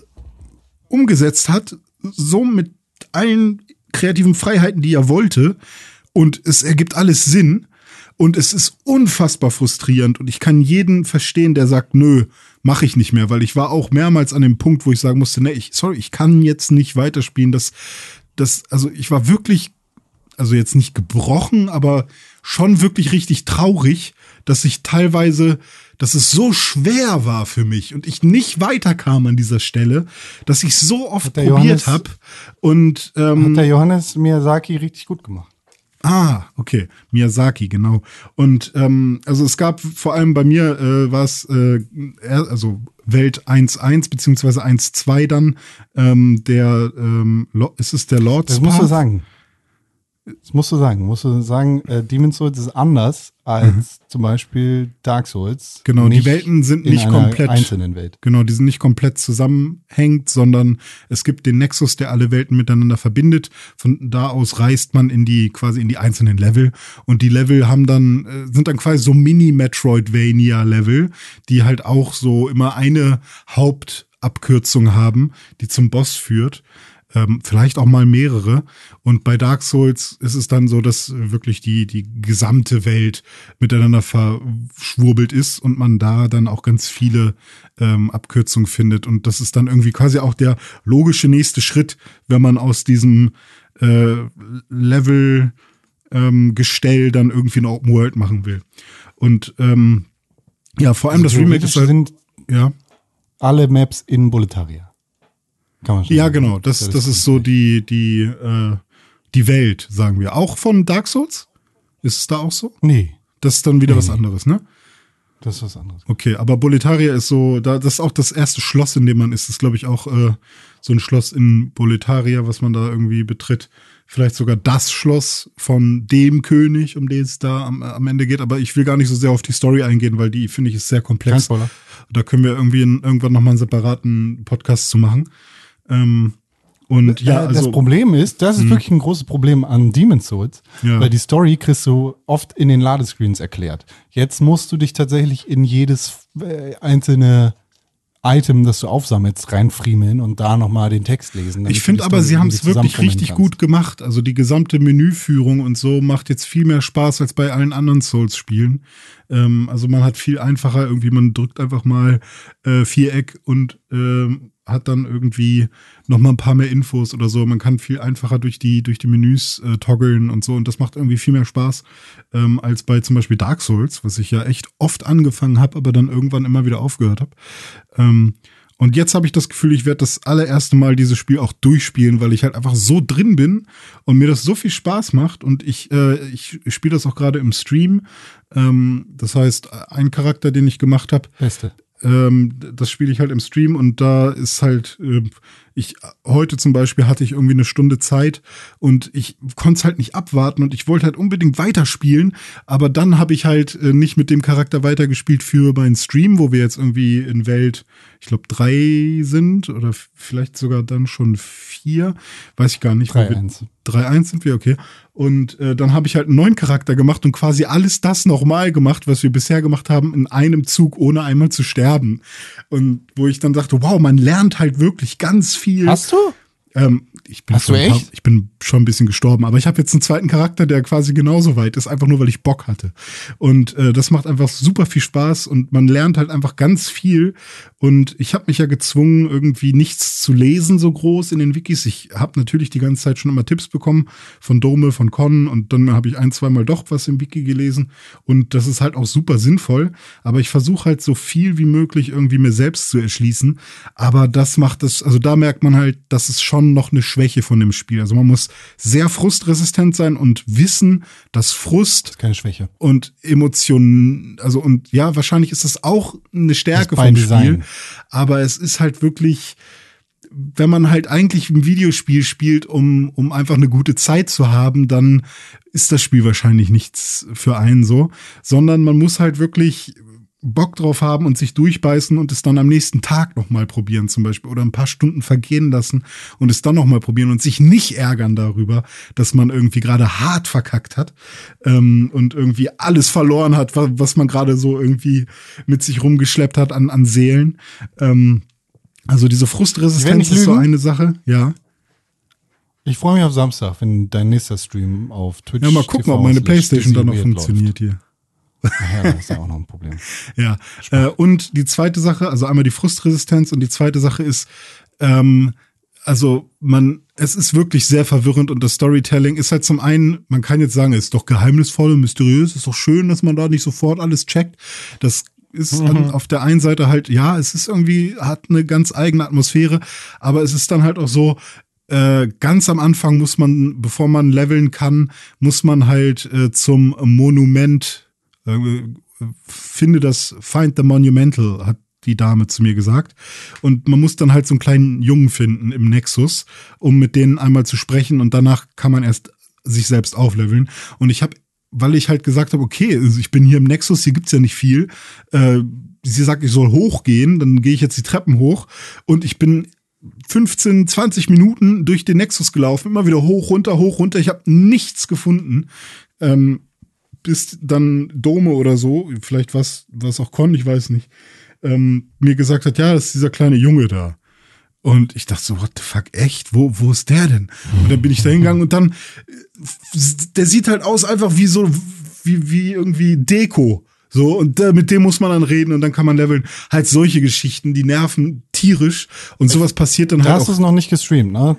umgesetzt hat, so mit allen kreativen Freiheiten, die er wollte. Und es ergibt alles Sinn. Und es ist unfassbar frustrierend. Und ich kann jeden verstehen, der sagt, nö, mache ich nicht mehr, weil ich war auch mehrmals an dem Punkt, wo ich sagen musste, nee, ich, sorry, ich kann jetzt nicht weiterspielen. Das, das, also ich war wirklich, also jetzt nicht gebrochen, aber schon wirklich richtig traurig, dass ich teilweise, dass es so schwer war für mich und ich nicht weiterkam an dieser Stelle, dass ich so oft probiert habe und ähm, Hat der Johannes Miyazaki richtig gut gemacht. Ah, okay. Miyazaki, genau. Und ähm, also es gab vor allem bei mir äh, war es äh, also Welt 1.1 beziehungsweise 1.2 dann ähm, der ähm, ist es der Lord's Das musst du Path? sagen. Das musst du sagen. Musst du sagen, äh, Demon's Souls ist anders als zum Beispiel Dark Souls. Mhm. Genau, die Welten sind in nicht komplett einzelnen Welt. Genau, die sind nicht komplett zusammenhängt, sondern es gibt den Nexus, der alle Welten miteinander verbindet. Von da aus reist man in die quasi in die einzelnen Level und die Level haben dann äh, sind dann quasi so Mini Metroidvania Level, die halt auch so immer eine Hauptabkürzung haben, die zum Boss führt. Ähm, vielleicht auch mal mehrere. Und bei Dark Souls ist es dann so, dass wirklich die, die gesamte Welt miteinander verschwurbelt ist und man da dann auch ganz viele ähm, Abkürzungen findet. Und das ist dann irgendwie quasi auch der logische nächste Schritt, wenn man aus diesem äh, Level ähm, Gestell dann irgendwie eine Open World machen will. Und ähm, ja, vor allem das Remake ist halt, sind ja. alle Maps in Boletaria. Kann man schon Ja, genau. Das, das ist so die, die, äh, die Welt, sagen wir. Auch von Dark Souls? Ist es da auch so? Nee, Das ist dann wieder was anderes, ne? das ist was anderes. Okay, aber Boletaria ist so, da, das ist auch das erste Schloss, in dem man ist. Das ist, glaube ich, auch äh, so ein Schloss in Boletaria, was man da irgendwie betritt. Vielleicht sogar das Schloss von dem König, um den es da am, am Ende geht. Aber ich will gar nicht so sehr auf die Story eingehen, weil die, finde ich, ist sehr Kein komplex. Spoiler. Da können wir irgendwie in, irgendwann nochmal einen separaten Podcast zu machen. Ähm, und ja, äh, also. das Problem ist, das ist wirklich ein großes Problem an Demon's Souls, Ja. weil die Story kriegst du oft in den Ladescreens erklärt. Jetzt musst du dich tatsächlich in jedes äh, einzelne Item, das du aufsammelst, reinfriemeln und da nochmal den Text lesen. Ich finde aber, sie haben es wirklich richtig kannst. gut gemacht. Also die gesamte Menüführung und so macht jetzt viel mehr Spaß als bei allen anderen Souls-Spielen. Ähm, also man hat viel einfacher irgendwie, man drückt einfach mal äh, Viereck und ähm, hat dann irgendwie noch mal ein paar mehr Infos oder so. Man kann viel einfacher durch die, durch die Menüs äh, toggeln und so. Und das macht irgendwie viel mehr Spaß ähm, als bei zum Beispiel Dark Souls, was ich ja echt oft angefangen habe, aber dann irgendwann immer wieder aufgehört habe. Ähm, und jetzt habe ich das Gefühl, ich werde das allererste Mal dieses Spiel auch durchspielen, weil ich halt einfach so drin bin und mir das so viel Spaß macht. Und ich, äh, ich spiele das auch gerade im Stream. Ähm, das heißt, ein Charakter, den ich gemacht habe, Beste. Ähm, das spiele ich halt im Stream und da ist halt, ähm, ich heute zum Beispiel hatte ich irgendwie eine Stunde Zeit und ich konnte es halt nicht abwarten und ich wollte halt unbedingt weiterspielen, aber dann habe ich halt äh, nicht mit dem Charakter weitergespielt für meinen Stream, wo wir jetzt irgendwie in Welt, ich glaube, drei sind oder vielleicht sogar dann schon vier, weiß ich gar nicht. wo wir- 3-1. 3-1 sind wir, okay. Und äh, dann habe ich halt einen neuen Charakter gemacht und quasi alles das nochmal gemacht, was wir bisher gemacht haben, in einem Zug, ohne einmal zu sterben. Und wo ich dann dachte, wow, man lernt halt wirklich ganz viel. Hast du? Ähm, ich bin Hast du ein paar- echt? ich bin schon ein bisschen gestorben, aber ich habe jetzt einen zweiten Charakter, der quasi genauso weit ist, einfach nur weil ich Bock hatte. Und äh, das macht einfach super viel Spaß und man lernt halt einfach ganz viel. Und ich habe mich ja gezwungen, irgendwie nichts zu lesen so groß in den Wikis. Ich habe natürlich die ganze Zeit schon immer Tipps bekommen von Dome, von Con und dann habe ich ein, zweimal doch was im Wiki gelesen. Und das ist halt auch super sinnvoll. Aber ich versuche halt so viel wie möglich irgendwie mir selbst zu erschließen. Aber das macht es, also da merkt man halt, das ist schon noch eine Schwäche von dem Spiel. Also man muss sehr frustresistent sein und wissen, dass Frust Keine Schwäche. und Emotionen, also und ja, wahrscheinlich ist das auch eine Stärke Das vom Design. Spiel, aber es ist halt wirklich, wenn man halt eigentlich ein Videospiel spielt, um, um einfach eine gute Zeit zu haben, dann ist das Spiel wahrscheinlich nichts für einen so, sondern man muss halt wirklich Bock drauf haben und sich durchbeißen und es dann am nächsten Tag nochmal probieren zum Beispiel oder ein paar Stunden vergehen lassen und es dann nochmal probieren und sich nicht ärgern darüber, dass man irgendwie gerade hart verkackt hat ähm, und irgendwie alles verloren hat, wa- was man gerade so irgendwie mit sich rumgeschleppt hat an, an Seelen. Ähm, also diese Frustresistenz ist so eine Sache, ja. Ich freue mich auf Samstag, wenn dein nächster Stream auf Twitch Ja, mal gucken, TV ob meine Playstation dann noch funktioniert hier. Ach ja, das ist ja auch noch ein Problem. [LAUGHS] Ja, äh, und die zweite Sache, also einmal die Frustresistenz und die zweite Sache ist, ähm, also man, es ist wirklich sehr verwirrend und das Storytelling ist halt zum einen, man kann jetzt sagen, es ist doch geheimnisvoll und mysteriös, ist doch schön, dass man da nicht sofort alles checkt. Das ist an, auf der einen Seite halt, ja, es ist irgendwie, hat eine ganz eigene Atmosphäre, aber es ist dann halt auch so, äh, ganz am Anfang muss man, bevor man leveln kann, muss man halt äh, zum Monument, finde das, find the monumental, hat die Dame zu mir gesagt. Und man muss dann halt so einen kleinen Jungen finden im Nexus, um mit denen einmal zu sprechen und danach kann man erst sich selbst aufleveln. Und ich habe, weil ich halt gesagt habe, okay, also ich bin hier im Nexus, hier gibt's ja nicht viel. Äh, sie sagt, ich soll hochgehen, dann gehe ich jetzt die Treppen hoch und ich bin 15, 20 Minuten durch den Nexus gelaufen, immer wieder hoch, runter, hoch, runter. Ich habe nichts gefunden. Ähm, bis dann Dome oder so, vielleicht was, was auch Con, ich weiß nicht, ähm, mir gesagt hat, ja, das ist dieser kleine Junge da. Und ich dachte so, what the fuck, echt? Wo, wo ist der denn? Und dann bin ich da hingegangen und dann, äh, der sieht halt aus einfach wie so, wie, wie irgendwie Deko. So, und äh, mit dem muss man dann reden und dann kann man leveln. Halt solche Geschichten, die nerven tierisch und sowas passiert dann Da halt hast du es noch nicht gestreamt, ne?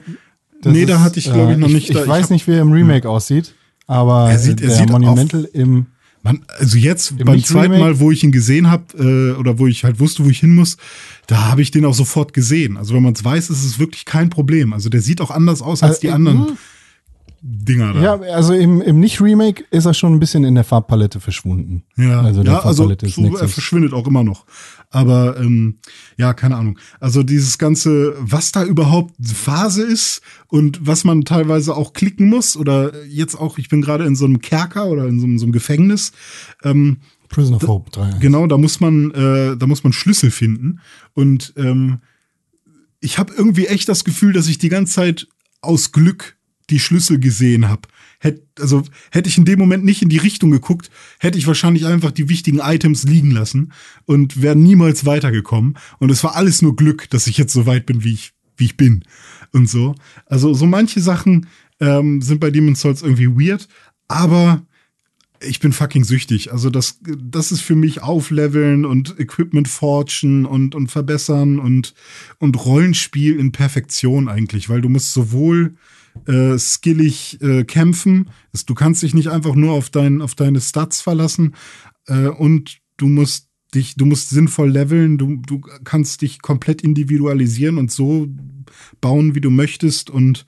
Das Nee, da hatte ich, glaub ich, noch nicht. Ich, Da- ich ich weiß hab- nicht, wie er im Remake aussieht, aber Er sieht- er der sieht auf- Monumental im Man, also jetzt Im beim zweiten? Mal, wo ich ihn gesehen habe, äh, oder wo ich halt wusste, wo ich hin muss, da habe ich den auch sofort gesehen. Also wenn man es weiß, ist es wirklich kein Problem. Also der sieht auch anders aus als Also, die anderen Dinger da. Ja, also im, im Nicht-Remake ist er schon ein bisschen in der Farbpalette verschwunden. Ja, also der ja, also so, er verschwindet auch immer noch. Aber ähm, ja, keine Ahnung. Also dieses ganze, was da überhaupt Phase ist und was man teilweise auch klicken muss oder jetzt auch, ich bin gerade in so einem Kerker oder in so, einem- so einem Gefängnis. Ähm, Prison of Hope 3. Genau, da muss man, äh, da muss man Schlüssel finden. Und ähm, ich habe irgendwie echt das Gefühl, dass ich die ganze Zeit aus Glück die Schlüssel gesehen habe. Hätt, also hätte ich in dem Moment nicht in die Richtung geguckt, hätte ich wahrscheinlich einfach die wichtigen Items liegen lassen und wäre niemals weitergekommen. Und es war alles nur Glück, dass ich jetzt so weit bin, wie ich, wie ich bin. Und so. Also so manche Sachen ähm, sind bei Demon's Souls irgendwie weird, aber ich bin fucking süchtig. Also das, das ist für mich Aufleveln und Equipment forgen und, und verbessern und, und Rollenspiel in Perfektion eigentlich, weil du musst sowohl äh, skillig äh, kämpfen, du kannst dich nicht einfach nur auf, dein, auf deine Stats verlassen äh, und du musst dich, du musst sinnvoll leveln, du, du kannst dich komplett individualisieren und so bauen, wie du möchtest und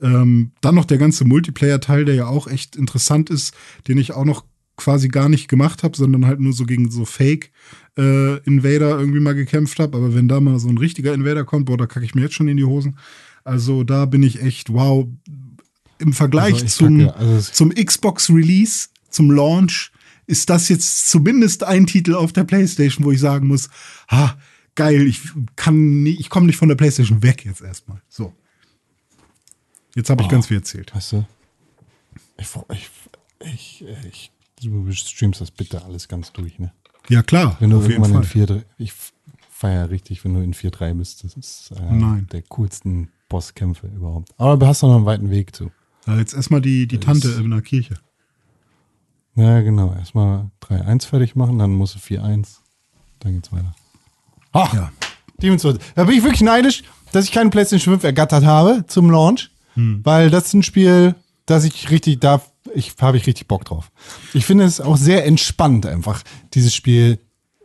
ähm, dann noch der ganze Multiplayer-Teil, der ja auch echt interessant ist, den ich auch noch quasi gar nicht gemacht habe, sondern halt nur so gegen so Fake-Invader irgendwie mal gekämpft habe. Aber wenn da mal so ein richtiger Invader kommt, boah, da kacke ich mir jetzt schon in die Hosen. Also da bin ich echt, wow. Im Vergleich Also zum, also zum Xbox-Release, zum Launch, ist das jetzt zumindest ein Titel auf der PlayStation, wo ich sagen muss, ha, geil, ich kann nie, ich komme nicht von der PlayStation weg jetzt erstmal. So. Jetzt habe ich ganz viel erzählt. Weißt du? Ich, ich, ich, du streamst das bitte alles ganz durch, ne? Ja, klar, Wenn du auf irgendwann Fall. in 4 ich feiere richtig, wenn du in 4-3 bist. Das ist äh, Nein. der coolsten Bosskämpfe überhaupt. Aber du hast noch einen weiten Weg zu. Ja, jetzt erstmal die, die Tante in der Kirche. Ja, genau. Erstmal 3-1 fertig machen, dann musst du 4-1. Dann geht's weiter. Ach, Ja. Demon's Souls. Da bin ich wirklich neidisch, dass ich keinen PlayStation 5 ergattert habe zum Launch. Hm. Weil das ist ein Spiel, das ich richtig, da ich, habe ich richtig Bock drauf. Ich finde es auch sehr entspannt, einfach dieses Spiel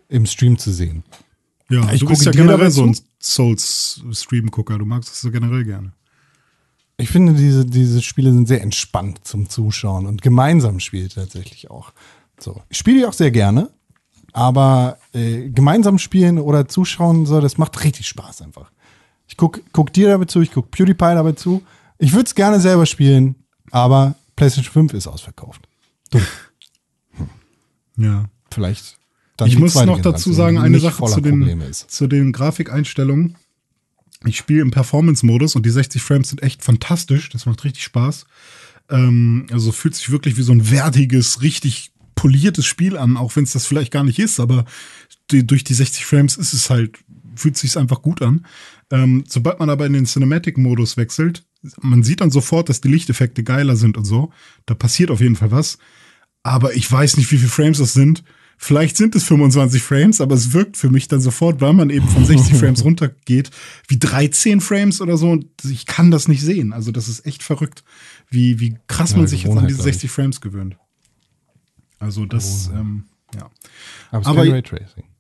im Stream zu sehen. Ja, Ich du bist gucke ja generell so ein. Souls-Stream-Gucker. Du magst das so generell gerne. Ich finde, diese, diese Spiele sind sehr entspannt zum Zuschauen und gemeinsam spielt tatsächlich auch. So. Ich spiele die auch sehr gerne, aber äh, gemeinsam spielen oder zuschauen, so, das macht richtig Spaß einfach. Ich guck, guck dir dabei zu, ich guck PewDiePie dabei zu. Ich würde es gerne selber spielen, aber PlayStation 5 ist ausverkauft. Ja. Vielleicht. Dann ich muss noch dazu sagen, eine Sache zu den, zu den Grafikeinstellungen. Ich spiele im Performance-Modus und die 60 Frames sind echt fantastisch. Das macht richtig Spaß. Ähm, also fühlt sich wirklich wie so ein wertiges, richtig poliertes Spiel an, auch wenn es das vielleicht gar nicht ist, aber die, durch die 60 Frames ist es halt, fühlt sich einfach gut an. Ähm, sobald man aber in den Cinematic-Modus wechselt, man sieht dann sofort, dass die Lichteffekte geiler sind und so. Da passiert auf jeden Fall was. Aber ich weiß nicht, wie viele Frames das sind. Vielleicht sind es 25 Frames, aber es wirkt für mich dann sofort, weil man eben von 60 [LAUGHS] Frames runtergeht, wie 13 Frames oder so. Und ich kann das nicht sehen. Also das ist echt verrückt, wie, wie krass Ja, man sich jetzt an diese glaub ich. 60 Frames gewöhnt. Also das, ähm, ja. Aber, Aber-.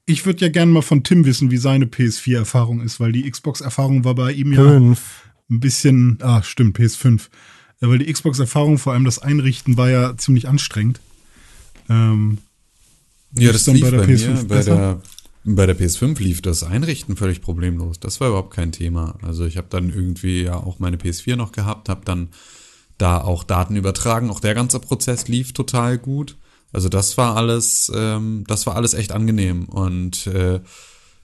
Ich würde ja gerne mal von Tim wissen, wie seine PS4-Erfahrung ist, weil die Xbox-Erfahrung war bei ihm ja Fünf. ein bisschen, ah, stimmt, PS5. Äh, weil die Xbox-Erfahrung, vor allem das Einrichten, war ja ziemlich anstrengend. Ähm, Ja, das dann lief bei bei, der mir. PS5 Bei besser? der, bei der PS5 lief das Einrichten völlig problemlos. Das war überhaupt kein Thema. Also ich habe dann irgendwie ja auch meine PS4 noch gehabt, habe dann da auch Daten übertragen. Auch der ganze Prozess lief total gut. Also das war alles, ähm, das war alles echt angenehm. Und äh,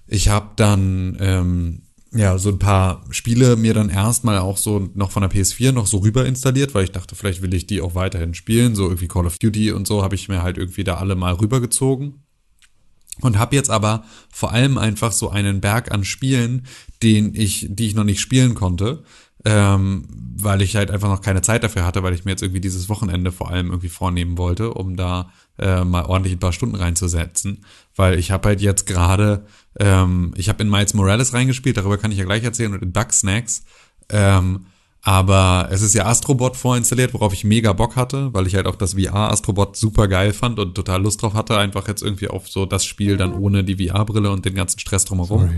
ich habe dann ähm, ja so ein paar Spiele mir dann erstmal auch so noch von der PS4 noch so rüber installiert, weil ich dachte, vielleicht will ich die auch weiterhin spielen. So irgendwie Call of Duty und so habe ich mir halt irgendwie da alle mal rübergezogen und habe jetzt aber vor allem einfach so einen Berg an Spielen, den ich, die ich noch nicht spielen konnte, ähm, weil ich halt einfach noch keine Zeit dafür hatte, weil ich mir jetzt irgendwie dieses Wochenende vor allem irgendwie vornehmen wollte, um da äh, mal ordentlich ein paar Stunden reinzusetzen, weil ich habe halt jetzt gerade, ähm, ich habe in Miles Morales reingespielt, darüber kann ich ja gleich erzählen und in Bugsnacks, ähm, aber es ist ja Astrobot vorinstalliert, worauf ich mega Bock hatte, weil ich halt auch das VR Astrobot super geil fand und total Lust drauf hatte, einfach jetzt irgendwie auf so das Spiel dann ohne die VR-Brille und den ganzen Stress drumherum.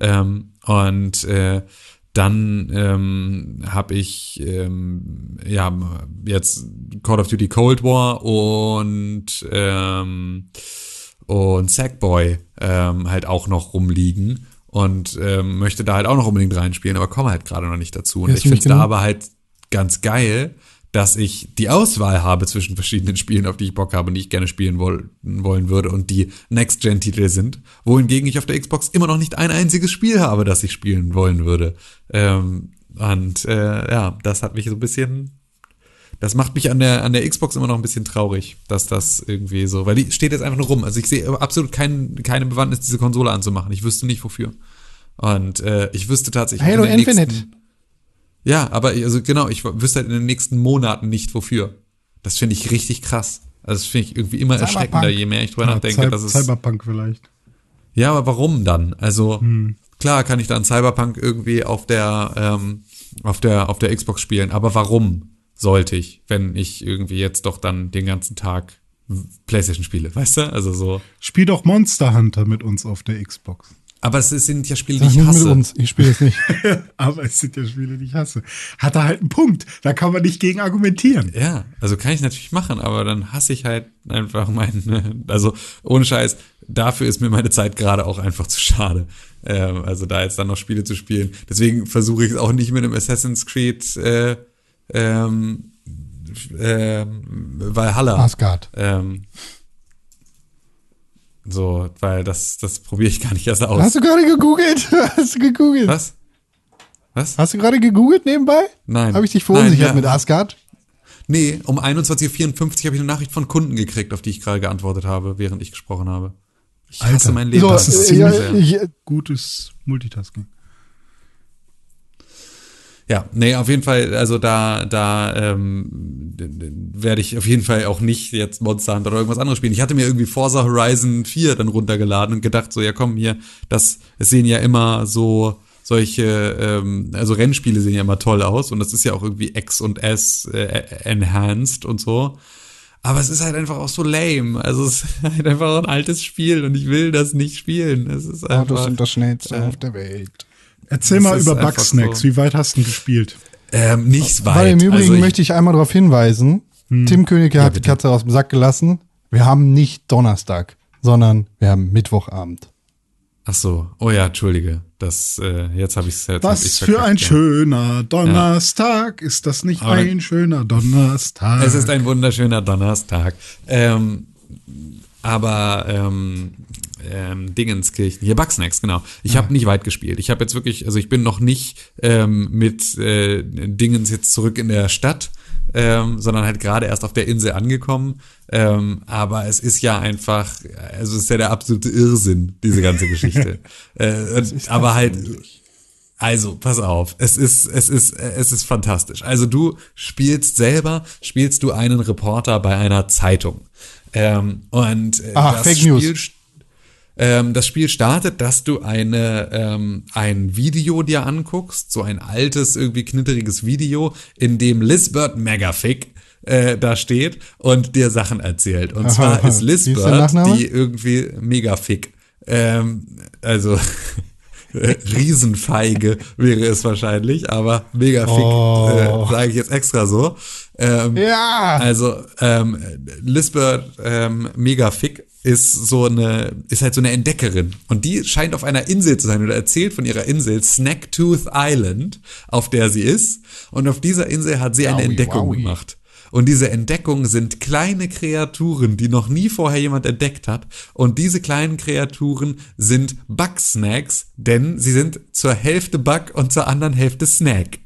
Ähm, und äh, dann ähm, habe ich ähm, ja jetzt Call of Duty Cold War und ähm, und Sackboy ähm, halt auch noch rumliegen und ähm, möchte da halt auch noch unbedingt reinspielen, aber komme halt gerade noch nicht dazu. Und Ja, ich finde da genau- aber halt ganz geil, dass ich die Auswahl habe zwischen verschiedenen Spielen, auf die ich Bock habe und die ich gerne spielen woll wollen würde und die Next-Gen-Titel sind, wohingegen ich auf der Xbox immer noch nicht ein einziges Spiel habe, das ich spielen wollen würde. Ähm, und äh, ja, das hat mich so ein bisschen das macht mich an der, an der Xbox immer noch ein bisschen traurig, dass das irgendwie so, weil die steht jetzt einfach nur rum. Also ich sehe absolut kein, keine Bewandtnis, diese Konsole anzumachen. Ich wüsste nicht wofür. Und äh, ich wüsste tatsächlich. Halo Infinite. Nächsten, ja, aber also genau, ich wüsste halt in den nächsten Monaten nicht wofür. Das finde ich richtig krass. Also das finde ich irgendwie immer Cyberpunk. erschreckender, je mehr ich drüber ja, nachdenke. Cy dass es, Cyberpunk vielleicht. ja, aber warum dann? Also klar kann ich dann Cyberpunk irgendwie auf der ähm, auf der auf der Xbox spielen, aber warum sollte ich, wenn ich irgendwie jetzt doch dann den ganzen Tag PlayStation spiele, weißt du? Also so. Spiel doch Monster Hunter mit uns auf der Xbox. Aber es sind ja Spiele, die ich hasse. uns, ich spiele es nicht. [LAUGHS] Aber es sind ja Spiele, die ich hasse. Hat er halt einen Punkt. Da kann man nicht gegen argumentieren. Ja, also kann ich natürlich machen, aber dann hasse ich halt einfach meinen, [LAUGHS] also ohne Scheiß, dafür ist mir meine Zeit gerade auch einfach zu schade. Ähm, also da jetzt dann noch Spiele zu spielen. Deswegen versuche ich es auch nicht mit einem Assassin's Creed äh, ähm, ähm, Valhalla. Asgard. Ähm, so, weil das, das probiere ich gar nicht erst aus. Hast du gerade gegoogelt? [LAUGHS] Hast du gegoogelt? Was? Was? Hast du gerade gegoogelt nebenbei? Nein. Habe ich dich verunsichert ja. mit Asgard? Nee, um 21.54 Uhr habe ich eine Nachricht von Kunden gekriegt, auf die ich gerade geantwortet habe, während ich gesprochen habe. Ich hasse Alter, mein Leben. So, das ist äh, ziemlich ja, ich, Gutes Multitasking. Ja, nee, auf jeden Fall, also da, da ähm, werde ich auf jeden Fall auch nicht jetzt Monster Hunter oder irgendwas anderes spielen. Ich hatte mir irgendwie Forza Horizon 4 dann runtergeladen und gedacht, so, ja komm hier, das, es sehen ja immer so solche, ähm, also Rennspiele sehen ja immer toll aus und das ist ja auch irgendwie X und S äh, enhanced und so. Aber es ist halt einfach auch so lame. Also es ist halt einfach ein altes Spiel und ich will das nicht spielen. Es ist einfach. Autos sind das schnellste äh, auf der Welt. Erzähl Das mal über Bugsnacks. so. Wie weit hast du denn gespielt? ähm, nicht weit. Weil im Übrigen also ich, möchte ich einmal darauf hinweisen, Tim Königke hat die Katze aus dem Sack gelassen. Wir haben nicht Donnerstag, sondern wir haben Mittwochabend. Ach so, oh ja, entschuldige. Das, äh, jetzt habe ich es jetzt hab Was ich's für verkackt, ein ja. schöner Donnerstag. Ist das nicht Aber- ein schöner Donnerstag? Es ist ein wunderschöner Donnerstag. Ähm, aber ähm, ähm, Dingenskirchen, hier Bugsnacks, genau. Ich habe nicht weit gespielt. Ich habe jetzt wirklich, also ich bin noch nicht ähm, mit äh, Dingens jetzt zurück in der Stadt, ähm, sondern halt gerade erst auf der Insel angekommen. Ähm, aber es ist ja einfach, also es ist ja der absolute Irrsinn, diese ganze Geschichte. [LAUGHS] äh, aber halt, also, pass auf, es ist, es ist, es ist fantastisch. Also du spielst selber, spielst du einen Reporter bei einer Zeitung. Ähm, und äh, Ah, das Fake Spiel, News. Ähm, das Spiel startet, dass du eine, ähm, ein Video dir anguckst, so ein altes, irgendwie knitteriges Video, in dem Lisbeth Megafick äh, da steht und dir Sachen erzählt. Und zwar ist Wie ist Lisbeth die irgendwie Megafick. Ähm, also [LAUGHS] [LAUGHS] Riesenfeige wäre es wahrscheinlich, aber mega fick, Oh. äh, sage ich jetzt extra so. Ähm, Ja. also ähm, Lisbeth ähm, mega fick ist so eine ist halt so eine Entdeckerin und die scheint auf einer Insel zu sein oder erzählt von ihrer Insel Snacktooth Island, auf der sie ist und auf dieser Insel hat sie eine Entdeckung gemacht. Und diese Entdeckung sind kleine Kreaturen, die noch nie vorher jemand entdeckt hat. Und diese kleinen Kreaturen sind Bug-Snacks, denn sie sind zur Hälfte Bug und zur anderen Hälfte Snack.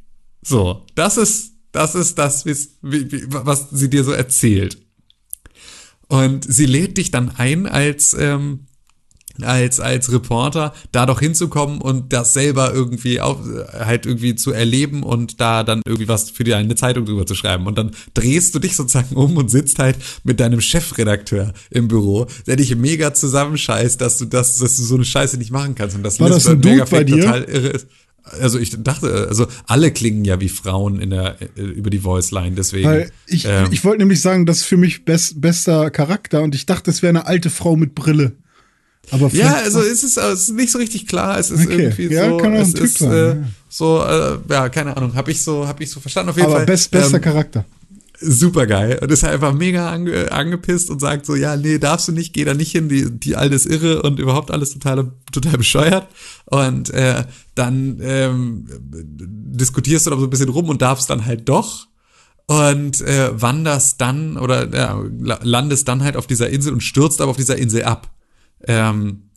So, das ist das, ist das wie, wie, was sie dir so erzählt. Und sie lädt dich dann ein als ähm, als als Reporter da doch hinzukommen und das selber irgendwie auf, halt irgendwie zu erleben und da dann irgendwie was für die eine Zeitung drüber zu schreiben und dann drehst du dich sozusagen um und sitzt halt mit deinem Chefredakteur im Büro, der dich mega zusammenscheißt, dass du das dass du so eine Scheiße nicht machen kannst und das War das ein Megafake bei dir? total irre ist. Also ich dachte, also alle klingen ja wie Frauen in der äh, über die Voice Line, deswegen. Weil ich, ähm, ich wollte nämlich sagen, das ist für mich best, bester Charakter und ich dachte, es wäre eine alte Frau mit Brille. Aber Ja, also es ist, es ist nicht so richtig klar. Es ist Okay. irgendwie Ja, so. kann auch ein es Typ ist, sein, Äh, ja. So, äh, ja, keine Ahnung. Habe ich so, habe ich so verstanden. Auf jeden aber Fall. best, bester ähm, Charakter. super geil und ist halt einfach mega ange, angepisst und sagt so, ja, nee, darfst du nicht, geh da nicht hin, die, die alte ist irre und überhaupt alles total, total bescheuert. Und äh, dann ähm, diskutierst du da so ein bisschen rum und darfst dann halt doch und äh, wanderst dann oder ja, la- landest dann halt auf dieser Insel und stürzt aber auf dieser Insel ab. Ähm,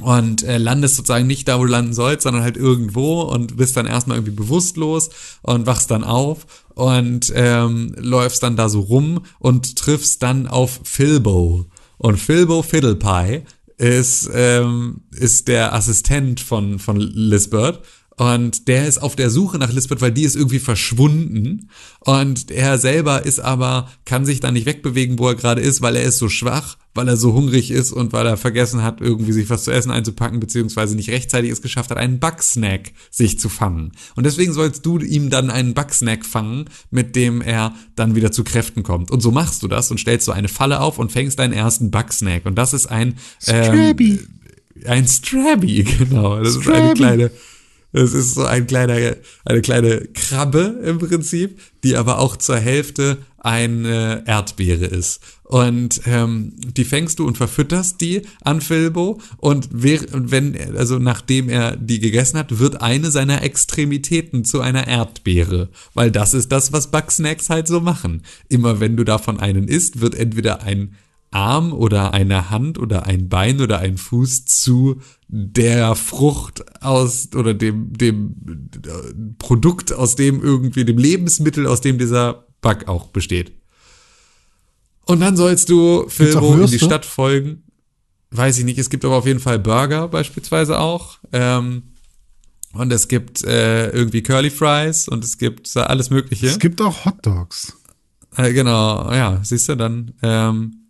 und äh, landest sozusagen nicht da, wo du landen sollst, sondern halt irgendwo und bist dann erstmal irgendwie bewusstlos und wachst dann auf und ähm, läufst dann da so rum und triffst dann auf Philbo. Und Philbo Fiddlepie ist, ähm, ist der Assistent von, von Lisbeth. Und der ist auf der Suche nach Lisbeth, weil die ist irgendwie verschwunden. Und er selber ist aber, kann sich da nicht wegbewegen, wo er gerade ist, weil er ist so schwach, weil er so hungrig ist und weil er vergessen hat, irgendwie sich was zu essen einzupacken, beziehungsweise nicht rechtzeitig es geschafft hat, einen Bugsnack sich zu fangen. Und deswegen sollst du ihm dann einen Bugsnack fangen, mit dem er dann wieder zu Kräften kommt. Und so machst du das und stellst so eine Falle auf und fängst deinen ersten Bugsnack. Und das ist ein Strabby. Ähm, ein Strabby, [LAUGHS] genau. Das ist eine Strabby. kleine, das ist so ein kleiner, eine kleine Krabbe im Prinzip, die aber auch zur Hälfte eine Erdbeere ist. Und ähm, die fängst du und verfütterst die an Philbo und wenn, also nachdem er die gegessen hat, wird eine seiner Extremitäten zu einer Erdbeere. Weil das ist das, was Bugsnacks halt so machen. Immer wenn du davon einen isst, wird entweder ein Arm oder eine Hand oder ein Bein oder ein Fuß zu der Frucht aus oder dem, dem äh, Produkt, aus dem irgendwie, dem Lebensmittel, aus dem dieser Bug auch besteht. Und dann sollst du Philbo in die? Stadt folgen. Weiß ich nicht, es gibt aber auf jeden Fall Burger beispielsweise auch. Ähm, und es gibt äh, irgendwie Curly Fries und es gibt alles Mögliche. Es gibt auch Hot Dogs. äh, genau, ja, siehst du dann. Ähm,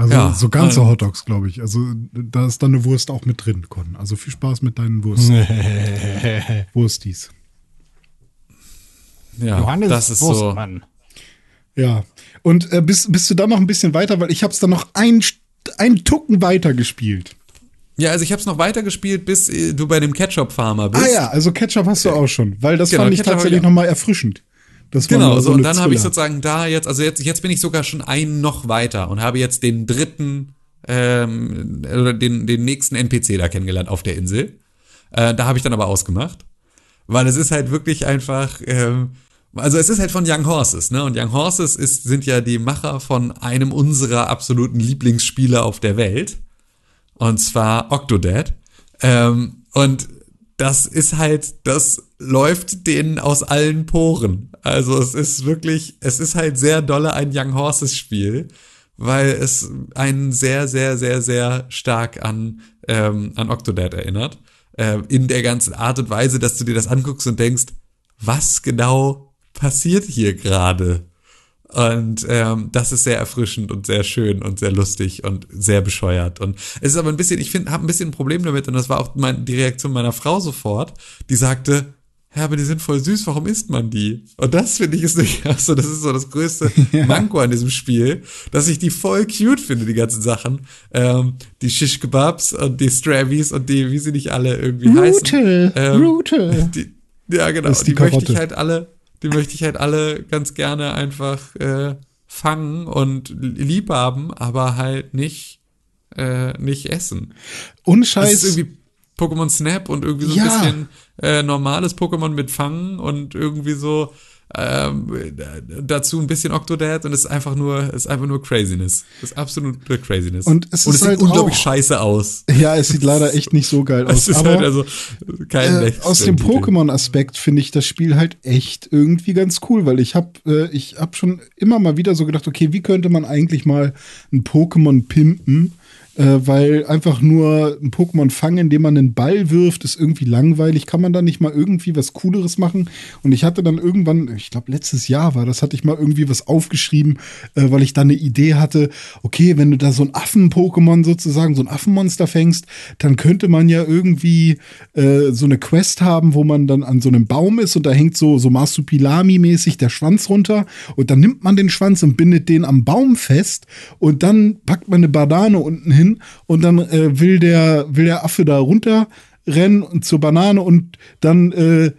Also Ja, so ganze ähm, Hot Dogs, glaube ich. Also da ist dann eine Wurst auch mit drin, Con. Also viel Spaß mit deinen Wursten. [LAUGHS] Wurstis. ja, Johannes das ist so. Wurstmann. Ja. Und äh, bist, bist du dann noch ein bisschen weiter, weil ich habe es dann noch ein, ein Tucken weiter gespielt. Ja, also ich habe es noch weitergespielt, bis äh, du bei dem Ketchup-Farmer bist. Ah ja, also Ketchup hast du auch schon, weil das Genau, fand ich Ketchup tatsächlich nochmal erfrischend. Das Genau, mal so, und dann habe ich sozusagen da jetzt, also jetzt, jetzt bin ich sogar schon einen noch weiter und habe jetzt den dritten, ähm, oder den, den nächsten NPC da kennengelernt auf der Insel. Äh, da habe ich dann aber ausgemacht, weil es ist halt wirklich einfach, ähm, also es ist halt von Young Horses, ne? Und Young Horses ist, sind ja die Macher von einem unserer absoluten Lieblingsspiele auf der Welt. Und zwar Octodad. Ähm, und das ist halt, das läuft denen aus allen Poren. Also es ist wirklich, es ist halt sehr dolle ein Young Horses Spiel, weil es einen sehr, sehr, sehr, sehr stark an, ähm, an Octodad erinnert. Ähm, in der ganzen Art und Weise, dass du dir das anguckst und denkst, was genau passiert hier gerade? Und ähm, das ist sehr erfrischend und sehr schön und sehr lustig und sehr bescheuert. Und es ist aber ein bisschen, ich finde, habe ein bisschen ein Problem damit, und das war auch mein, die Reaktion meiner Frau sofort, die sagte, ja, aber die sind voll süß, warum isst man die? Und das finde ich ist durchaus [LAUGHS] so, das ist so das größte [LAUGHS] Manko an diesem Spiel, dass ich die voll cute finde, die ganzen Sachen. Ähm, die Shish Kebabs und die Strawbies und die, wie sie nicht alle irgendwie Rute, heißen. Ähm, Rute. Die, ja, genau. Das ist die Die, möchte ich halt alle, die möchte ich halt alle ganz gerne einfach äh, fangen und lieb haben, aber halt nicht, äh, nicht essen. Und Das ist irgendwie Pokémon Snap und irgendwie so Ja. ein bisschen äh, normales Pokémon mit Fangen und irgendwie so ähm, dazu ein bisschen Octodad und es ist einfach nur, es ist einfach nur Craziness. Das ist absolute Craziness. Und es ist sieht halt unglaublich auch- scheiße aus. ja, es sieht leider echt nicht so geil [LAUGHS] aus. Es ist aber halt also kein äh, aus dem. Pokémon-Aspekt finde ich das Spiel halt echt irgendwie ganz cool, weil ich habe äh, ich hab schon immer mal wieder so gedacht, okay, wie könnte man eigentlich mal ein Pokémon pimpen? Äh, weil einfach nur ein Pokémon fangen, indem man einen Ball wirft, ist irgendwie langweilig. Kann man da nicht mal irgendwie was Cooleres machen? Und ich hatte dann irgendwann, ich glaube letztes Jahr war das, hatte ich mal irgendwie was aufgeschrieben, äh, weil ich dann eine Idee hatte, okay, wenn du da so ein Affen-Pokémon sozusagen, so ein Affenmonster fängst, dann könnte man ja irgendwie äh, so eine Quest haben, wo man dann an so einem Baum ist und da hängt so, so Marsupilami-mäßig der Schwanz runter und dann nimmt man den Schwanz und bindet den am Baum fest und dann packt man eine Banane unten hin und dann äh, will, der, will der Affe da runter rennen zur Banane und dann äh,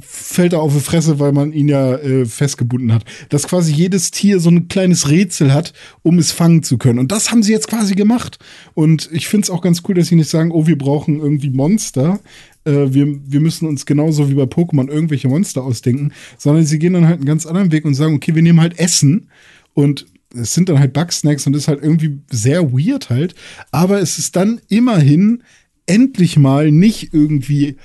fällt er auf die Fresse, weil man ihn ja äh, festgebunden hat. Dass quasi jedes Tier so ein kleines Rätsel hat, um es fangen zu können. Und das haben sie jetzt quasi gemacht. Und ich finde es auch ganz cool, dass sie nicht sagen, oh, wir brauchen irgendwie Monster. Äh, wir, wir müssen uns genauso wie bei Pokémon irgendwelche Monster ausdenken, sondern sie gehen dann halt einen ganz anderen Weg und sagen, okay, wir nehmen halt Essen und es sind dann halt Bugsnacks und ist halt irgendwie sehr weird halt. Aber es ist dann immerhin endlich mal nicht irgendwie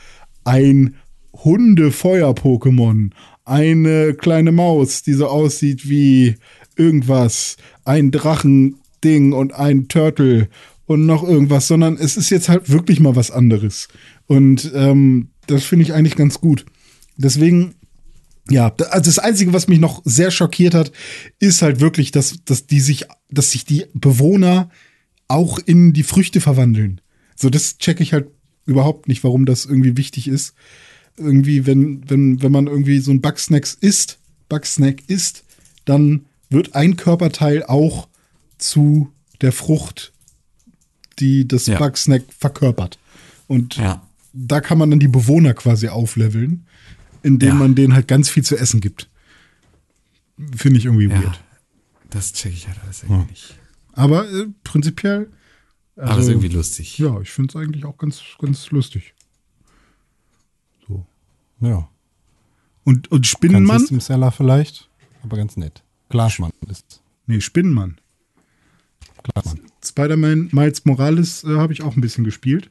ein Hunde-Feuer-Pokémon, eine kleine Maus, die so aussieht wie irgendwas, ein Drachending und ein Turtle und noch irgendwas, sondern es ist jetzt halt wirklich mal was anderes. Und ähm, das finde ich eigentlich ganz gut. Deswegen ja, also das Einzige, was mich noch sehr schockiert hat, ist halt wirklich, dass, dass die sich, dass sich die Bewohner auch in die Früchte verwandeln. So, das checke ich halt überhaupt nicht, warum das irgendwie wichtig ist. Irgendwie, wenn, wenn, wenn man irgendwie so ein Bugsnacks isst, Bugsnack isst, dann wird ein Körperteil auch zu der Frucht, die das Ja. Bugsnack verkörpert. Und Ja. da kann man dann die Bewohner quasi aufleveln, indem Ja. man denen halt ganz viel zu essen gibt. Finde ich irgendwie Ja. weird. Das checke ich halt alles irgendwie nicht. Aber äh, prinzipiell. Aber also, ist irgendwie lustig. Ja, ich finde es eigentlich auch ganz, ganz lustig. So. Ja. Und, und Kein Spinnenmann? System Seller vielleicht, aber ganz nett. Glasmann ist Nee, Spinnenmann. Glasmann. Spider-Man Miles Morales äh, habe ich auch ein bisschen gespielt.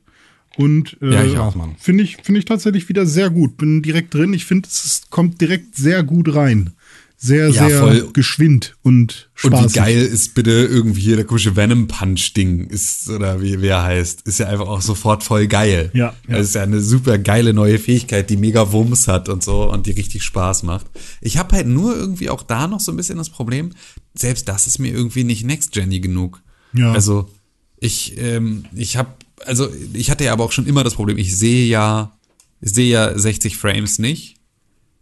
Und äh, Ja, ich auch. Finde ich, finde ich tatsächlich wieder sehr gut. Bin direkt drin. Ich finde, es kommt direkt sehr gut rein. Sehr, Ja, sehr voll. geschwind und Und spaßig. wie geil ist bitte irgendwie hier der komische Venom Punch Ding ist oder wie, wie er heißt, ist ja einfach auch sofort voll geil. Ja, ja. Das ist ja eine super geile neue Fähigkeit, die mega Wumms hat und so und die richtig Spaß macht. Ich habe halt nur irgendwie auch da noch so ein bisschen das Problem, selbst das ist mir irgendwie nicht Next Jenny genug. Ja. Also ich ähm, ich habe also ich hatte ja aber auch schon immer das Problem, ich sehe ja ich sehe ja 60 Frames nicht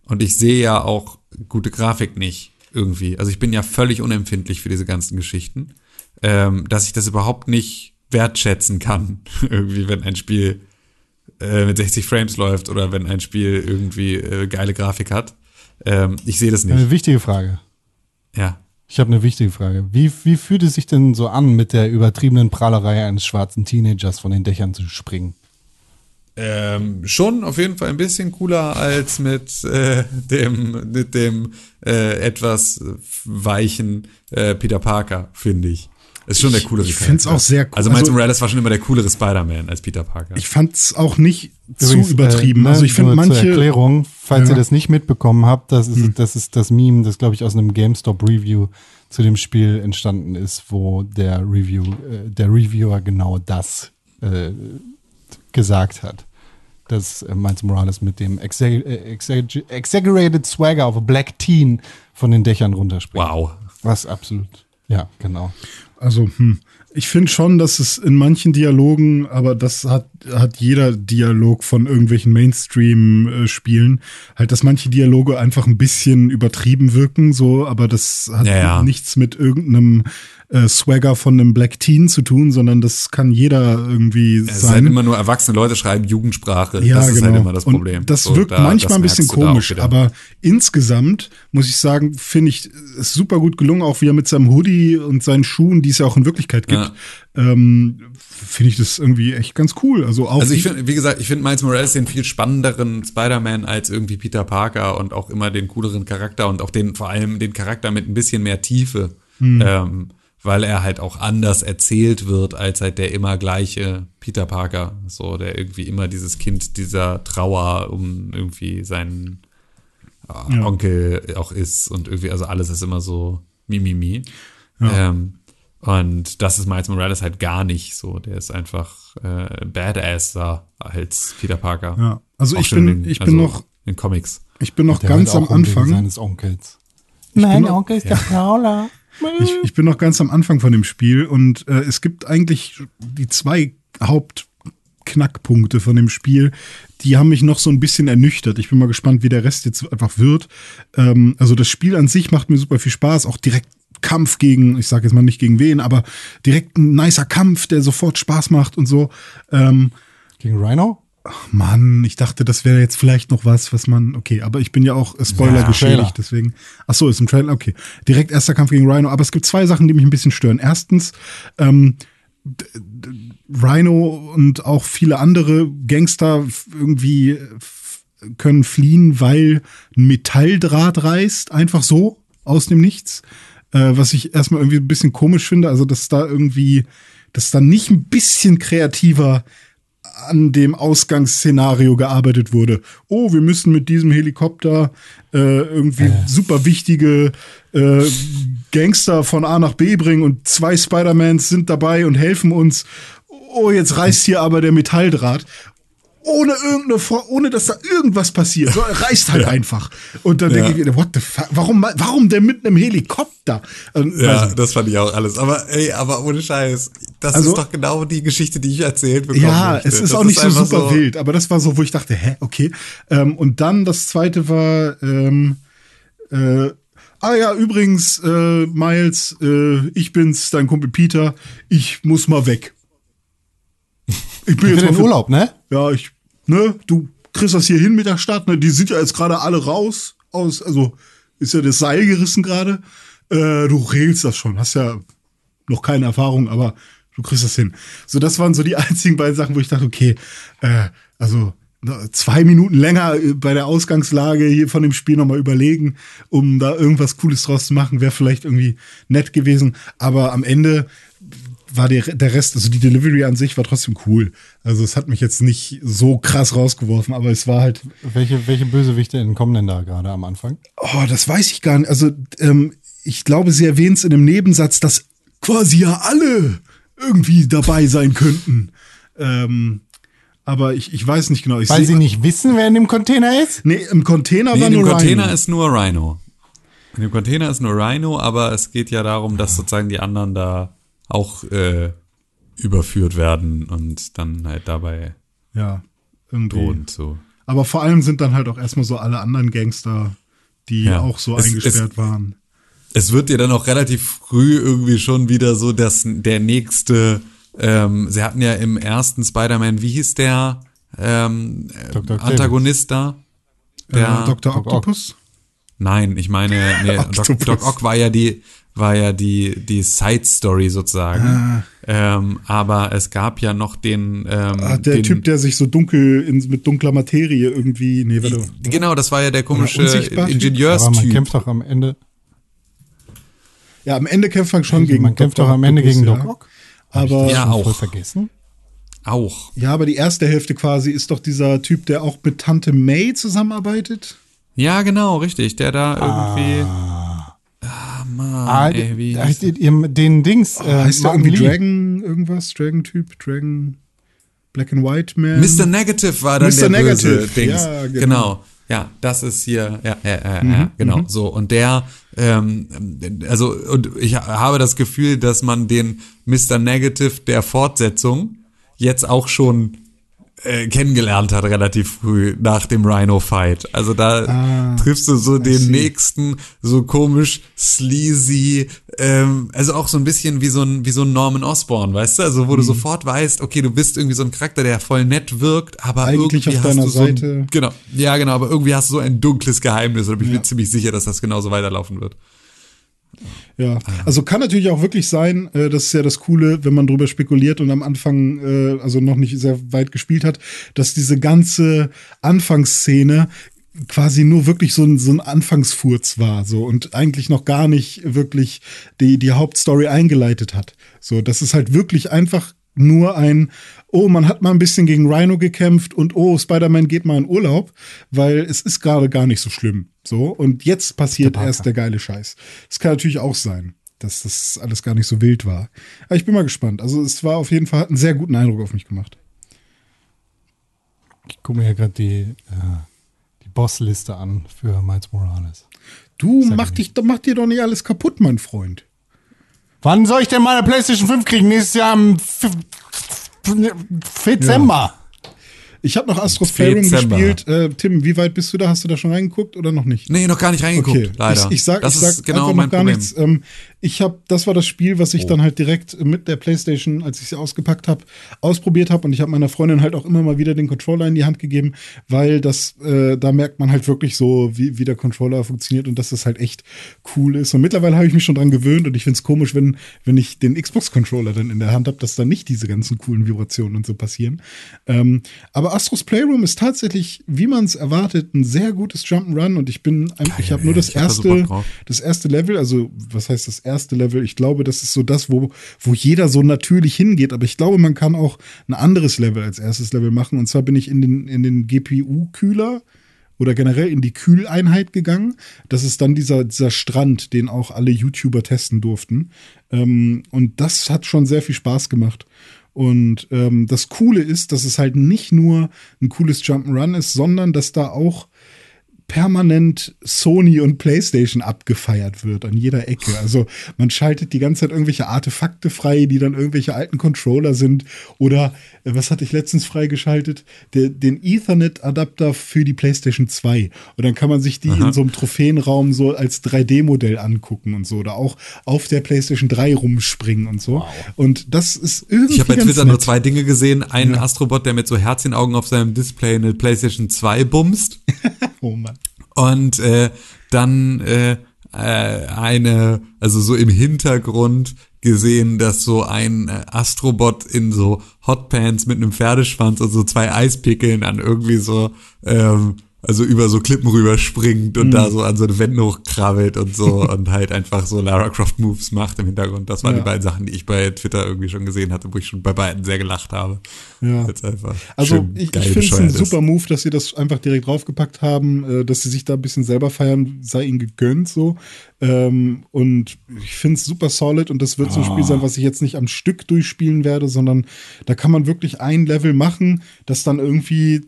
und ich sehe ja auch gute Grafik nicht irgendwie. Also ich bin ja völlig unempfindlich für diese ganzen Geschichten, ähm, dass ich das überhaupt nicht wertschätzen kann, [LAUGHS] irgendwie, wenn ein Spiel äh, mit 60 Frames läuft oder wenn ein Spiel irgendwie äh, geile Grafik hat. Ähm, ich sehe das nicht. Eine wichtige Frage. Ja. Ich habe eine wichtige Frage. Wie, wie fühlt es sich denn so an, mit der übertriebenen Prahlerei eines schwarzen Teenagers von den Dächern zu springen? Ähm, schon auf jeden Fall ein bisschen cooler als mit äh, dem, mit dem äh, etwas weichen äh, Peter Parker, finde ich. Ist schon der coolere ich find's Charakter. auch sehr cool. Also Miles Also- Morales war schon immer der coolere Spider-Man als Peter Parker. Ich fand es auch nicht Übrigens, zu übertrieben. äh, ne, also ich finde nur Zur manche. Erklärung, falls Ja. Hm. ihr das nicht mitbekommen habt, das ist, das ist das Meme, das glaube ich aus einem GameStop-Review zu dem Spiel entstanden ist, wo der Review, äh, der Reviewer genau das äh, gesagt hat. Dass äh, Miles Morales mit dem äh, exag exaggerated swagger of a black teen von den Dächern runterspringt. Wow. Was absolut. Ja, genau. Also, hm. Ich finde schon, dass es in manchen Dialogen, aber das hat, hat jeder Dialog von irgendwelchen Mainstream-Spielen, halt, dass manche Dialoge einfach ein bisschen übertrieben wirken, so, aber das hat Ja, ja. nichts mit irgendeinem äh, Swagger von einem Black Teen zu tun, sondern das kann jeder irgendwie Es ist sein. halt immer nur erwachsene Leute schreiben Jugendsprache. Ja, das ist genau. halt immer das Problem. Und das So, wirkt da- manchmal ein das bisschen da auch komisch, aber insgesamt muss ich sagen, finde ich es super gut gelungen, auch wie er mit seinem Hoodie und seinen Schuhen, die es ja auch in Wirklichkeit gibt, ähm, finde ich das irgendwie echt ganz cool. Also auch Also ich finde, wie gesagt, ich finde Miles Morales den viel spannenderen Spider-Man als irgendwie Peter Parker und auch immer den cooleren Charakter und auch den, vor allem den Charakter mit ein bisschen mehr Tiefe. Hm. Ähm, weil er halt auch anders erzählt wird als halt der immer gleiche Peter Parker. So, der irgendwie immer dieses Kind dieser Trauer um irgendwie seinen äh, Ja. Onkel auch ist und irgendwie, also alles ist immer so mimimi. Ähm, und das ist Miles Morales halt gar nicht so. Der ist einfach äh, badasser als Peter Parker. Ja, also Auch ich schon bin- in den- ich bin noch- in Comics. ich bin noch ganz am Anfang. seines Onkels. Mein noch- Onkel ist der Prowler. Ich, ich bin noch ganz am Anfang von dem Spiel und äh, es gibt eigentlich die zwei Hauptknackpunkte von dem Spiel, die haben mich noch so ein bisschen ernüchtert. Ich bin mal gespannt, wie der Rest jetzt einfach wird. Ähm, also das Spiel an sich macht mir super viel Spaß, auch direkt Kampf gegen, ich sage jetzt mal nicht gegen wen, aber direkt ein nicer Kampf, der sofort Spaß macht und so. Ähm, Gegen Rhino? Mann, ich dachte, das wäre jetzt vielleicht noch was, was man. Okay, aber ich bin ja auch äh, Spoiler Ja, geschädigt, deswegen. Ach so, ist ein Trailer. Okay, direkt erster Kampf gegen Rhino. Aber es gibt zwei Sachen, die mich ein bisschen stören. Erstens, ähm, Rhino und auch viele andere Gangster irgendwie können fliehen, weil ein Metalldraht reißt, einfach so aus dem Nichts. Äh, was ich erstmal irgendwie ein bisschen komisch finde. Also, dass da irgendwie, dass da nicht ein bisschen kreativer an dem Ausgangsszenario gearbeitet wurde. Oh, wir müssen mit diesem Helikopter äh, irgendwie super wichtige äh, Gangster von A nach B bringen und zwei Spider-Mans sind dabei und helfen uns. Oh, jetzt reißt hier aber der Metalldraht. Ohne irgendeine, Vor ohne dass da irgendwas passiert. So, er reißt halt einfach. Und dann denke ich what the fuck? Warum, warum denn mit einem Helikopter? Ähm, Ja, das fand ich auch alles. Aber ey, aber ohne Scheiß. Das Also- ist doch genau die Geschichte, die ich erzählt bekommen Ja, möchte. es ist Das auch nicht so einfach super wild, aber das war so, wo ich dachte, hä, okay. Ähm, und dann das zweite war, ähm, äh, ah ja, übrigens, äh, Miles, äh, ich bin's, dein Kumpel Peter, ich muss mal weg. Ich bin jetzt mal den für- Urlaub, ne? Ja, ich, ne, du kriegst das hier hin mit der Stadt, ne? Die sind ja jetzt gerade alle raus aus, also ist ja das Seil gerissen gerade. Äh, du regelst das schon, hast ja noch keine Erfahrung, aber du kriegst das hin. So, das waren so die [LAUGHS] einzigen beiden Sachen, wo ich dachte, okay, äh, also zwei Minuten länger äh, bei der Ausgangslage hier von dem Spiel nochmal überlegen, um da irgendwas Cooles draus zu machen, wäre vielleicht irgendwie nett gewesen. Aber am Ende war der, der Rest, also die Delivery an sich war trotzdem cool. Also es hat mich jetzt nicht so krass rausgeworfen, aber es war halt, Welche, welche Bösewichte entkommen denn da gerade am Anfang? oh, das weiß ich gar nicht. Also ähm, ich glaube, sie erwähnt es in einem Nebensatz, dass quasi ja alle irgendwie dabei sein könnten. Ähm, aber ich, ich weiß nicht genau. Ich Weil seh- sie nicht wissen, wer in dem Container ist? Nee, im Container Nee, war in dem nur Container Rhino. ist nur Rhino. In dem Container ist nur Rhino, aber es geht ja darum, dass sozusagen die anderen da auch äh, überführt werden und dann halt dabei Ja, irgendwie. drohen zu. Aber vor allem sind dann halt auch erstmal so alle anderen Gangster, die Ja. auch so Es- eingesperrt waren. Es wird dir dann auch relativ früh irgendwie schon wieder so, dass der nächste, ähm, sie hatten ja im ersten Spider-Man, wie hieß der ähm, äh, Dr. Antagonist da? Der, äh, Dr. Octopus? Nein, ich meine, nee, [LAUGHS] Doc. Doc Ock war ja die, war ja die, die Side-Story sozusagen. Ah. Ähm, aber es gab ja noch den, ähm, Ah, der den, Typ, der sich so dunkel in, mit dunkler Materie irgendwie. Nee, warte. Genau, das war ja der komische unsichtbar Typ? Aber man Ingenieurstyp. kämpft doch am Ende. Ja, am Ende kämpft man schon gegen man kämpft Dr. doch am Ende gegen ja. Doc Ock. Aber, Ja, Schon auch. vergessen. Auch. ja, aber die erste Hälfte quasi ist doch dieser Typ, der auch mit Tante May zusammenarbeitet. Ja, genau, richtig. Der da irgendwie. Ah, Mann, Ah, ey, wie der- ihr- den Dings. Äh, heißt der irgendwie Lee. Dragon irgendwas? Dragon-Typ? Dragon Black and White Man? Mr. Negative war dann Mr. der böse Negative, Dings. ja, genau. genau. Ja, das ist hier, ja, ja, ja, Mhm, ja genau, so. Und der ähm, also und ich habe das Gefühl, dass man den Mr. Negative der Fortsetzung jetzt auch schon äh, kennengelernt hat relativ früh nach dem Rhino-Fight. Also da Ah, triffst du so den see. nächsten, so komisch, sleazy, ähm, also auch so ein bisschen wie so ein, wie so ein Norman Osborn, weißt du? Also Mhm. wo du sofort weißt, okay, du bist irgendwie so ein Charakter, der voll nett wirkt, aber Eigentlich irgendwie auf hast deiner du so Seite. Ein, genau, ja genau, aber irgendwie hast du so ein dunkles Geheimnis und ich bin Ja. mir ziemlich sicher, dass das genauso weiterlaufen wird. Ja, also kann natürlich auch wirklich sein, äh, das ist ja das Coole, wenn man drüber spekuliert und am Anfang, äh, also noch nicht sehr weit gespielt hat, dass diese ganze Anfangsszene quasi nur wirklich so ein, so ein Anfangsfurz war, so und eigentlich noch gar nicht wirklich die, die Hauptstory eingeleitet hat. So, das ist halt wirklich einfach nur ein, oh, man hat mal ein bisschen gegen Rhino gekämpft und oh, Spider-Man geht mal in Urlaub, weil es ist gerade gar nicht so schlimm. So, und jetzt passiert erst der geile Scheiß. Das kann natürlich auch sein, dass das alles gar nicht so wild war. Aber ich bin mal gespannt. Also es war auf jeden Fall, einen sehr guten Eindruck auf mich gemacht. Ich gucke mir hier gerade die, äh, die Bossliste an für Miles Morales. Du, mach, ich dich, mach dir doch nicht alles kaputt, mein Freund. Wann soll ich denn meine PlayStation 5 kriegen? Nächstes Jahr im Dezember. Ich habe noch Dezember. gespielt. Äh, Tim, wie weit bist du da? Hast du da schon reingeguckt oder noch nicht? Nee, noch gar nicht reingeguckt, Okay, leider. Ich, ich sag, das ich sag ist genau einfach mein noch gar Problem. nichts. Ähm, ich habe, das war das Spiel, was ich dann halt direkt mit der PlayStation, als ich sie ausgepackt habe, ausprobiert habe und ich habe meiner Freundin halt auch immer mal wieder den Controller in die Hand gegeben, weil das, äh, da merkt man halt wirklich so, wie, wie der Controller funktioniert und dass das halt echt cool ist. Und mittlerweile habe ich mich schon dran gewöhnt und ich find's komisch, wenn, wenn ich den Xbox-Controller dann in der Hand habe, dass da nicht diese ganzen coolen Vibrationen und so passieren. Ähm, aber Astros Playroom ist tatsächlich, wie man es erwartet, ein sehr gutes Jump'n'Run und ich bin, ich habe nur das erste, das erste Level, also was heißt das erste Level? Ich glaube, das ist so das, wo, wo jeder so natürlich hingeht, aber ich glaube, man kann auch ein anderes Level als erstes Level machen und zwar bin ich in den, in den GPU-Kühler oder generell in die Kühleinheit gegangen. Das ist dann dieser, dieser Strand, den auch alle YouTuber testen durften. Ähm, und das hat schon sehr viel Spaß gemacht. Und ähm, das Coole ist, dass es halt nicht nur ein cooles Jump'n'Run ist, sondern dass da auch permanent Sony und PlayStation abgefeiert wird an jeder Ecke. Also man schaltet die ganze Zeit irgendwelche Artefakte frei, die dann irgendwelche alten Controller sind. Oder äh, was hatte ich letztens freigeschaltet? Der, den Ethernet-Adapter für die PlayStation 2. Und dann kann man sich die in so einem Trophäenraum so als 3D-Modell angucken und so. Oder auch auf der PlayStation 3 rumspringen und so. Und das ist irgendwie. Ich habe bei Twitter nur nett. zwei Dinge gesehen. Einen Astrobot, der mit so Herzchenaugen auf seinem Display eine PlayStation 2 bumst. [LAUGHS] Oh Mann. Und äh, dann äh, äh, eine, also so im Hintergrund gesehen, dass so ein äh, Astrobot in so Hotpants mit einem Pferdeschwanz und so zwei Eispickeln an irgendwie so, ähm, also über so Klippen rüberspringt und da so an so eine Wände hochkrabbelt und so [LAUGHS] und halt einfach so Lara Croft Moves macht im Hintergrund. Das waren Ja. die beiden Sachen, die ich bei Twitter irgendwie schon gesehen hatte, wo ich schon bei beiden sehr gelacht habe. Ja. Jetzt einfach Also ich, ich finde es ein super Move, dass sie das einfach direkt draufgepackt haben, äh, dass sie sich da ein bisschen selber feiern, sei ihnen gegönnt so. Ähm, und ich finde es super solid und das wird so ein Spiel sein, was ich jetzt nicht am Stück durchspielen werde, sondern da kann man wirklich ein Level machen, das dann irgendwie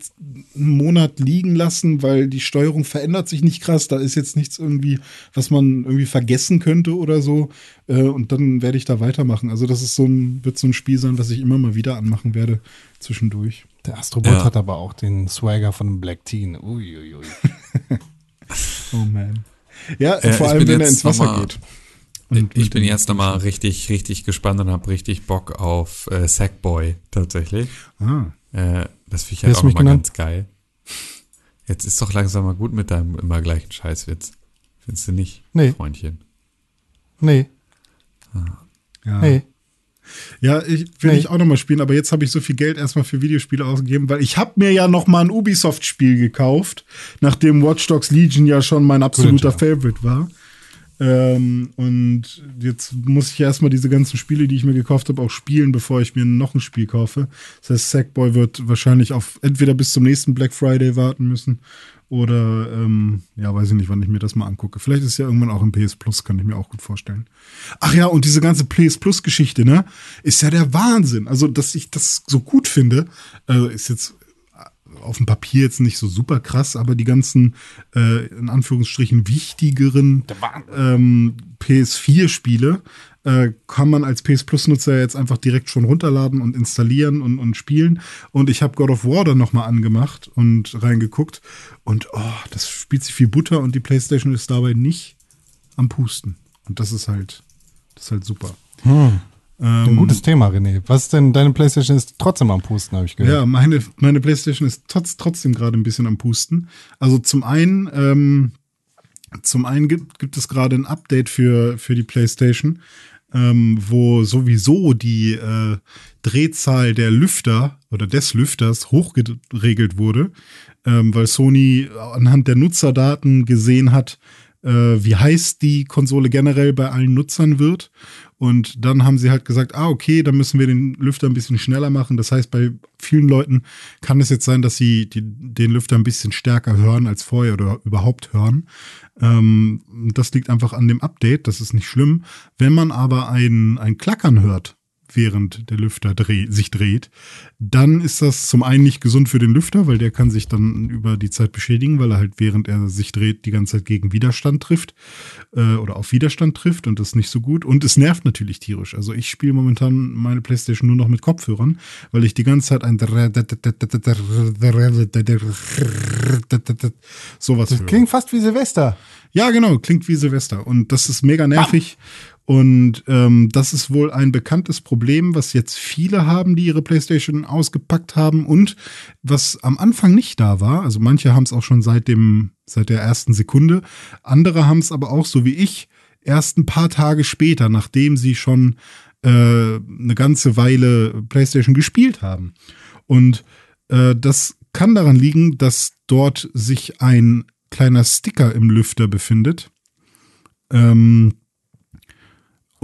einen Monat liegen lassen, weil die Steuerung verändert sich nicht krass. Da ist jetzt nichts irgendwie, was man irgendwie vergessen könnte oder so. Äh, und dann werde ich da weitermachen. Also das ist so ein, wird so ein Spiel sein, was ich immer mal wieder anmachen werde zwischendurch. Der Astrobot Ja. hat aber auch den Swagger von einem Black Teen. Uiuiui. [LAUGHS] [LAUGHS] Oh man. Ja, Äh, vor ich allem, bin wenn er jetzt ins Wasser mal- geht. Ich bin jetzt nochmal richtig, richtig gespannt und habe richtig Bock auf äh, Sackboy tatsächlich. Ah. Äh, das finde ich halt auch mich nochmal ganz geil. Jetzt ist doch langsam mal gut mit deinem immer gleichen Scheißwitz. Findest du nicht, Nee. Freundchen? Nee, Ja. nee. Ja, ich will Nee. ich auch noch mal spielen, aber jetzt habe ich so viel Geld erstmal für Videospiele ausgegeben, weil ich habe mir ja noch mal ein Ubisoft-Spiel gekauft, nachdem Watch Dogs Legion ja schon mein absoluter Tag. Favorite war. Ähm, und jetzt muss ich erstmal diese ganzen Spiele, die ich mir gekauft habe, auch spielen, bevor ich mir noch ein Spiel kaufe. Das heißt, Sackboy wird wahrscheinlich auf entweder bis zum nächsten Black Friday warten müssen oder ähm, ja, weiß ich nicht, wann ich mir das mal angucke. Vielleicht ist es ja irgendwann auch im PS Plus, kann ich mir auch gut vorstellen. Ach ja, und diese ganze PS Plus Geschichte, ne, ist ja der Wahnsinn. Also, dass ich das so gut finde, also ist jetzt auf dem Papier jetzt nicht so super krass, aber die ganzen, äh, in Anführungsstrichen, wichtigeren ähm, PS4-Spiele äh, kann man als PS Plus-Nutzer jetzt einfach direkt schon runterladen und installieren und, und spielen. Und ich habe God of War dann nochmal angemacht und reingeguckt. Und oh, das spielt sich viel Butter und die PlayStation ist dabei nicht am Pusten. Und das ist halt, das ist halt super. Hm. Ein Ähm, gutes Thema, René. Was ist denn, deine Playstation ist trotzdem am Pusten, habe ich gehört. Ja, meine, meine PlayStation ist trotz, trotzdem gerade ein bisschen am Pusten. Also zum einen, ähm, zum einen gibt, gibt es gerade ein Update für, für die PlayStation, ähm, wo sowieso die äh, Drehzahl der Lüfter oder des Lüfters hochgeregelt wurde, ähm, weil Sony anhand der Nutzerdaten gesehen hat, äh, wie heiß die Konsole generell bei allen Nutzern wird. Und dann haben sie halt gesagt, ah, okay, dann müssen wir den Lüfter ein bisschen schneller machen. Das heißt, bei vielen Leuten kann es jetzt sein, dass sie die, den Lüfter ein bisschen stärker hören als vorher oder überhaupt hören. Ähm, das liegt einfach an dem Update, das ist nicht schlimm. Wenn man aber ein, ein Klackern hört, während der Lüfter dreh, sich dreht, dann ist das zum einen nicht gesund für den Lüfter, weil der kann sich dann über die Zeit beschädigen, weil er halt während er sich dreht die ganze Zeit gegen Widerstand trifft äh, oder auf Widerstand trifft und das ist nicht so gut. Und es nervt natürlich tierisch. Also ich spiele momentan meine Playstation nur noch mit Kopfhörern, weil ich die ganze Zeit ein sowas Das höre. klingt fast wie Silvester. Ja, genau, klingt wie Silvester. Und das ist mega nervig. Und ähm, das ist wohl ein bekanntes Problem, was jetzt viele haben, die ihre PlayStation ausgepackt haben und was am Anfang nicht da war. Also manche haben es auch schon seit dem, seit der ersten Sekunde. Andere haben es aber auch, so wie ich, erst ein paar Tage später, nachdem sie schon äh, eine ganze Weile PlayStation gespielt haben. Und äh, das kann daran liegen, dass dort sich ein kleiner Sticker im Lüfter befindet. Ähm,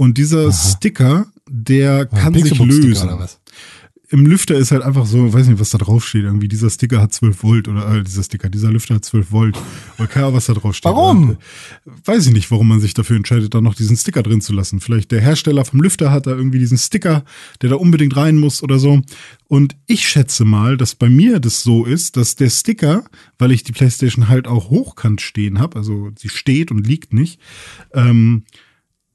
und dieser Sticker, der kann sich lösen. oder was? Im Lüfter ist halt einfach so, weiß nicht, was da drauf steht. Irgendwie dieser Sticker hat 12 Volt oder äh, dieser Sticker, dieser Lüfter hat 12 Volt. Oder keine Ahnung, was da drauf steht. Warum? Weiß ich nicht, warum man sich dafür entscheidet, da noch diesen Sticker drin zu lassen. Vielleicht der Hersteller vom Lüfter hat da irgendwie diesen Sticker, der da unbedingt rein muss oder so. Und ich schätze mal, dass bei mir das so ist, dass der Sticker, weil ich die PlayStation halt auch hochkant stehen habe, also sie steht und liegt nicht, ähm,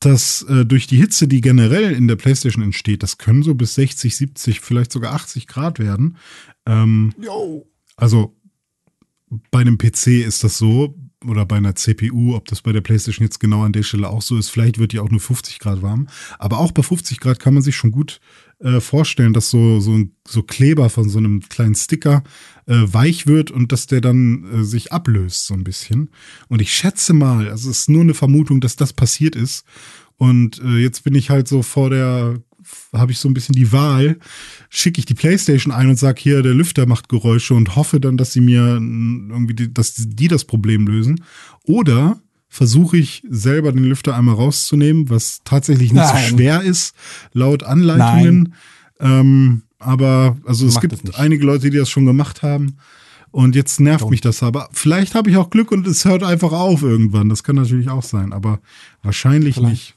dass äh, durch die Hitze, die generell in der PlayStation entsteht, das können so bis 60, 70, vielleicht sogar 80 Grad werden. Ähm, also bei einem PC ist das so, oder bei einer CPU, ob das bei der PlayStation jetzt genau an der Stelle auch so ist, vielleicht wird die auch nur 50 Grad warm. Aber auch bei 50 Grad kann man sich schon gut äh, vorstellen, dass so, so ein so Kleber von so einem kleinen Sticker äh, weich wird und dass der dann äh, sich ablöst, so ein bisschen. Und ich schätze mal, also es ist nur eine Vermutung, dass das passiert ist. Und äh, jetzt bin ich halt so vor der, habe ich so ein bisschen die Wahl, schicke ich die Playstation ein und sag hier, der Lüfter macht Geräusche und hoffe dann, dass sie mir irgendwie, die, dass die das Problem lösen. Oder versuche ich selber den Lüfter einmal rauszunehmen, was tatsächlich nicht Nein. so schwer ist, laut Anleitungen. Ähm, aber also es gibt einige Leute, die das schon gemacht haben. Und jetzt nervt mich das aber. Vielleicht habe ich auch Glück und es hört einfach auf irgendwann. Das kann natürlich auch sein, aber wahrscheinlich Vielleicht. nicht.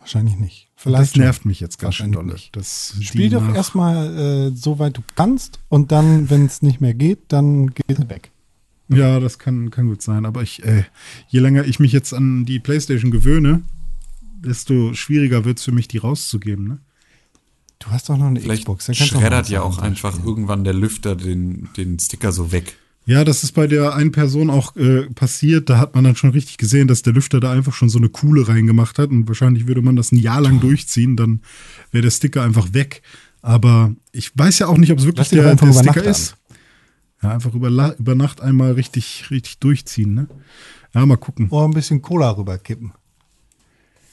Wahrscheinlich nicht. Das Vielleicht schon. nervt mich jetzt ganz schön dolle. nicht. Das Spiel doch erstmal äh, so weit du kannst und dann, wenn es nicht mehr geht, dann geht es weg. Ja, das kann, kann gut sein. Aber ich, äh, je länger ich mich jetzt an die Playstation gewöhne, desto schwieriger wird es für mich, die rauszugeben. Ne? Du hast doch noch eine Vielleicht Xbox. dann auch schreddert ja auch einfach spielen. irgendwann der Lüfter den, den Sticker so weg. Ja, das ist bei der einen Person auch äh, passiert. Da hat man dann schon richtig gesehen, dass der Lüfter da einfach schon so eine Kuhle reingemacht hat. Und wahrscheinlich würde man das ein Jahr lang durchziehen, dann wäre der Sticker einfach weg. Aber ich weiß ja auch nicht, ob es wirklich der, der Sticker ist. Ja, einfach über, La- über Nacht einmal richtig, richtig durchziehen, ne? Ja, mal gucken. Oder ein bisschen Cola rüberkippen.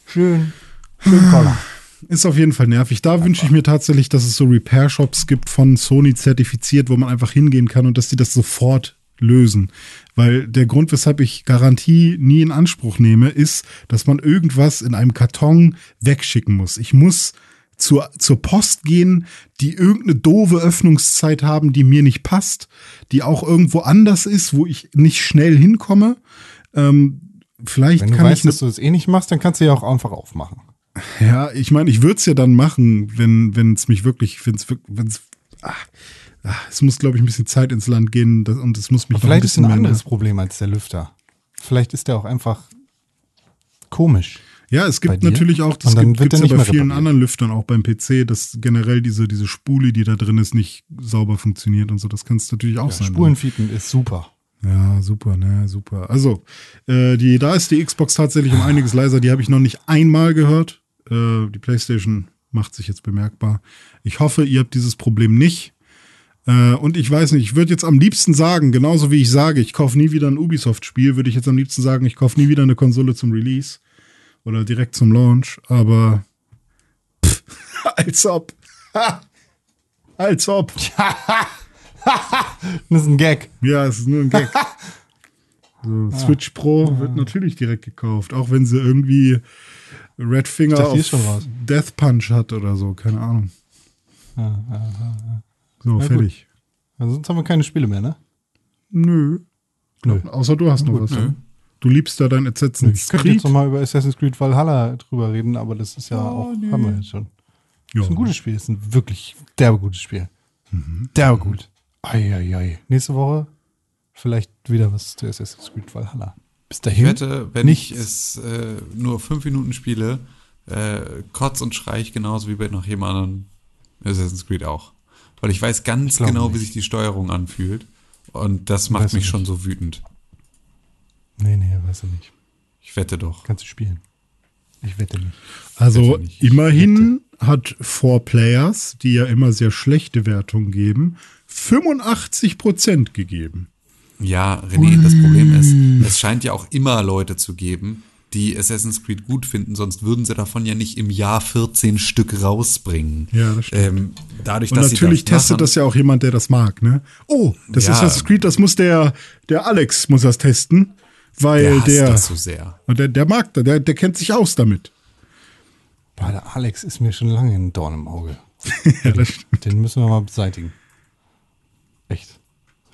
Schön. [SIGHS] Schön Cola. Ist auf jeden Fall nervig. Da wünsche ich mir tatsächlich, dass es so Repair-Shops gibt von Sony zertifiziert, wo man einfach hingehen kann und dass die das sofort lösen. Weil der Grund, weshalb ich Garantie nie in Anspruch nehme, ist, dass man irgendwas in einem Karton wegschicken muss. Ich muss zur, zur Post gehen, die irgendeine doofe Öffnungszeit haben, die mir nicht passt, die auch irgendwo anders ist, wo ich nicht schnell hinkomme. Ähm, vielleicht Wenn du kann weißt, ich dass du das eh nicht machst, dann kannst du ja auch einfach aufmachen. Ja, ich meine, ich würde es ja dann machen, wenn wenn es mich wirklich, wenn es wenn es ach, es muss, glaube ich, ein bisschen Zeit ins Land gehen das, und es muss mich Vielleicht ist bisschen ein mehr anderes nerven. Problem als der Lüfter. Vielleicht ist der auch einfach komisch. Ja, es gibt natürlich auch, das gibt der ja bei mehr vielen repariert. anderen Lüftern, auch beim PC, dass generell diese, diese Spule, die da drin ist, nicht sauber funktioniert und so. Das kann es natürlich auch Ja, sein. Spurenfiepen ist super. Ja, super, ne, super. Also, äh, die, da ist die Xbox tatsächlich um einiges leiser. Die habe ich noch nicht einmal gehört. Äh, die PlayStation macht sich jetzt bemerkbar. Ich hoffe, ihr habt dieses Problem nicht. Äh, und ich weiß nicht, ich würde jetzt am liebsten sagen, genauso wie ich sage, ich kaufe nie wieder ein Ubisoft-Spiel, würde ich jetzt am liebsten sagen, ich kaufe nie wieder eine Konsole zum Release oder direkt zum Launch. Aber pff, [LAUGHS] als ob. [LAUGHS] Als ob. [LAUGHS] Das ist ein Gag. Ja, es ist nur ein Gag. So, Switch Pro wird natürlich direkt gekauft, auch wenn sie irgendwie Red Finger dachte, auf. Death Punch hat oder so, keine Ahnung. So, gut. fertig. Sonst haben wir keine Spiele mehr, ne? Nö. Nö. Außer du hast noch was. nö. Du liebst da dein Assassin's Ich könnte jetzt Creed. noch mal über Assassin's Creed Valhalla drüber reden, aber das ist ja Oh, auch, haben wir jetzt schon. Ja. ist ein gutes Spiel, ist ein wirklich derbe gutes Spiel. Mhm. Derbe gut. Eieiei. Nächste Woche vielleicht wieder was zu Assassin's Creed Valhalla. Bis Ich dahin. wette, wenn nichts. ich es äh, nur fünf Minuten spiele, äh, kotz und schrei ich genauso wie bei noch jedem anderen Assassin's Creed auch. Weil ich weiß ganz glaube genau, wie nicht. sich die Steuerung anfühlt. Und das macht Weiß mich ich schon so wütend. Nee, nee, weiß ich nicht. Ich wette doch. Kannst du spielen. Ich wette nicht. Also Wette nicht. Ich immerhin hat Four Players, die ja immer sehr schlechte Wertungen geben, 85% gegeben. Ja, René, das Problem ist, es scheint ja auch immer Leute zu geben, die Assassin's Creed gut finden, sonst würden sie davon ja nicht im Jahr 14 Stück rausbringen. Ja, das stimmt. Ähm, dadurch, Und dass natürlich sie das testet machen, das ja auch jemand, der das mag, ne? Oh, das Ja. ist Assassin's Creed, das muss der, der Alex muss das testen, weil der hasst der, das so sehr. und der, der mag das, der, der kennt sich aus damit. Boah, der Alex ist mir schon lange ein Dorn im Auge. [LAUGHS] Ja, das stimmt. Den müssen wir mal beseitigen. Echt.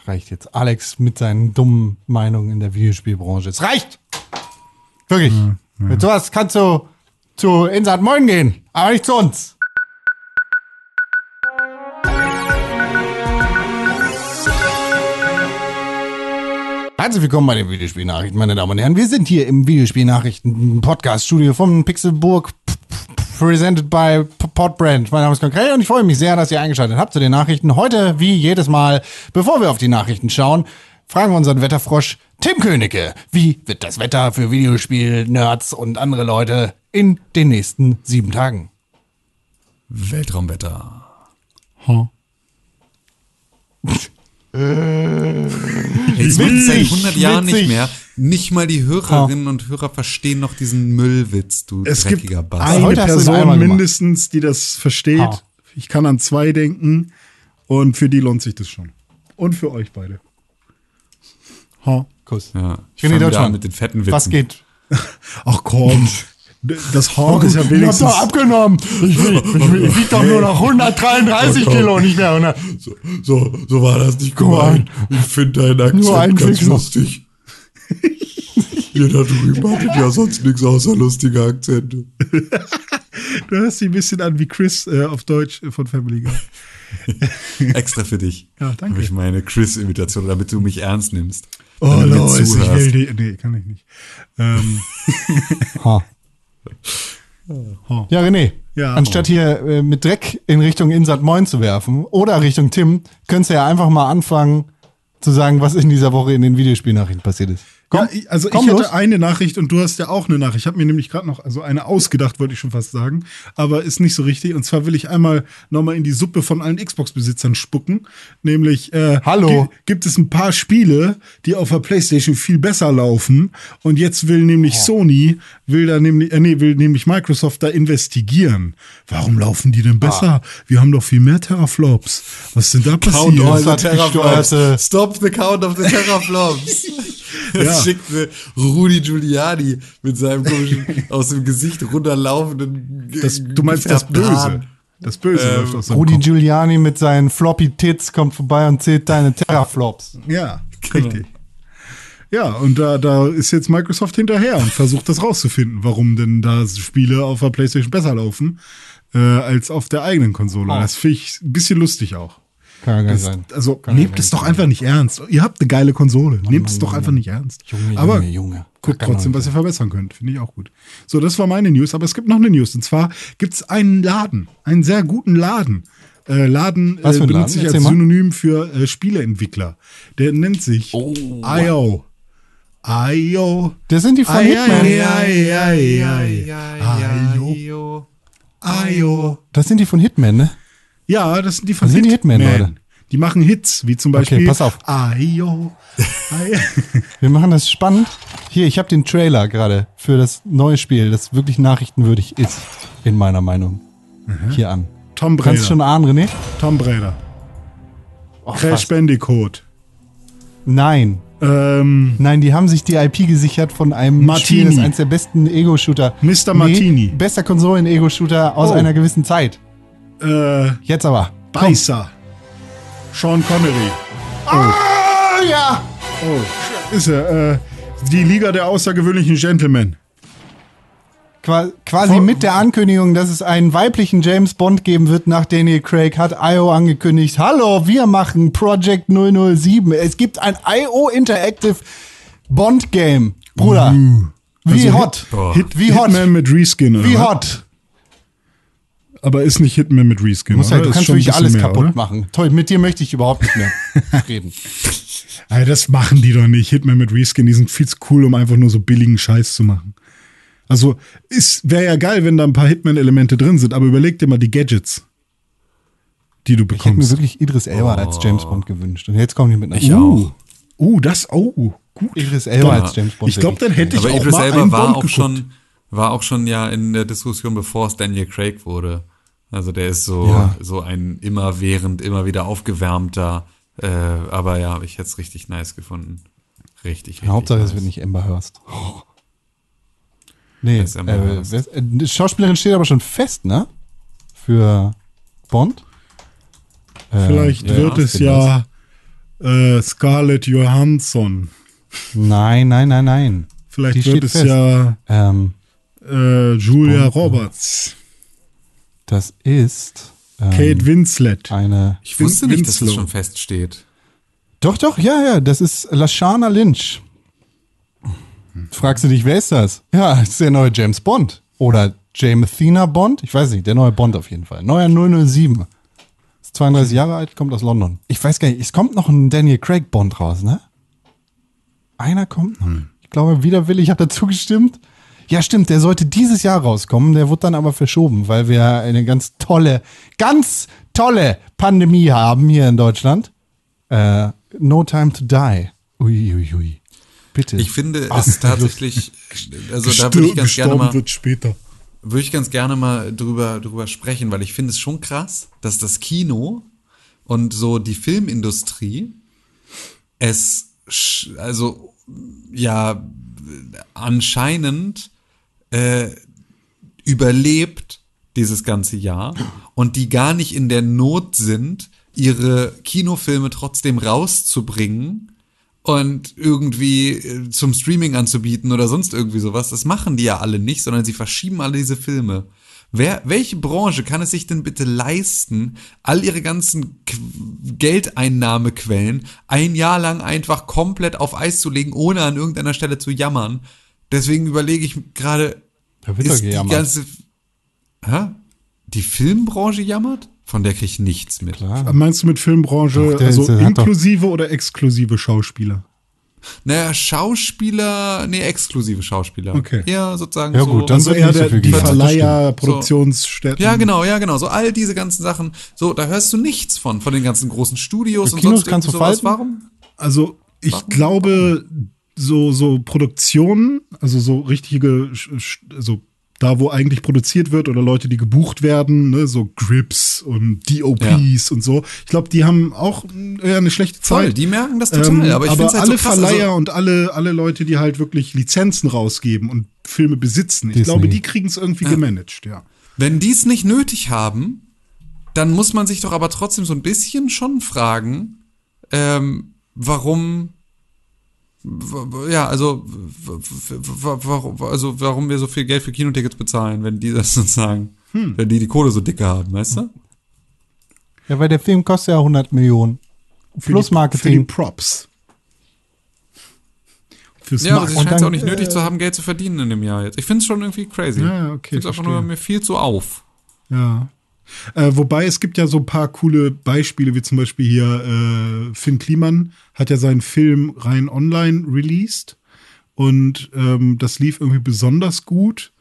Reicht jetzt. Alex mit seinen dummen Meinungen in der Videospielbranche. Es reicht! Wirklich. Mit sowas kannst du zu Insat Moin gehen, aber nicht zu uns. Herzlich willkommen bei den Videospielnachrichten, meine Damen und Herren. Wir sind hier im Videospielnachrichten-Podcast-Studio von Pixelburg, presented by Podbrand. Mein Name ist Konkret und ich freue mich sehr, dass ihr eingeschaltet habt zu den Nachrichten. Heute, wie jedes Mal, bevor wir auf die Nachrichten schauen, fragen wir unseren Wetterfrosch Tim Königke. Wie wird das Wetter für Videospiel-Nerds und andere Leute in den nächsten sieben Tagen? Weltraumwetter. Jetzt macht es seit Witzig, 100 Jahren nicht mehr. Nicht mal die Hörerinnen und Hörer verstehen noch diesen Müllwitz, du Es gibt dreckiger Bass. eine heute Person mindestens, die das versteht. Ha. Ich kann an zwei denken und für die lohnt sich das schon. Und für euch beide. Ha. Kuss. Ja, ich wieder Deutschmann. an mit den fetten Witzen. Was geht? [LAUGHS] Ach komm. Das Horn ist ja Ich hab wenigstens. doch abgenommen. Ich, will, [LAUGHS] ich, will, ich wieg doch nur noch 133 [LAUGHS] Kilo, nicht mehr 100. So, so, so war das nicht gemeint. Ich finde deinen ein Fixer. lustig. Da drüben hattet ja sonst nichts außer lustige Akzente. [LAUGHS] Du hörst dich ein bisschen an wie Chris äh, auf Deutsch von Family Guy. [LAUGHS] Extra für dich. Ja, danke. Habe ich meine Chris-Imitation, damit du mich ernst nimmst. Oh, Lois, ich will die. Nee, kann ich nicht. Ähm, Ha. Ha. Ja, René. Ja. Anstatt hier äh, mit Dreck in Richtung Insat Moin zu werfen oder Richtung Tim, könntest du ja einfach mal anfangen zu sagen, was in dieser Woche in den Videospielnachrichten passiert ist. Komm, ja, also komm ich hatte los. eine Nachricht und du hast ja auch eine Nachricht. Ich habe mir nämlich gerade noch also eine ausgedacht, wollte ich schon fast sagen, aber ist nicht so richtig. Und zwar will ich einmal nochmal in die Suppe von allen Xbox-Besitzern spucken. Nämlich äh, Hallo. gi- gibt es ein paar Spiele, die auf der PlayStation viel besser laufen. Und jetzt will nämlich Oh. Sony, will da nämlich, äh, nee, will nämlich Microsoft da investigieren. Warum laufen die denn besser? Ah. Wir haben doch viel mehr Teraflops. Was ist denn da Count passiert? all the hat Terraflops. Stop the count of the [LAUGHS] Terraflops. Ja. Schickte Rudy Giuliani mit seinem komischen, [LAUGHS] aus dem Gesicht runterlaufenden Das, du meinst das Böse. Das Böse Ähm, läuft aus seinem Rudi Kopf. Giuliani mit seinen Floppy Tits kommt vorbei und zählt deine Terraflops. Ja, Genau. richtig. Ja, und da, da ist jetzt Microsoft hinterher und versucht das rauszufinden, warum denn da Spiele auf der PlayStation besser laufen äh, als auf der eigenen Konsole. Oh. Das finde ich ein bisschen lustig auch. Kann ja Das, sein. also Kann nehmt es doch einfach nicht ernst. Ihr habt eine geile Konsole. nehmt es Mann, doch Mann, einfach Mann. nicht ernst. Junge, aber Junge, Junge. guckt Kann trotzdem, was ihr verbessern könnt. Finde ich auch gut. So, das war meine News. Aber es gibt noch eine News. Und zwar gibt es einen Laden. Einen sehr guten Laden. Äh, Laden Was für äh, ein Laden? benutze ich als Erzähl mal. Synonym für äh, Spieleentwickler. Der nennt sich Oh. IO. IO. Das sind die von Hitman. Ayo. IO. Das sind die von Hitman, ne? Ja, das sind die von Das sind die Hitman. Hitman-Leute. Die machen Hits, wie zum Okay, Beispiel. pass auf. Ayo. Ayo. [LAUGHS] Wir machen das spannend. Hier, ich habe den Trailer gerade für das neue Spiel, das wirklich nachrichtenwürdig ist, in meiner Meinung. Hier an. Tom Kannst du schon Brady. ahnen, René? Tom Brady. Oh, Crash fast. Bandicoot. Nein. Ähm, Nein, die haben sich die IP gesichert von einem Martini. Spiel, das ist eines der besten Ego-Shooter. Mr. Martini. bester Konsolen-Ego-Shooter aus Oh. einer gewissen Zeit. Äh, Jetzt aber. Beißer. Sean Connery. Ah, ja! Oh, ist er. Äh, die Liga der außergewöhnlichen Gentlemen. Qua quasi Vor- mit der Ankündigung, dass es einen weiblichen James Bond geben wird, nach Daniel Craig, hat IO angekündigt, hallo, wir machen Project 007. Es gibt ein IO Interactive Bond Game. Bruder, wie Also hot? Boah. Hit, Wie hot? Hitman mit Reskin, oder? Wie hot? Aber ist nicht Hitman mit Reskin. Oder? halt, du kannst wirklich alles mehr, kaputt oder? machen. Toll, mit dir möchte ich überhaupt nicht mehr [LAUGHS] reden. Ey, das machen die doch nicht. Hitman mit Reskin, die sind viel zu cool, um einfach nur so billigen Scheiß zu machen. Also, ist, wäre ja geil, wenn da ein paar Hitman-Elemente drin sind, aber überleg dir mal die Gadgets, die du Ich hätte mir bekommst. wirklich Idris Elba als James Bond gewünscht. Und jetzt kommen die mit einer Ich uh, uh, das, oh, gut. Idris Elba Doch. als James Bond. Ich glaube, dann hätte ich Aber auch Idris mal Elba einen war Bond auch geguckt. schon, war auch schon ja in der Diskussion, bevor es Daniel Craig wurde. Also der ist so, Ja. so ein immerwährend, immer wieder aufgewärmter. Äh, aber ja, ich hätte es richtig nice gefunden. Richtig, richtig. Hauptsache, nice. es wird nicht Amber Hearst. [LAUGHS] Nee, ist Amber äh, Hearst? wer- äh, die Schauspielerin steht aber schon fest, ne? Für Bond. Äh, Vielleicht ja, wird ja, es ja äh, Scarlett Johansson. Nein, nein, nein, nein. Vielleicht Die wird es fest. ja Ähm, äh, Julia Bond? Roberts. Das ist ähm, Kate Winslet. eine. Ich wusste nicht, dass das Winslow. schon feststeht. Doch, doch, ja, ja, das ist Lashana Lynch. Fragst du dich, wer ist das? Ja, das ist der neue James Bond. Oder Jamethina Bond? Ich weiß nicht, der neue Bond auf jeden Fall. Neuer 007. Ist 32 Jahre alt, kommt aus London. Ich weiß gar nicht, es kommt noch ein Daniel Craig Bond raus, ne? Einer kommt noch. Ich glaube, widerwillig hat er zugestimmt. Ja, stimmt, der sollte dieses Jahr rauskommen. Der wird dann aber verschoben, weil wir eine ganz tolle, ganz tolle Pandemie haben hier in Deutschland. Äh, no Time to Die. Uiuiui. Ui, ui. Bitte. Ich finde Ach, es tatsächlich, also da würde ich ganz gerne mal, wird später. würde ich ganz gerne mal drüber, drüber sprechen, weil ich finde es schon krass, dass das Kino und so die Filmindustrie es, also, ja, anscheinend äh, überlebt dieses ganze Jahr und die gar nicht in der Not sind, ihre Kinofilme trotzdem rauszubringen und irgendwie äh, zum Streaming anzubieten oder sonst irgendwie sowas. Das machen die ja alle nicht, sondern sie verschieben alle diese Filme. Wer, welche Branche kann es sich denn bitte leisten, all ihre ganzen Qu Geldeinnahmequellen ein Jahr lang einfach komplett auf Eis zu legen, ohne an irgendeiner Stelle zu jammern? Deswegen überlege ich gerade, Da wird doch ist die gejammert. ganze, hä? Die Filmbranche jammert? Von der kriege ich nichts mit. Klar. Meinst du mit Filmbranche, Doch, also inklusive oder exklusive Schauspieler? Naja, Schauspieler, nee, exklusive Schauspieler. Okay. Ja, sozusagen Ja, so. gut, dann Also wird eher nicht so der, die Verleiher. Produktionsstätten. Ja, genau, ja, genau. So all diese ganzen Sachen. So, da hörst du nichts von, von den ganzen großen Studios Die und Kinos sonst kannst du sowas. falten? Warum? Also ich glaube, so, so Produktionen, also so richtige, sch- also da, wo eigentlich produziert wird oder Leute, die gebucht werden, ne, so Grips und DOPs und so. Ich glaube, die haben auch eher eine schlechte Voll, Zeit. die merken das total. Ähm, aber ich es halt alle so krass. Verleiher Also, und alle, alle Leute, die halt wirklich Lizenzen rausgeben und Filme besitzen, ich Disney. glaube, die kriegen es irgendwie gemanagt, ja. wenn die es nicht nötig haben, dann muss man sich doch aber trotzdem so ein bisschen schon fragen, ähm, warum ja, also, also warum wir so viel Geld für Kinotickets bezahlen, wenn die das [LAUGHS] sozusagen, Hm. wenn die die Kohle so dicke haben, weißt du? Ja, weil der Film kostet ja 100 Millionen. Für Plus die, für die Marketing. Props. Fürs Ja, aber sie Marketing. scheint es auch nicht nötig zu haben, Geld zu verdienen in dem Jahr jetzt. Ich finde es schon irgendwie crazy. Ja, okay, Ich finde einfach verstehe. nur mir viel zu auf. Ja. Äh, wobei es gibt ja so ein paar coole Beispiele, wie zum Beispiel hier äh, Finn Kliman hat ja seinen Film rein online released und ähm, das lief irgendwie besonders gut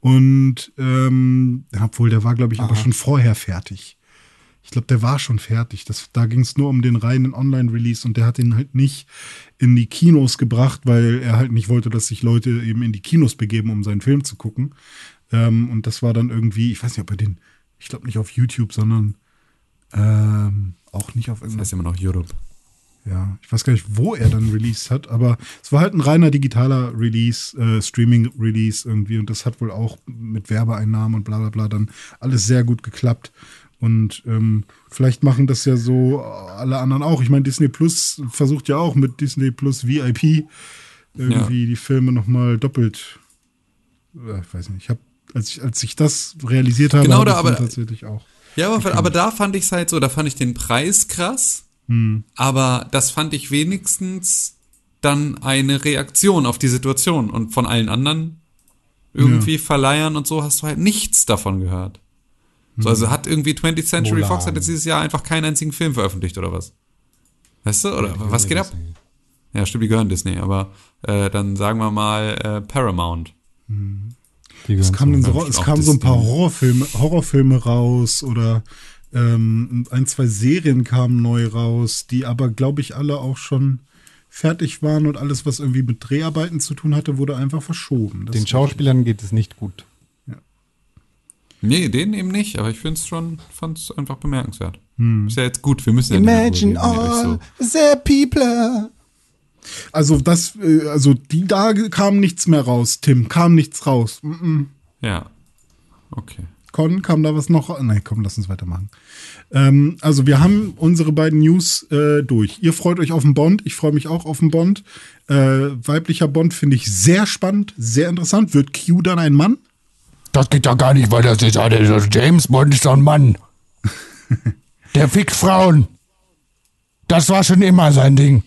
und ähm, obwohl der war glaube ich aber schon vorher fertig. Ich glaube, der war schon fertig. Das, da ging es nur um den reinen Online-Release und der hat ihn halt nicht in die Kinos gebracht, weil er halt nicht wollte, dass sich Leute eben in die Kinos begeben, um seinen Film zu gucken. Ähm, und das war dann irgendwie, ich weiß nicht, ob er den, ich glaube nicht auf YouTube, sondern ähm, auch nicht auf Das irgendwas. heißt immer noch Europe. Ja, ich weiß gar nicht, wo er dann released hat, aber es war halt ein reiner digitaler Release, äh, Streaming-Release irgendwie und das hat wohl auch mit Werbeeinnahmen und bla bla bla dann alles sehr gut geklappt. Und ähm, vielleicht machen das ja so alle anderen auch. Ich meine, Disney Plus versucht ja auch mit Disney Plus VIP irgendwie die Filme nochmal doppelt. Äh, ich weiß nicht, ich habe, als ich, als ich das realisiert habe, Genau habe da, aber- tatsächlich auch. Ja, aber, aber da fand ich es halt so, da fand ich den Preis krass, Hm. aber das fand ich wenigstens dann eine Reaktion auf die Situation und von allen anderen irgendwie Verleihern und so hast du halt nichts davon gehört. So, also hat irgendwie 20th Century Mulan. Fox hat jetzt dieses Jahr einfach keinen einzigen Film veröffentlicht oder was? Weißt du? Oder was geht ab? Ja, stimmt, die gehören Disney, aber äh, dann sagen wir mal äh, Paramount. Es kamen dann so, es kamen so ein paar. Horrorfilme, Horrorfilme raus oder ähm, ein, zwei Serien kamen neu raus, die aber, glaube ich, alle auch schon fertig waren und alles, was irgendwie mit Dreharbeiten zu tun hatte, wurde einfach verschoben. Das Den Schauspielern geht es nicht gut. Nee, den eben nicht, aber ich finde es schon, fand es einfach bemerkenswert. Ist ja jetzt gut, wir müssen ja Imagine drüber reden, all the people. Also das, äh, also die da kam nichts mehr raus, Tim, kam nichts raus. Mm -mm. Ja. Okay. Con, kam da was noch? Nein, komm, lass uns weitermachen. Ähm, also wir haben unsere beiden News äh, durch. Ihr freut euch auf den Bond, ich freue mich auch auf den Bond. Äh, weiblicher Bond finde ich sehr spannend, sehr interessant. Wird Q dann ein Mann? Das geht doch gar nicht, weil das ist eine, James Bond ist doch ein Mann. [LAUGHS] Der fickt Frauen. Das war schon immer sein Ding.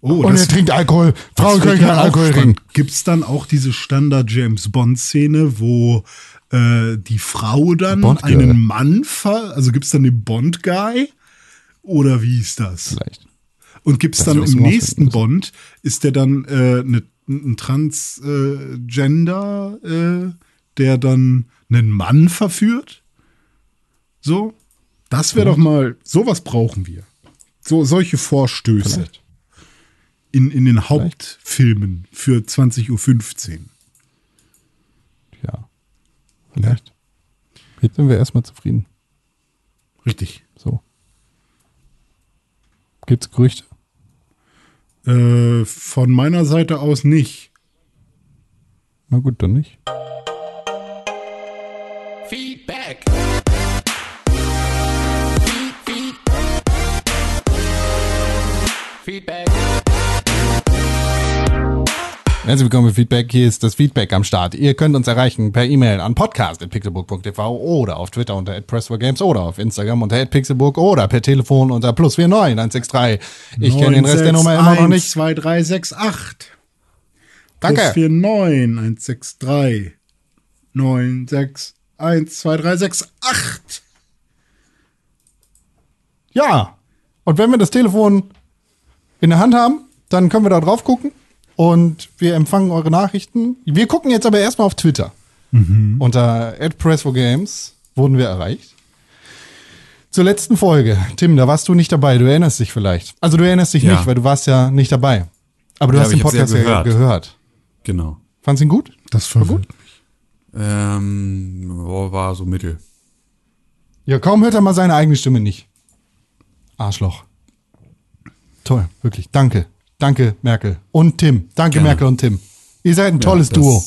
Oh, Und er trinkt Alkohol. Frauen können keinen Alkohol trinken. Gibt es dann auch diese Standard-James-Bond-Szene, wo äh, die Frau dann einen Mann ver... Also gibt es dann den Bond-Guy? Oder wie ist das? Vielleicht. Und gibt es dann im nächsten. Bond, ist der dann äh, ne, ein Transgender, äh, der dann einen Mann verführt? So? Das wäre doch mal, sowas brauchen wir. So, solche Vorstöße Vielleicht. In, in den Hauptfilmen für 20.15 Uhr. Ja. Vielleicht. Jetzt sind wir erstmal zufrieden. Richtig. So. Gibt's Gerüchte? Äh, von meiner Seite aus nicht. Na gut, dann nicht. Feedback. Feedback. Herzlich willkommen mit Feedback. Hier ist das Feedback am Start. Ihr könnt uns erreichen per E-Mail an podcast.pixelburg.tv oder auf Twitter unter @pressforgames oder auf Instagram unter @pixelburg oder per Telefon unter plus 49 163. Ich kenne den Rest der Nummer immer noch nicht. 2, 3, 6, 8. Danke. Plus 4, 9, 1, 6, 3. 9, 6, 1, 2, 3, 6, 8. Ja. Und wenn wir das Telefon in der Hand haben, dann können wir da drauf gucken und wir empfangen eure Nachrichten. Wir gucken jetzt aber erstmal auf Twitter. Unter @press4games wurden wir erreicht. Zur letzten Folge. Tim, da warst du nicht dabei. Du erinnerst dich vielleicht. Also du erinnerst dich Ja. nicht, weil du warst ja nicht dabei. Aber du Ja, hast den Podcast ja gehört. gehört. Genau. Fandst du ihn gut? Das war gut. Ähm, war so mittel. Ja, kaum hört er mal seine eigene Stimme nicht. Arschloch. Toll, wirklich. Danke. Danke, Merkel. Und Tim. Danke, Gerne. Merkel und Tim. Ihr seid ein tolles das, Duo.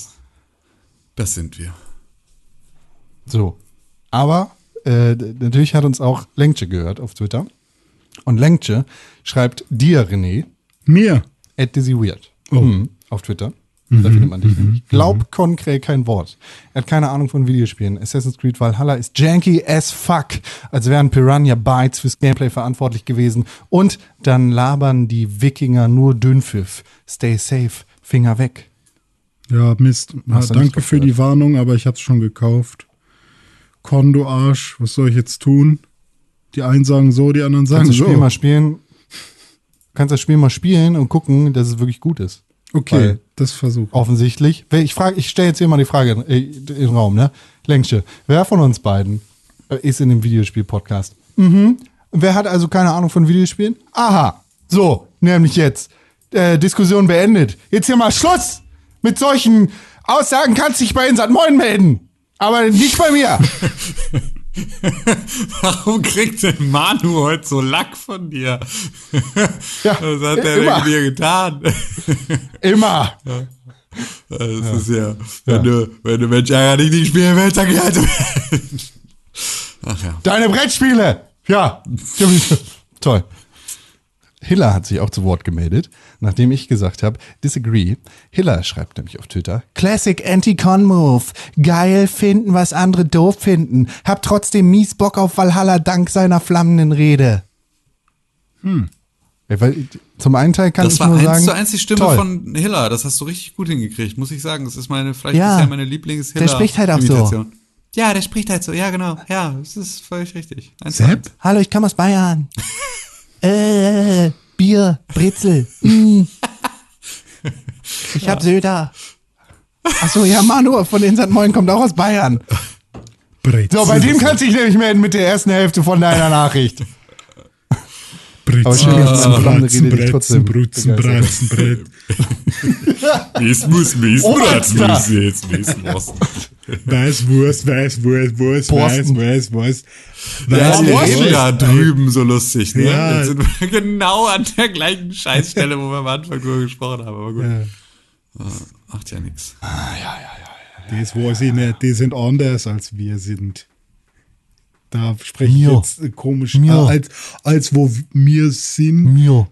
Das sind wir. So. Aber äh, natürlich hat uns auch Lenkche gehört auf Twitter. Und Lenkche schreibt dir, René, Mir. at Dizzy Weird. Oh. Mhm, auf Twitter. Da findet man dich. Ich glaub konkret kein Wort. Er hat keine Ahnung von Videospielen. Assassin's Creed Valhalla ist janky as fuck, als wären Piranha Bytes fürs Gameplay verantwortlich gewesen. Und dann labern die Wikinger nur Dünnpfiff. Stay safe, Finger weg. Ja, Mist. Ja, danke für die Warnung, aber ich hab's schon gekauft. Kondo Arsch, was soll ich jetzt tun? Die einen sagen so, die anderen sagen Kannst du das so. Spiel mal spielen? Kannst das Spiel mal spielen und gucken, dass es wirklich gut ist. Okay, weil- das versuch. Offensichtlich. Wer- Ich frage, ich stelle jetzt hier mal die Frage in, in den Raum, ne? Längsche. Wer von uns beiden äh, ist in dem Videospiel-Podcast? Mhm. Wer hat also keine Ahnung von Videospielen? Aha. So, nämlich jetzt. Äh, Diskussion beendet. Jetzt hier mal Schluss mit solchen Aussagen. Kannst dich bei Insat Moin melden. Aber nicht bei mir. [LAUGHS] [LAUGHS] Warum kriegt denn Manu heute so Lack von dir? [LAUGHS] Ja, Was hat immer. denn dir getan? [LAUGHS] Immer. Das ist ja, wenn du, wenn du Mensch ärger dich nicht spielen willst, dann geh halt. Ach ja. Deine Brettspiele. Ja. Toll. Hiller hat sich auch zu Wort gemeldet, nachdem ich gesagt habe, disagree. Hiller schreibt nämlich auf Twitter, Classic Anti-Con-Move. Geil finden, was andere doof finden. Hab trotzdem mies Bock auf Valhalla dank seiner flammenden Rede. Hm. weil, zum einen Teil kann Das ich war nur eins sagen, zu eins die Stimme toll. von Hiller. Das hast du richtig gut hingekriegt, muss ich sagen. Das ist meine, vielleicht Ja. bisher meine lieblings Der spricht halt auch so. Ja, der spricht halt so. Ja, genau. Ja, das ist völlig richtig. Eins Sepp? eins. Hallo, ich komme aus Bayern. [LAUGHS] äh, Bier, Brezel. Mm. Ich hab Söder. Achso, ja, Manu von den St. Moin kommt auch aus Bayern. So, bei dem kannst du dich nämlich melden mit der ersten Hälfte von deiner Nachricht. Aber schön, dich trotzdem Brutzen, begeistert. Bratzen. Es muss, es Oh, Alter. jetzt was. Weißwurst, Weißwurst, Wurst. Weiß, Weiß, Weiß. Ja, Wurst. reden da drüben so lustig, ne? Ja. Jetzt sind wir [LAUGHS] genau an der gleichen Scheißstelle, wo wir am Anfang drüber gesprochen haben. Aber gut. Ja. Macht ja nichts. Das weiß ich nicht, die sind anders als wir sind. Da spreche ich jetzt komisch, äh, als, als wo wir sind. Mir.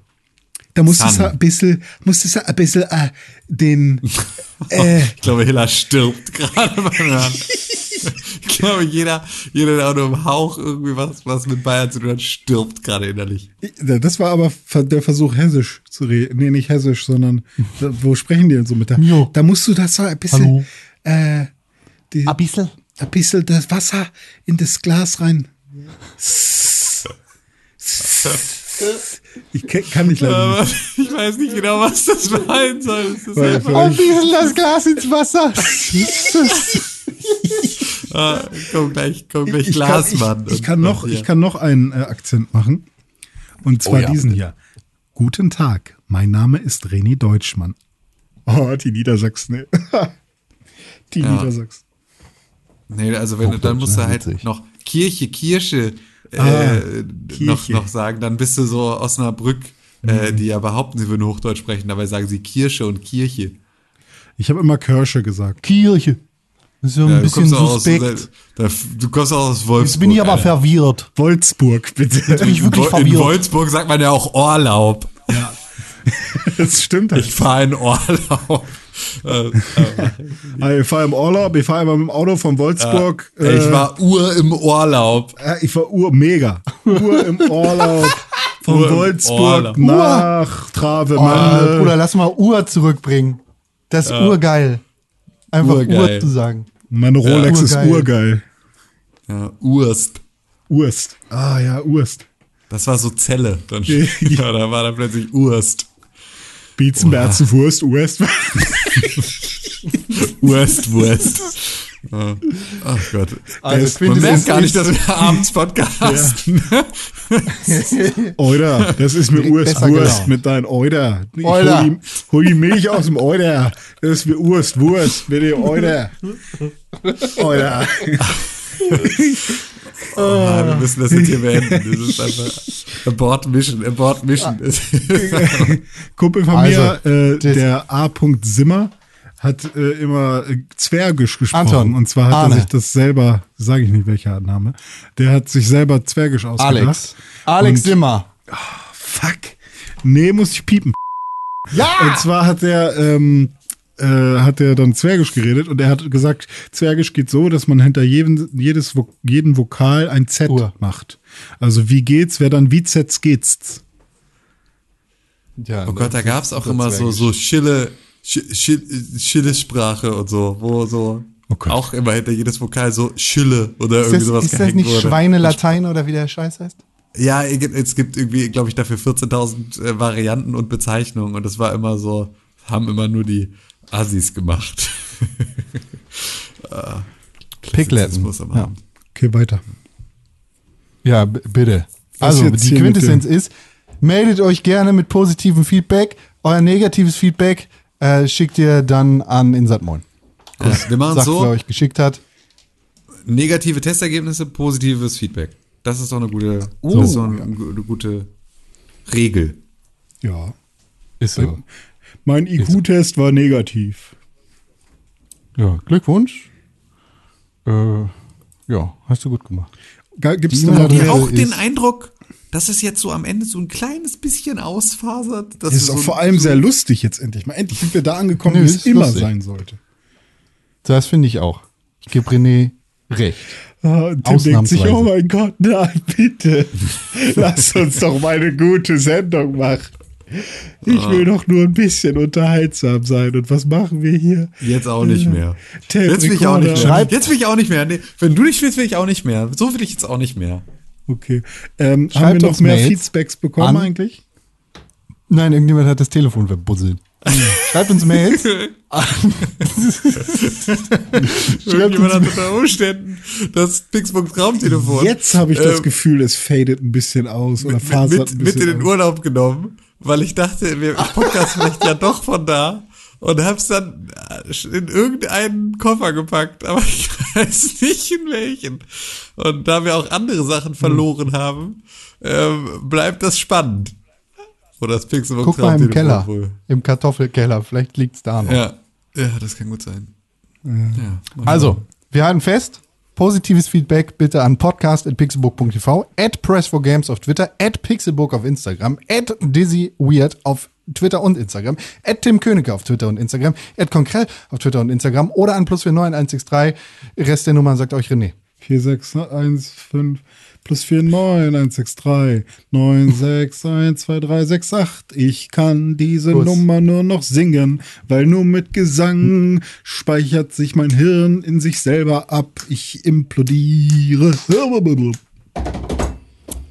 Da muss Sun. es ein bisschen, muss es ein bisschen äh, den, [LAUGHS] äh, Ich glaube, Hiller stirbt gerade beim Hören. Ich glaube, jeder, jeder, der auch nur im Hauch irgendwie was, was mit Bayern zu tun hat, stirbt gerade innerlich. das war aber der Versuch, hessisch zu reden. Nee, nicht hessisch, sondern wo sprechen die denn so mit der? Mir. Da musst du das so ein bisschen, Hallo. äh, die, Ein bisschen. ein bisschen das Wasser in das Glas rein. [LAUGHS] Ich kann nicht leider Aber nicht. ich weiß nicht genau, was das meinen soll. Es ist Weil einfach, Ein bisschen das Glas ins Wasser. [LAUGHS] ah, komm gleich, komm gleich Ich kann, Glasmann. ich, ich, kann noch, hier. ich kann noch einen äh, Akzent machen. Und zwar Oh ja, diesen bitte. hier. Guten Tag, mein Name ist René Deutschmann. Oh, die Niedersachsen. ey. [LAUGHS] die Ja. Niedersachsen. Nee, also wenn du, dann musst du ne? halt Witzig. noch Kirche, Kirche, äh, Ah, noch, Kirche. noch sagen, dann bist du so Osnabrück, Mhm. äh, die ja behaupten, sie würden Hochdeutsch sprechen, dabei sagen sie Kirche und Kirche. Ich habe immer Kirsche gesagt. Kirche. Das ist so ein Ja, bisschen aus, suspekt. da, du kommst auch aus Wolfsburg. Jetzt bin ich aber Alter. verwirrt. Wolfsburg, bitte. Jetzt bin ich wirklich In verwirrt. Wolfsburg sagt man ja auch Urlaub. [LAUGHS] Das stimmt halt. Ich fahre in Urlaub. Äh, äh, [LAUGHS] Ich fahre im Urlaub, ich fahre immer mit dem Auto von Wolfsburg. äh, ich war Ur im Urlaub. Äh, ich war Ur, mega. Ur im Urlaub. Von [LAUGHS] Ur im Wolfsburg Urlaub. nach Oh, Travemünde. Bruder, lass mal Uhr zurückbringen. Das ist urgeil. Einfach Urgeil. Uhr zu sagen. Meine Rolex ist Urgeil. Ja, Urst. Urst. Ah ja, Urst. Das war so Zelle. Dann, [LAUGHS] ja, da war dann plötzlich Urst. Bietzen, Berzen, Wurst, Urst. Urst, Wurst. [LAUGHS] Ja. Ach Gott. Also, Man merkt gar nicht, dass wir abends podcasten. Euder, das ist mir Urst, Wurst genau. mit dein Euder. Ich Euder. Hol, die, hol die Milch aus dem Euder. Das ist mir Urst, Wurst mit dem Euder. Euder. [LAUGHS] Oh, wir müssen das jetzt hier beenden. Das ist [LAUGHS] einfach Abort Mission, Abort Mission. [LAUGHS] Kumpel von Also, mir, äh, das- der A. Zimmer, hat äh, immer äh, Zwergisch gesprochen. Anton, und zwar hat Arne. er sich das selber, sage ich nicht welcher Name, der hat sich selber Zwergisch ausgedacht. Alex. Alex Und- Simmer. Fuck. Nee, muss ich piepen. Ja! Und zwar hat er ähm, äh, hat er dann Zwergisch geredet und er hat gesagt, Zwergisch geht so, dass man hinter jedem, jedes, Vo- jeden Vokal ein Z Uhr. macht. Also wie geht's, wäre dann wie Z geht's. Ja, Oh Gott, da gab's auch immer so, so Schille, Sch- Schill- Schille-Sprache und so, wo so Oh auch immer hinter jedes Vokal so Schille oder Ist irgendwie das, sowas ist das nicht wurde. Schweinelatein oder wie der Scheiß heißt? Ja, es gibt irgendwie, glaube ich, dafür 14.000 äh, Varianten und Bezeichnungen und das war immer so, haben immer nur die Assis gemacht. [LAUGHS] Klassizismus am Ja. Okay, weiter. Ja, bitte. Was Also, die Quintessenz ist, meldet euch gerne mit positivem Feedback. Euer negatives Feedback äh, schickt ihr dann an Insatmoin. Ja, wir machen Sagt, so, wer euch geschickt hat. negative Testergebnisse, positives Feedback. Das ist doch eine gute, Uh, das ist doch eine, eine gute Regel. Ja. Ist so. Mein IQ-Test war negativ. Ja, Glückwunsch. Äh, ja, hast du gut gemacht. Gibt es auch den Eindruck, dass es jetzt so am Ende so ein kleines bisschen ausfasert. Das ist auch so, vor allem sehr lustig jetzt endlich mal. Endlich sind wir da angekommen, Nö, wie es immer lustig. sein sollte. Das finde ich auch. Ich gebe René recht. Ah, Tim denkt sich, oh mein Gott, nein, bitte. [LAUGHS] Lass uns doch mal eine gute Sendung machen. Ich will doch nur ein bisschen unterhaltsam sein. Und was machen wir hier? Jetzt auch nicht mehr. Tape Jetzt will ich auch nicht mehr. Jetzt will ich auch nicht mehr. Nee, wenn du nicht willst, will ich auch nicht mehr. So will ich jetzt auch nicht mehr. Okay. Ähm, haben wir noch uns mehr Mails Feedbacks bekommen an- eigentlich? Nein, irgendjemand hat das Telefon verbusselt. [LAUGHS] Schreibt uns Mails. [LAUGHS] Irgendjemand hat unter Umständen das Pixbox Raumtelefon Jetzt habe ich das ähm, Gefühl, es fadet ein bisschen aus oder mit, fasert mit, ein mit in bisschen den aus. Urlaub genommen, weil ich dachte, wir podcast vielleicht ja doch von da und hab's dann äh, in irgendeinen Koffer gepackt, aber [LAUGHS] ich weiß nicht in welchen. Und da wir auch andere Sachen verloren haben, ähm, bleibt das spannend. Wo das Pixelbox Guck mal im Keller. wohl. Im Kartoffelkeller. Vielleicht liegt's da noch. Ja, ja, das kann gut sein. Ja. Also, wir halten fest. Positives Feedback bitte an podcast.pixelbook.tv, at press4games auf Twitter, at pixelbook auf Instagram, at dizzyweird auf Twitter und Instagram, at Tim Königke auf Twitter und Instagram, at Konkrell auf Twitter und Instagram oder an plus 49163. Rest der Nummer sagt euch René. 46115 plus 49163 9612368. Ich kann diese Kuss. Nummer nur noch singen, weil nur mit Gesang speichert sich mein Hirn in sich selber ab. Ich implodiere.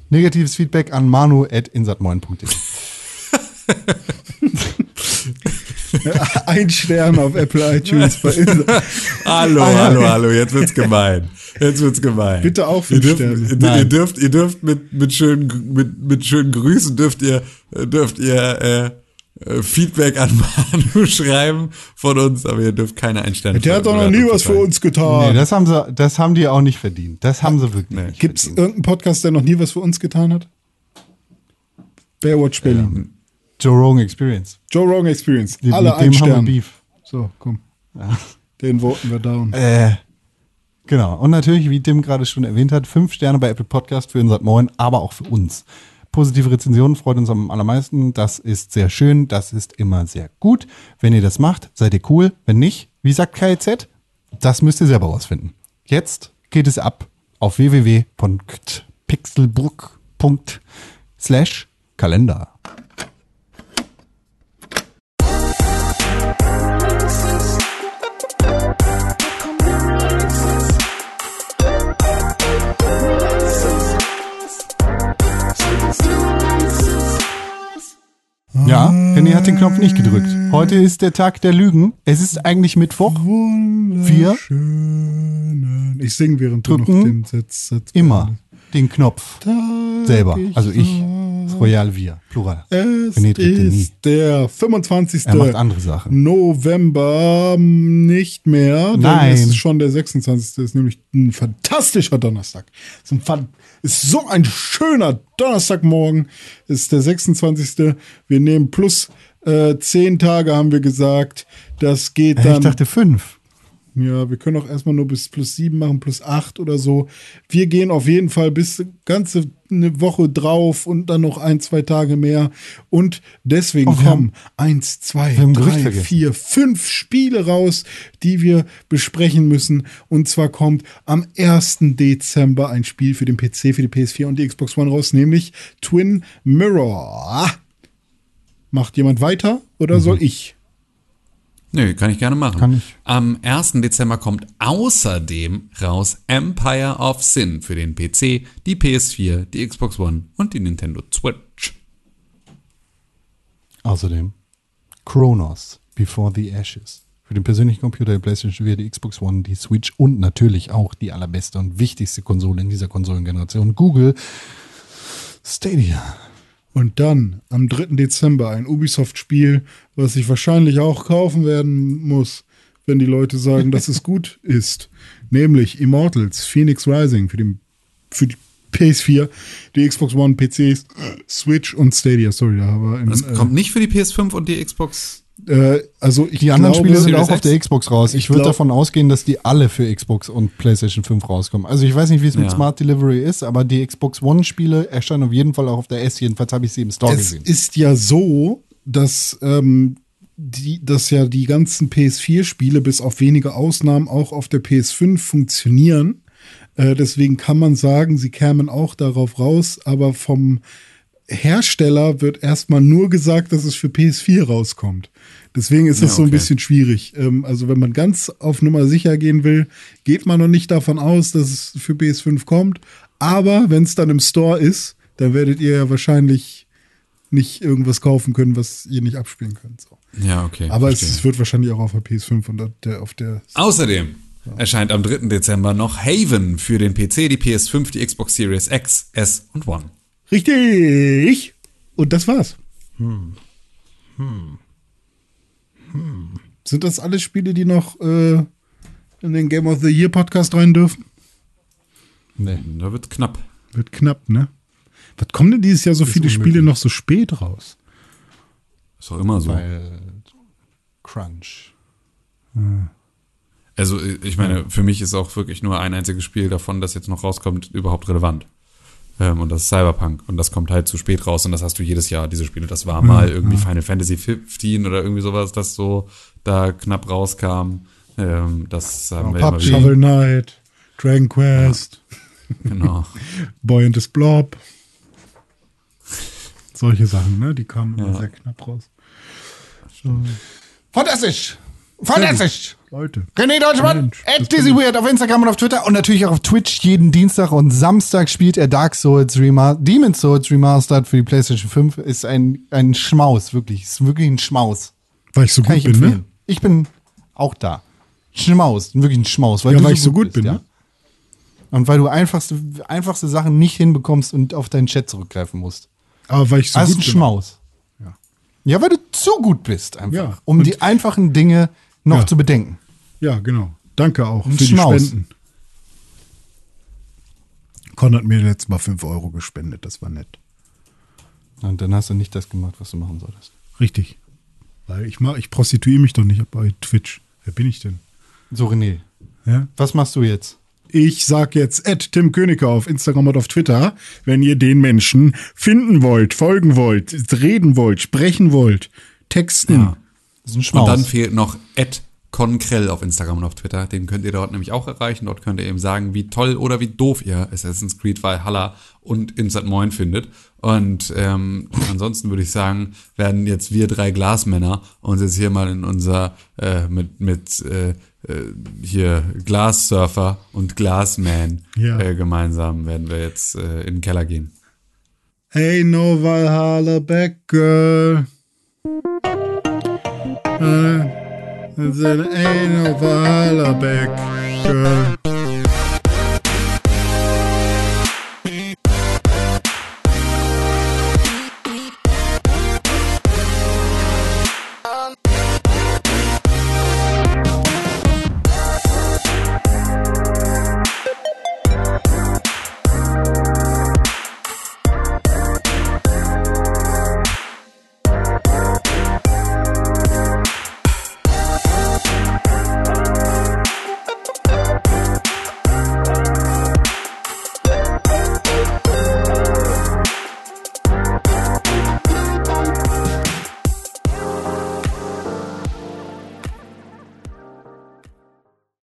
Negatives Feedback an manu at insatmoin.de. [LAUGHS] [LAUGHS] Ein Stern auf Apple iTunes bei Insta. Hallo, hallo, hallo, jetzt wird's gemein. Jetzt wird's gemein. Bitte auch ihr fünf dürft, Sterne. Ihr, ihr dürft, ihr dürft mit, mit schönen, mit, mit schönen Grüßen dürft ihr, dürft ihr, äh, äh, Feedback an [LAUGHS] Manu schreiben von uns, aber ihr dürft keine Einstände. Der hat doch noch nie was für uns Nee, getan. das haben sie, das haben die auch nicht verdient. Das haben sie wirklich nicht Gibt es irgendeinen Podcast, der noch nie was für uns getan hat? Baywatch Berlin. Joe Rogan Experience. Joe Rogan Experience. Die- Alle mit dem haben wir. Beef. So, komm. Den voten wir down. Äh, genau. Und natürlich, wie Tim gerade schon erwähnt hat, fünf Sterne bei Apple Podcast für unseren Moin, aber auch für uns. Positive Rezensionen freut uns am allermeisten. Das ist sehr schön. Das ist immer sehr gut. Wenn ihr das macht, seid ihr cool. Wenn nicht, wie sagt KIZ? Das müsst ihr selber rausfinden. Jetzt geht es ab auf www.pixelburg.slash Kalender. Ja, René hat den Knopf nicht gedrückt. Heute ist der Tag der Lügen. Es ist eigentlich Mittwoch. Wir Schönen. Ich singe während du noch den Satz, Satz immer den Knopf selber. ich Also ich, Royal wir, Plural. Es ist der 25. Er macht andere Sachen. November nicht mehr. denn Nein. Es ist schon der 26. ist nämlich ein fantastischer Donnerstag. Ist, ein fan ist so ein schöner Donnerstagmorgen. Ist der 26. Wir nehmen plus äh, 10 Tage, haben wir gesagt. Das geht Äh, dann. Ich dachte fünf. Ja, wir können auch erstmal nur bis plus sieben machen, plus acht oder so. Wir gehen auf jeden Fall bis ganze eine Woche drauf und dann noch ein, zwei Tage mehr. Und deswegen Oh, kommen eins, zwei, drei, vier, fünf Spiele raus, die wir besprechen müssen. Und zwar kommt am 1. Dezember ein Spiel für den PC, für die PS4 und die Xbox One raus, nämlich Twin Mirror. Macht jemand weiter oder Mhm. soll ich? Nö, kann ich gerne machen. Kann ich. Am 1. Dezember kommt außerdem raus Empire of Sin für den PC, die PS4, die Xbox One und die Nintendo Switch. Außerdem Chronos Before the Ashes. Für den persönlichen Computer, die PlayStation 4, die Xbox One, die Switch und natürlich auch die allerbeste und wichtigste Konsole in dieser Konsolengeneration, Google Stadia. Und dann am 3. Dezember ein Ubisoft-Spiel, was ich wahrscheinlich auch kaufen werden muss, wenn die Leute sagen, dass es [LAUGHS] gut ist. Nämlich Immortals, Phoenix Rising für, den, für die PS4, die Xbox One, PCs, Switch und Stadia. Sorry, da war im, Das kommt nicht für die PS5 und die Xbox. Äh, also ich Die anderen glaube, Spiele sind auch auf der Xbox raus. Ich Ich würde davon ausgehen, dass die alle für Xbox und PlayStation 5 rauskommen. Also ich weiß nicht, wie es mit Ja. Smart Delivery ist, aber die Xbox One-Spiele erscheinen auf jeden Fall auch auf der S. Jedenfalls habe ich sie im Store es gesehen. ist ja so, dass, ähm, die, dass ja die ganzen PS4-Spiele bis auf wenige Ausnahmen auch auf der PS5 funktionieren. Äh, deswegen kann man sagen, sie kämen auch darauf raus, aber vom Hersteller wird erstmal nur gesagt, dass es für PS4 rauskommt. Deswegen ist das Ja, so ein okay. bisschen schwierig. Ähm, also wenn man ganz auf Nummer sicher gehen will, geht man noch nicht davon aus, dass es für PS5 kommt. Aber wenn es dann im Store ist, dann werdet ihr ja wahrscheinlich nicht irgendwas kaufen können, was ihr nicht abspielen könnt. So. Ja, okay. Aber es, verstehe. es wird wahrscheinlich auch auf der PS5 und auf der, auf der Außerdem erscheint am 3. Dezember noch Haven für den PC, die PS5, die Xbox Series X, S und One. Richtig! Und das war's. Sind das alles Spiele, die noch äh, in den Game of the Year Podcast rein dürfen? Nee. Da wird knapp. Wird knapp, ne? Was kommen denn dieses Jahr so viele unmöglich. Spiele noch so spät raus? Ist doch immer so. Weil Crunch. Also ich meine, für mich ist auch wirklich nur ein einziges Spiel davon, das jetzt noch rauskommt, überhaupt relevant. Ähm, und das ist Cyberpunk. Und das kommt halt zu spät raus und das hast du jedes Jahr, diese Spiele. Das war mal irgendwie Final Fantasy 15 oder irgendwie sowas, das so da knapp rauskam. Ähm, das haben wir immer PUBG. Shovel Knight, Dragon Quest, Genau. [LAUGHS] Boy and the Blob. Solche Sachen, ne? Die kamen immer Ja. sehr knapp raus. Fantastisch! Fantastisch! Leute. René Deutschmann, at Dizzy Weird auf Instagram und auf Twitter und natürlich auch auf Twitch. Jeden Dienstag und Samstag spielt er Dark Souls Remastered. Demon's Souls Remastered für die PlayStation 5 ist ein, ein Schmaus, wirklich. Ist wirklich ein Schmaus. Weil ich so Kann gut ich bin, empfehlen. ne? Ich bin auch da. Schmaus, wirklich ein Schmaus. Weil Ja, du weil ich so gut bin, ja. ne? Und weil du einfachste, einfachste Sachen nicht hinbekommst und auf deinen Chat zurückgreifen musst. Aber weil ich so also ein gut bin. Schmaus. Ja. Ja, weil du zu gut bist einfach. Ja, um die einfachen Dinge noch Ja. zu bedenken. Ja, genau. Danke auch Ein für die Schmaus. Spenden. Con hat mir letztes Mal 5 Euro gespendet, das war nett. Und dann hast du nicht das gemacht, was du machen solltest. Richtig. Weil ich mach, ich prostituiere mich doch nicht bei Twitch. Wer bin ich denn? So, René, Ja? was machst du jetzt? Ich sag jetzt at Tim Königke auf Instagram und auf Twitter, wenn ihr den Menschen finden wollt, folgen wollt, reden wollt, sprechen wollt, texten. Ja. Das ist ein Und Schmaus. dann fehlt noch Ed Konkrell auf Instagram und auf Twitter. Den könnt ihr dort nämlich auch erreichen. Dort könnt ihr eben sagen, wie toll oder wie doof ihr Assassin's Creed Valhalla und Insert Moin findet. Und ähm, ansonsten würde ich sagen, werden jetzt wir drei Glasmänner uns jetzt hier mal in unser äh, mit mit äh, äh, hier Glassurfer und Glasman Ja. äh, gemeinsam werden wir jetzt äh, in den Keller gehen. Hey, no Valhalla back, girl. Ain't no Valhalla back.